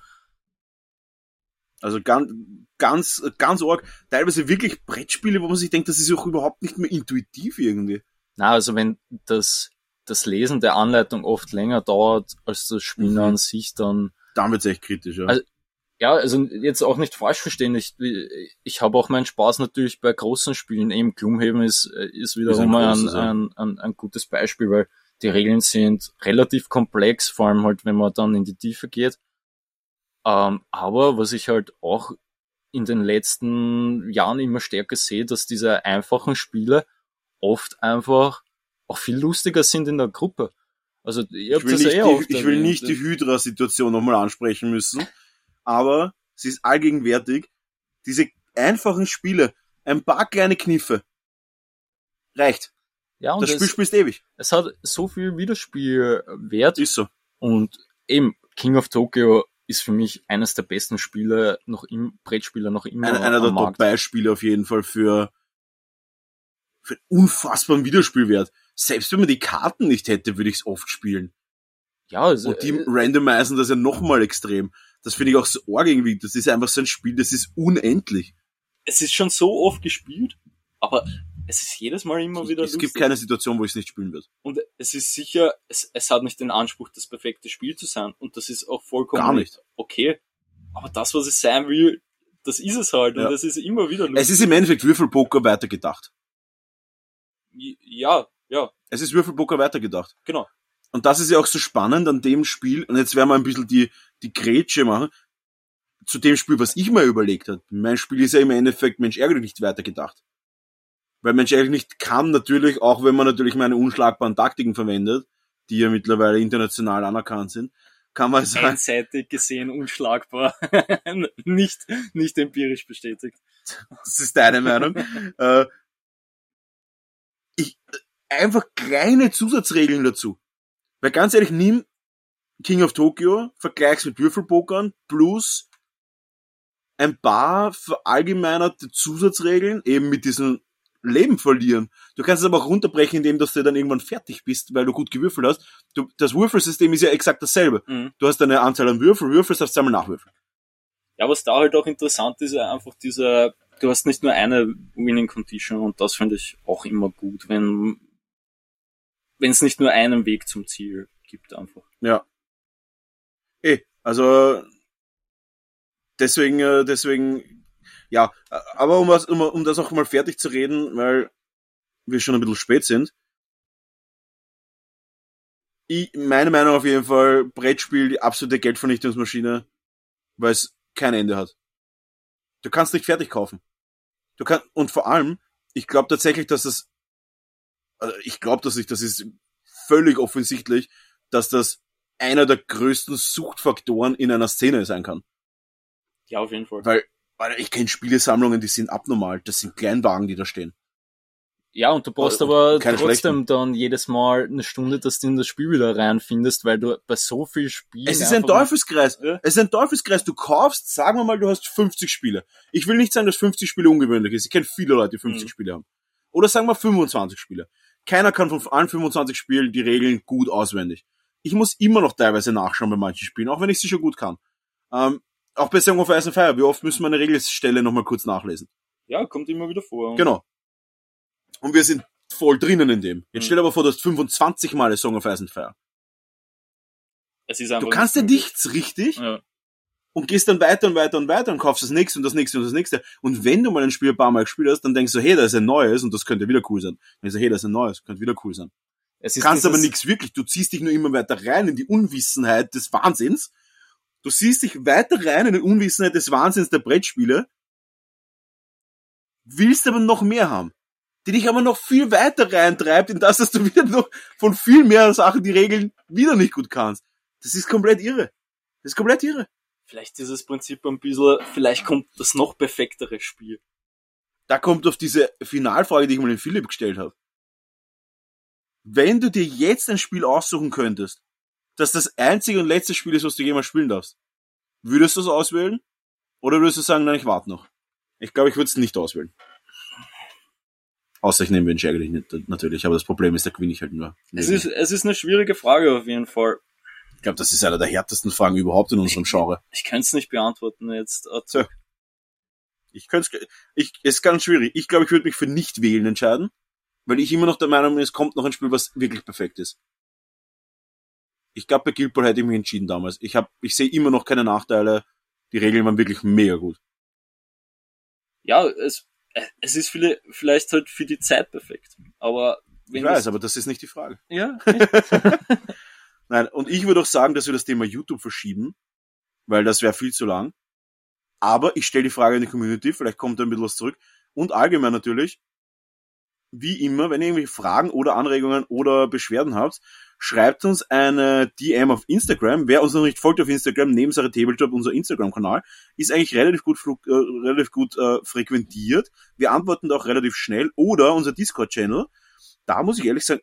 Speaker 1: Also ganz, ganz, ganz arg. Teilweise wirklich Brettspiele, wo man sich denkt, das ist auch überhaupt nicht mehr intuitiv irgendwie.
Speaker 2: Na, also wenn das, das Lesen der Anleitung oft länger dauert als das Spielen
Speaker 1: Mhm.
Speaker 2: an sich, dann
Speaker 1: Dann wird's echt kritisch, ja.
Speaker 2: Also, ja, also jetzt auch nicht falsch verstehen. Ich, ich habe auch meinen Spaß natürlich bei großen Spielen. Eben Gloomhaven ist, ist wiederum
Speaker 1: ein
Speaker 2: ein,
Speaker 1: großes, ja.
Speaker 2: ein, ein, ein gutes Beispiel, weil die Regeln sind relativ komplex, vor allem halt, wenn man dann in die Tiefe geht. Ähm, aber was ich halt auch in den letzten Jahren immer stärker sehe, dass diese einfachen Spiele oft einfach auch viel lustiger sind in der Gruppe. Also ich,
Speaker 1: ich will nicht,
Speaker 2: eh
Speaker 1: die, ich will nicht die Hydra-Situation nochmal ansprechen müssen, aber sie ist allgegenwärtig. Diese einfachen Spiele, ein paar kleine Kniffe, reicht.
Speaker 2: ja, und
Speaker 1: Das Spiel
Speaker 2: es,
Speaker 1: spielst ewig.
Speaker 2: es hat so viel Wiederspielwert
Speaker 1: Ist so.
Speaker 2: und eben King of Tokyo ist für mich eines der besten Spiele noch im Brettspieler noch immer
Speaker 1: Einer, einer der. Top-Beispiele auf jeden Fall für, für einen unfassbaren Wiederspielwert. Selbst wenn man die Karten nicht hätte, würde ich es oft spielen.
Speaker 2: Ja, also,
Speaker 1: Und die
Speaker 2: äh,
Speaker 1: randomisen das ja nochmal extrem. Das finde ich auch so arg irgendwie. Das ist einfach so ein Spiel, das ist unendlich.
Speaker 2: es ist schon so oft gespielt, aber es ist jedes Mal immer wieder
Speaker 1: Es gibt
Speaker 2: lustig.
Speaker 1: keine Situation, wo ich es nicht spielen würde.
Speaker 2: und es ist sicher, es, es hat nicht den Anspruch, das perfekte Spiel zu sein und das ist auch vollkommen
Speaker 1: Gar nicht.
Speaker 2: okay. Aber das, was es sein will, das ist es halt
Speaker 1: Ja.
Speaker 2: und es ist immer wieder lustig.
Speaker 1: Es ist im Endeffekt Würfelpoker weitergedacht.
Speaker 2: ja, ja,
Speaker 1: Es ist Würfelpoker weitergedacht.
Speaker 2: genau.
Speaker 1: Und das ist ja auch so spannend an dem Spiel. Und jetzt werden wir ein bisschen die, die Grätsche machen. Zu dem Spiel, was ich mir überlegt habe. Mein Spiel ist ja im Endeffekt Mensch ärgere dich nicht weitergedacht. Weil Mensch ärgere dich nicht kann natürlich, auch wenn man natürlich meine unschlagbaren Taktiken verwendet, die ja mittlerweile international anerkannt sind, kann man sagen,
Speaker 2: Einseitig gesehen unschlagbar. nicht, nicht empirisch bestätigt.
Speaker 1: das ist deine Meinung. äh, ich, einfach kleine Zusatzregeln dazu. Weil ganz ehrlich, nimm King of Tokyo, vergleich's mit Würfelpokern, plus ein paar verallgemeinerte Zusatzregeln, eben mit diesem Leben verlieren. Du kannst es aber auch runterbrechen, indem dass du dann irgendwann fertig bist, weil du gut gewürfelt hast. Du, das Würfelsystem ist ja exakt dasselbe.
Speaker 2: Mhm.
Speaker 1: Du hast eine Anzahl an Würfel, würfelst, darfst einmal nachwürfeln.
Speaker 2: Ja, was da halt auch interessant ist, einfach dieser, du hast nicht nur eine Winning Condition und das finde ich auch immer gut, wenn wenn es nicht nur einen Weg zum Ziel gibt einfach.
Speaker 1: Ja. Eh, also deswegen, äh, deswegen, ja, aber um, was, um, um das auch mal fertig zu reden, weil wir schon ein bisschen spät sind. Ich, meine Meinung auf jeden Fall, Brettspiel, die absolute Geldvernichtungsmaschine, weil es kein Ende hat. Du kannst nicht fertig kaufen. Du kannst, und vor allem, ich glaube tatsächlich, dass das, also ich glaube das nicht, das ist völlig offensichtlich, dass das einer der größten Suchtfaktoren in einer Szene sein kann.
Speaker 2: Ja, auf jeden Fall.
Speaker 1: Weil, weil ich kenne Spielesammlungen, die sind abnormal. Das sind Kleinwagen, die da stehen.
Speaker 2: Ja, und du brauchst
Speaker 1: Äh,
Speaker 2: aber
Speaker 1: keine
Speaker 2: trotzdem
Speaker 1: schlechten.
Speaker 2: dann jedes Mal eine Stunde, dass du in das Spiel wieder reinfindest, weil du bei so viel Spielen
Speaker 1: Es ist ein Teufelskreis.
Speaker 2: Ja.
Speaker 1: Es ist ein Teufelskreis. Du kaufst, sagen wir mal, du hast 50 Spiele. Ich will nicht sagen, dass 50 Spiele ungewöhnlich ist. Ich kenne viele Leute, die 50
Speaker 2: Mhm.
Speaker 1: Spiele haben. Oder sagen wir 25 Spiele. Keiner kann von allen 25 Spielen die Regeln gut auswendig. Ich muss immer noch teilweise nachschauen bei manchen Spielen, auch wenn ich sie schon gut kann. Ähm, auch bei Song of Ice and Fire, wie oft müssen wir eine Regelstelle nochmal kurz nachlesen?
Speaker 2: Ja, kommt immer wieder vor.
Speaker 1: Genau. Und wir sind voll drinnen in dem. Jetzt
Speaker 2: Mhm.
Speaker 1: stell dir aber vor, du hast 25 Mal Song of Ice and Fire.
Speaker 2: Es ist einfach
Speaker 1: Du kannst ja
Speaker 2: nicht
Speaker 1: nichts richtig
Speaker 2: Ja.
Speaker 1: und gehst dann weiter und weiter und weiter und kaufst das nächste und das nächste und das nächste. Und wenn du mal ein Spiel ein paar Mal gespielt hast, dann denkst du, hey, da ist ein neues und das könnte wieder cool sein. Dann denkst du, hey, da ist ein neues, könnte wieder cool sein.
Speaker 2: Es ist
Speaker 1: Kannst aber nichts wirklich. Du ziehst dich nur immer weiter rein in die Unwissenheit des Wahnsinns. Du ziehst dich weiter rein in die Unwissenheit des Wahnsinns der Brettspiele, willst aber noch mehr haben. Die dich aber noch viel weiter reintreibt in das, dass du wieder noch von viel mehr Sachen die Regeln wieder nicht gut kannst. Das ist komplett irre. Das ist komplett irre.
Speaker 2: Vielleicht ist das Prinzip ein bisschen, vielleicht kommt das noch perfektere Spiel.
Speaker 1: Da kommt auf diese Finalfrage, die ich mal den Philipp gestellt habe. Wenn du dir jetzt ein Spiel aussuchen könntest, das das einzige und letzte Spiel ist, was du jemals spielen darfst, würdest du es auswählen? Oder würdest du sagen, nein, ich warte noch? Ich glaube, ich würde es nicht auswählen. Außer ich nehme Mensch ärgerlich nicht, natürlich, aber das Problem ist, da gewinne ich halt nur.
Speaker 2: Es ist, es ist eine schwierige Frage auf jeden Fall.
Speaker 1: Ich glaube, das ist einer der härtesten Fragen überhaupt in unserem Genre.
Speaker 2: Ich kann es nicht beantworten jetzt.
Speaker 1: So. Ich könnte ich ist ganz schwierig. Ich glaube, ich würde mich für nicht wählen entscheiden, weil ich immer noch der Meinung bin, es kommt noch ein Spiel, was wirklich perfekt ist. Ich glaube, bei Guild Ball hätte ich mich entschieden damals. Ich habe ich sehe immer noch keine Nachteile. Die Regeln waren wirklich mega gut.
Speaker 2: Ja, es es ist viele, vielleicht halt für die Zeit perfekt. Aber
Speaker 1: wenn ich weiß, aber das ist nicht die Frage.
Speaker 2: Ja.
Speaker 1: Nein, und ich würde auch sagen, dass wir das Thema YouTube verschieben, weil das wäre viel zu lang. Aber ich stelle die Frage in die Community, vielleicht kommt da ein bisschen was zurück. Und allgemein natürlich, wie immer, wenn ihr irgendwelche Fragen oder Anregungen oder Beschwerden habt, schreibt uns eine DM auf Instagram. Wer uns noch nicht folgt auf Instagram, neben Sache Tabletop, unser Instagram-Kanal, ist eigentlich relativ gut, äh, relativ gut äh, frequentiert. Wir antworten da auch relativ schnell. Oder unser Discord-Channel. Da muss ich ehrlich sagen,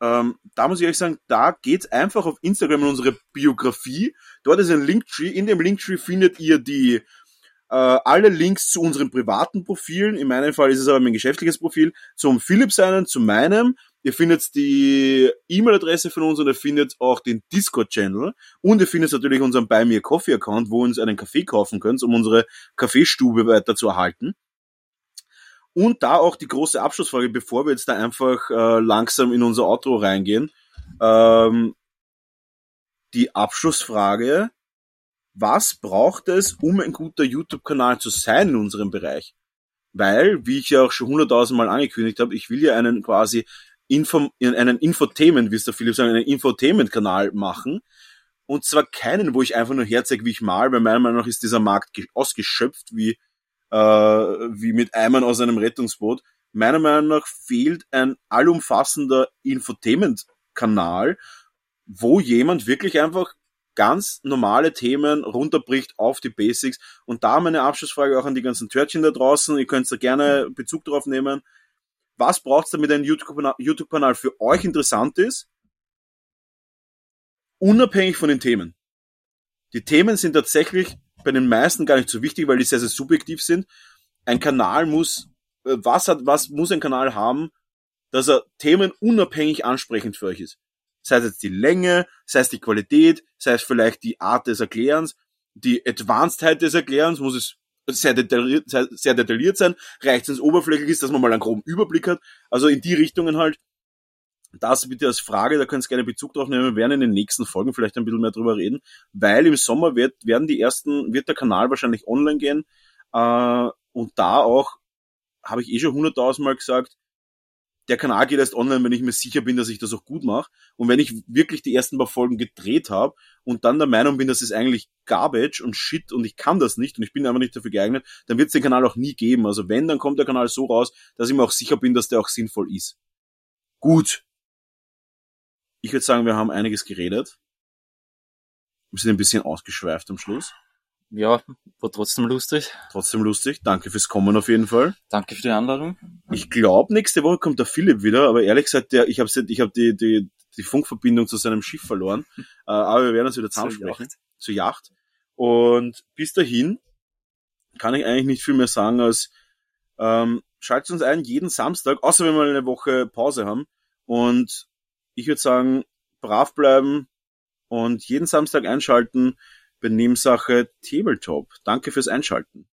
Speaker 1: ähm, da muss ich ehrlich sagen, da geht's einfach auf Instagram in unsere Biografie. Dort ist ein Linktree. In dem Linktree findet ihr die äh, alle Links zu unseren privaten Profilen. In meinem Fall ist es aber mein geschäftliches Profil. Zum Philipp seinen, zu meinem. Ihr findet die E-Mail-Adresse von uns und ihr findet auch den Discord-Channel. Und ihr findet natürlich unseren Buy Me Coffee-Account, wo ihr uns einen Kaffee kaufen könnt, um unsere Kaffeestube weiter zu erhalten. Und da auch die große Abschlussfrage, bevor wir jetzt da einfach äh, langsam in unser Outro reingehen. Ähm, die Abschlussfrage, was braucht es, um ein guter YouTube-Kanal zu sein in unserem Bereich? Weil, wie ich ja auch schon hunderttausendmal angekündigt habe, ich will ja einen quasi Info, einen Infotainment, wie es der Philipp sagt, einen Infotainment-Kanal machen. Und zwar keinen, wo ich einfach nur herzeige, wie ich mal, weil meiner Meinung nach ist dieser Markt ausgeschöpft, wie äh, wie mit Eimern aus einem Rettungsboot. Meiner Meinung nach fehlt ein allumfassender Infotainment-Kanal, wo jemand wirklich einfach ganz normale Themen runterbricht auf die Basics. Und da meine Abschlussfrage auch an die ganzen Törtchen da draußen. Ihr könnt da gerne Bezug drauf nehmen. Was braucht es, damit ein YouTube-Kanal für euch interessant ist? Unabhängig von den Themen. Die Themen sind tatsächlich bei den meisten gar nicht so wichtig, weil die sehr, sehr subjektiv sind. Ein Kanal muss, äh, was hat, was muss ein Kanal haben, dass er Themen unabhängig ansprechend für euch ist. Sei es jetzt die Länge, sei es die Qualität, sei es vielleicht die Art des Erklärens, die Advancedheit des Erklärens, muss es sehr detailliert, sehr, sehr detailliert sein, reicht es oberflächlich ist, dass man mal einen groben Überblick hat. Also in die Richtungen halt das bitte als Frage, da könnt ihr gerne Bezug drauf nehmen. Wir werden in den nächsten Folgen vielleicht ein bisschen mehr drüber reden, weil im Sommer wird, werden die ersten, wird der Kanal wahrscheinlich online gehen. Äh, und da auch, habe ich eh schon hunderttausendmal gesagt, der Kanal geht erst online, wenn ich mir sicher bin, dass ich das auch gut mache. Und wenn ich wirklich die ersten paar Folgen gedreht habe und dann der Meinung bin, das ist eigentlich Garbage und Shit und ich kann das nicht und ich bin einfach nicht dafür geeignet, dann wird es den Kanal auch nie geben. Also wenn, dann kommt der Kanal so raus, dass ich mir auch sicher bin, dass der auch sinnvoll ist. Gut, ich würde sagen, wir haben einiges geredet. Wir sind ein bisschen ausgeschweift am Schluss.
Speaker 2: Ja, war trotzdem lustig.
Speaker 1: Trotzdem lustig. Danke fürs Kommen auf jeden Fall.
Speaker 2: Danke für die Einladung.
Speaker 1: Ich glaube, nächste Woche kommt der Philipp wieder, aber ehrlich gesagt, der, ich habe ich hab die, die, die Funkverbindung zu seinem Schiff verloren. äh, aber wir werden uns wieder zusammensprechen. Zur Yacht. Und bis dahin kann ich eigentlich nicht viel mehr sagen als ähm, schaltet uns ein jeden Samstag, außer wenn wir eine Woche Pause haben. Und ich würde sagen, brav bleiben und jeden Samstag einschalten bei Nebensache Tabletop. Danke fürs Einschalten.